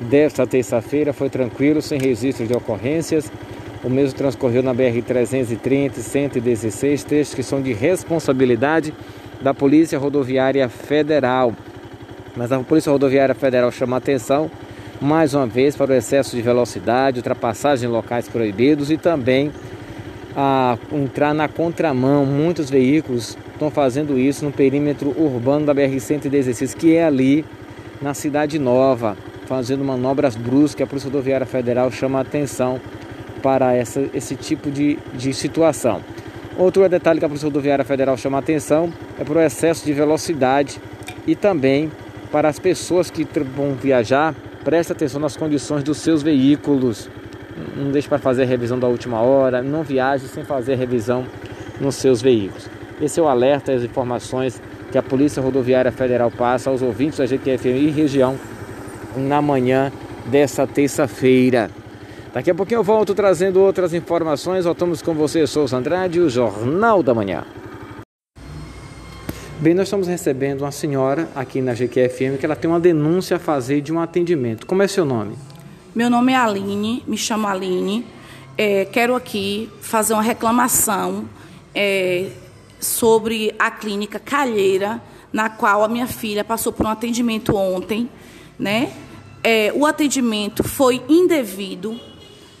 desta terça-feira foi tranquilo, sem registro de ocorrências. O mesmo transcorreu na BR-330 e 116, textos que são de responsabilidade da Polícia Rodoviária Federal. Mas a Polícia Rodoviária Federal chama atenção mais uma vez para o excesso de velocidade, ultrapassagem em locais proibidos e também a entrar na contramão. Muitos veículos estão fazendo isso no perímetro urbano da BR-116, que é ali na Cidade Nova, fazendo manobras bruscas. A Polícia Rodoviária Federal chama atenção para essa, esse tipo de, de situação. Outro detalhe que a Polícia Rodoviária Federal chama a atenção é para o excesso de velocidade e também para as pessoas que vão viajar, preste atenção nas condições dos seus veículos não deixe para fazer a revisão da última hora, não viaje sem fazer revisão nos seus veículos. Esse é o alerta e as informações que a Polícia Rodoviária Federal passa aos ouvintes da GTFM e região na manhã dessa terça-feira. Daqui a pouquinho eu volto trazendo outras informações. Voltamos com você, Souza Andrade, o Jornal da Manhã. Bem, nós estamos recebendo uma senhora aqui na GQFM que ela tem uma denúncia a fazer de um atendimento. Como é seu nome? Meu nome é Aline, me chamo Aline. É, quero aqui fazer uma reclamação é, sobre a clínica Calheira, na qual a minha filha passou por um atendimento ontem. Né? É, o atendimento foi indevido,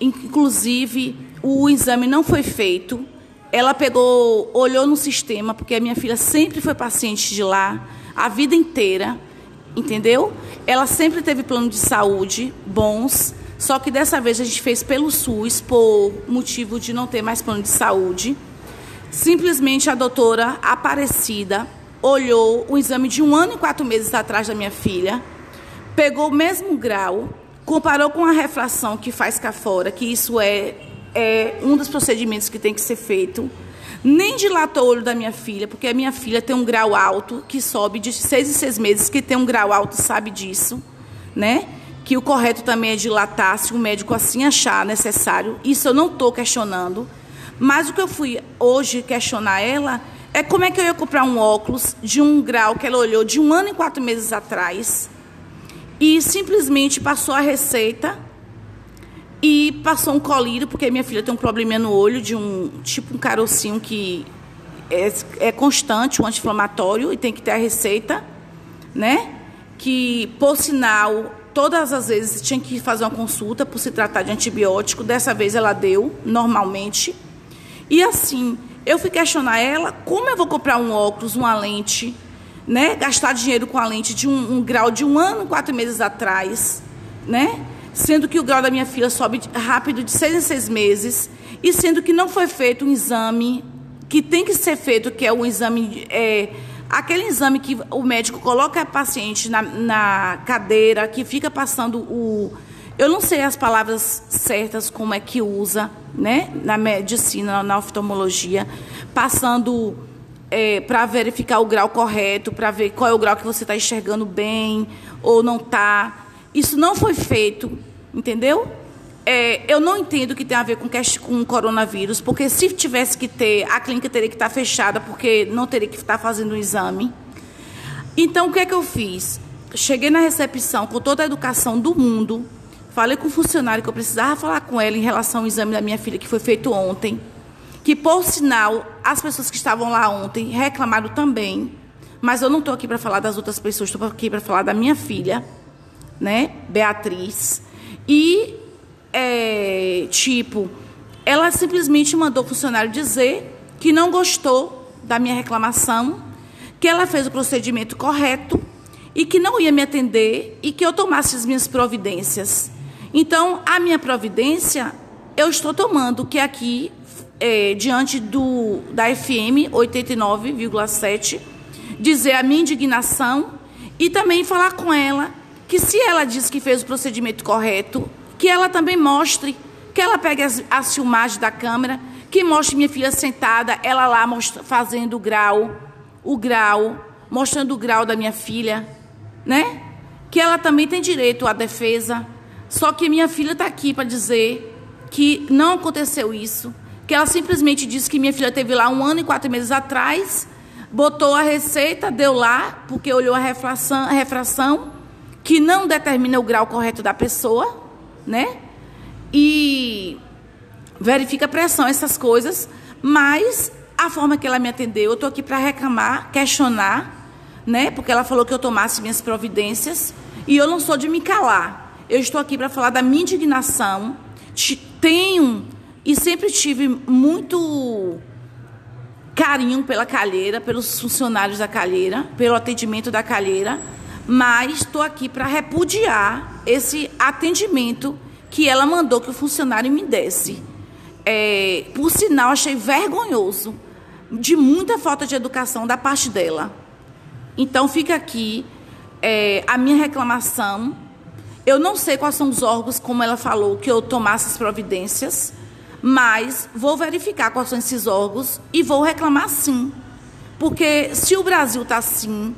inclusive o exame não foi feito. Ela pegou, olhou no sistema, porque a minha filha sempre foi paciente de lá, a vida inteira entendeu? Ela sempre teve plano de saúde bons, só que dessa vez a gente fez pelo SUS por motivo de não ter mais plano de saúde. Simplesmente a doutora Aparecida olhou o exame de um ano e quatro meses atrás da minha filha, pegou o mesmo grau, comparou com a refração que faz cá fora, que isso é, é um dos procedimentos que tem que ser feito nem dilatou o olho da minha filha, porque a minha filha tem um grau alto, que sobe de seis em seis meses, que tem um grau alto sabe disso, né? Que o correto também é dilatar, se o médico assim achar necessário. Isso eu não estou questionando. Mas o que eu fui hoje questionar ela é como é que eu ia comprar um óculos de um grau que ela olhou de um ano e quatro meses atrás e simplesmente passou a receita e passou um colírio, porque minha filha tem um probleminha no olho, de um tipo um carocinho que é, é constante, um anti-inflamatório, e tem que ter a receita, né? Que, por sinal, todas as vezes tinha que fazer uma consulta por se tratar de antibiótico. Dessa vez ela deu, normalmente. E assim, eu fui questionar ela como eu vou comprar um óculos, uma lente, né? Gastar dinheiro com a lente de um, um grau de um ano, quatro meses atrás, né? sendo que o grau da minha filha sobe rápido de seis em seis meses, e sendo que não foi feito um exame que tem que ser feito, que é um exame. É, aquele exame que o médico coloca a paciente na, na cadeira, que fica passando o. Eu não sei as palavras certas, como é que usa, né, na medicina, na oftalmologia, passando é, para verificar o grau correto, para ver qual é o grau que você está enxergando bem ou não está. Isso não foi feito, entendeu? É, eu não entendo que tem a ver com, com coronavírus, porque se tivesse que ter, a clínica teria que estar tá fechada, porque não teria que estar fazendo o exame. Então, o que é que eu fiz? Cheguei na recepção com toda a educação do mundo, falei com o funcionário que eu precisava falar com ela em relação ao exame da minha filha, que foi feito ontem, que, por sinal, as pessoas que estavam lá ontem reclamaram também, mas eu não estou aqui para falar das outras pessoas, estou aqui para falar da minha filha, né, Beatriz, e, é, tipo, ela simplesmente mandou o funcionário dizer que não gostou da minha reclamação, que ela fez o procedimento correto e que não ia me atender e que eu tomasse as minhas providências. Então, a minha providência eu estou tomando, que é aqui, é, diante do, da FM 89,7, dizer a minha indignação e também falar com ela que se ela diz que fez o procedimento correto, que ela também mostre, que ela pegue as, as filmagens da câmera, que mostre minha filha sentada, ela lá mostra, fazendo o grau, o grau, mostrando o grau da minha filha, né? Que ela também tem direito à defesa. Só que minha filha está aqui para dizer que não aconteceu isso, que ela simplesmente disse que minha filha teve lá um ano e quatro meses atrás, botou a receita, deu lá, porque olhou a refração, a refração que não determina o grau correto da pessoa, né? E verifica a pressão, essas coisas, mas a forma que ela me atendeu, eu estou aqui para reclamar, questionar, né? Porque ela falou que eu tomasse minhas providências e eu não sou de me calar. Eu estou aqui para falar da minha indignação. Tenho e sempre tive muito carinho pela calheira, pelos funcionários da calheira, pelo atendimento da calheira, mas estou aqui para repudiar esse atendimento que ela mandou que o funcionário me desse. É, por sinal, achei vergonhoso de muita falta de educação da parte dela. Então fica aqui é, a minha reclamação. Eu não sei quais são os órgãos, como ela falou, que eu tomasse as providências, mas vou verificar quais são esses órgãos e vou reclamar sim. Porque se o Brasil está assim,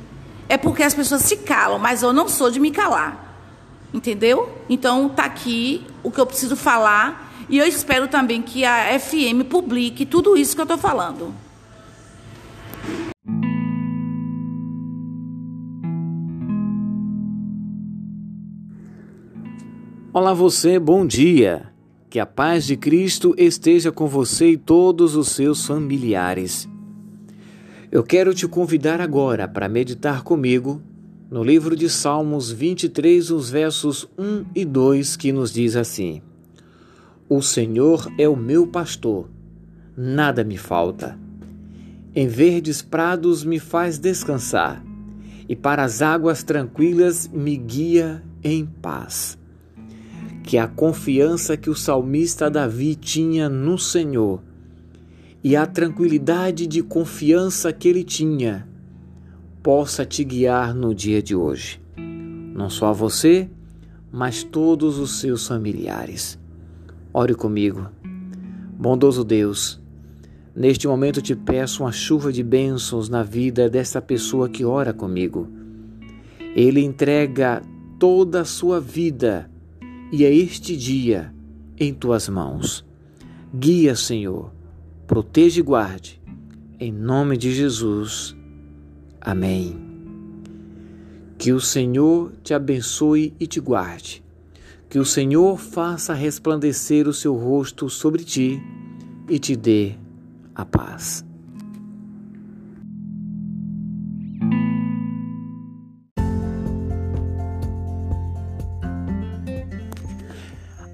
é porque as pessoas se calam, mas eu não sou de me calar. Entendeu? Então tá aqui o que eu preciso falar e eu espero também que a FM publique tudo isso que eu estou falando. Olá você, bom dia. Que a paz de Cristo esteja com você e todos os seus familiares. Eu quero te convidar agora para meditar comigo no livro de Salmos 23, os versos 1 e 2, que nos diz assim: O Senhor é o meu pastor, nada me falta. Em verdes prados me faz descansar, e para as águas tranquilas me guia em paz que a confiança que o salmista Davi tinha no Senhor e a tranquilidade de confiança que ele tinha possa te guiar no dia de hoje. Não só você, mas todos os seus familiares. Ore comigo. Bondoso Deus, neste momento te peço uma chuva de bênçãos na vida dessa pessoa que ora comigo. Ele entrega toda a sua vida e é este dia em tuas mãos. Guia, Senhor, proteja e guarde. Em nome de Jesus. Amém. Que o Senhor te abençoe e te guarde. Que o Senhor faça resplandecer o seu rosto sobre ti e te dê a paz.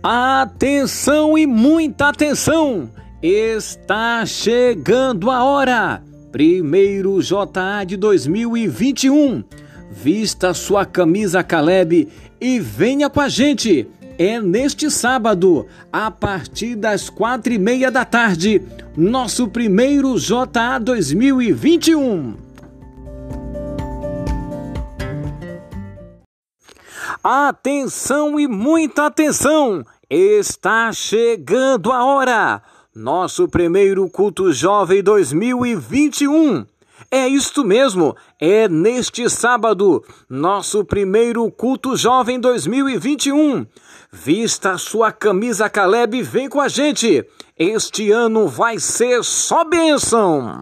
Atenção e muita atenção! Está chegando a hora! Primeiro JA de 2021. Vista sua camisa Caleb e venha com a gente! É neste sábado, a partir das quatro e meia da tarde, nosso primeiro JA 2021. Atenção e muita atenção! Está chegando a hora! Nosso primeiro culto jovem 2021. É isto mesmo, é neste sábado, nosso primeiro culto jovem 2021. Vista sua camisa Caleb e vem com a gente. Este ano vai ser só bênção.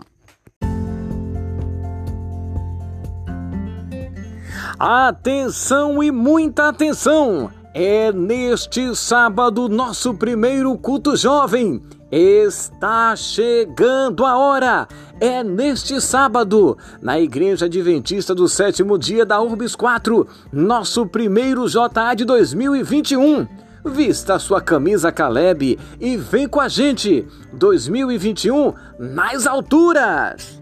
Atenção e muita atenção! É neste sábado nosso primeiro culto jovem. Está chegando a hora! É neste sábado, na Igreja Adventista do Sétimo Dia da Urbis 4, nosso primeiro JA de 2021. Vista sua camisa Caleb e vem com a gente! 2021 nas alturas!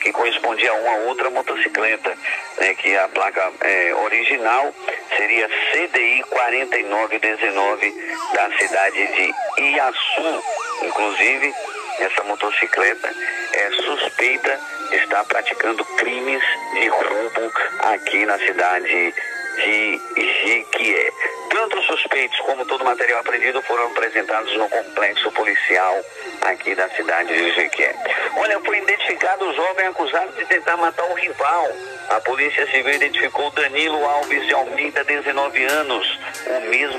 Que correspondia a uma outra motocicleta, né, que a placa é, original seria CDI 4919 da cidade de Iaçu. Inclusive, essa motocicleta é suspeita de estar praticando crimes de roubo aqui na cidade de Jiquié. Tanto os suspeitos como todo o material apreendido foram apresentados no complexo policial aqui da cidade de Jiquié. Olha, foi identificado o jovem acusado de tentar matar o rival. A Polícia Civil identificou Danilo Alves de Almeida, 19 anos, o mesmo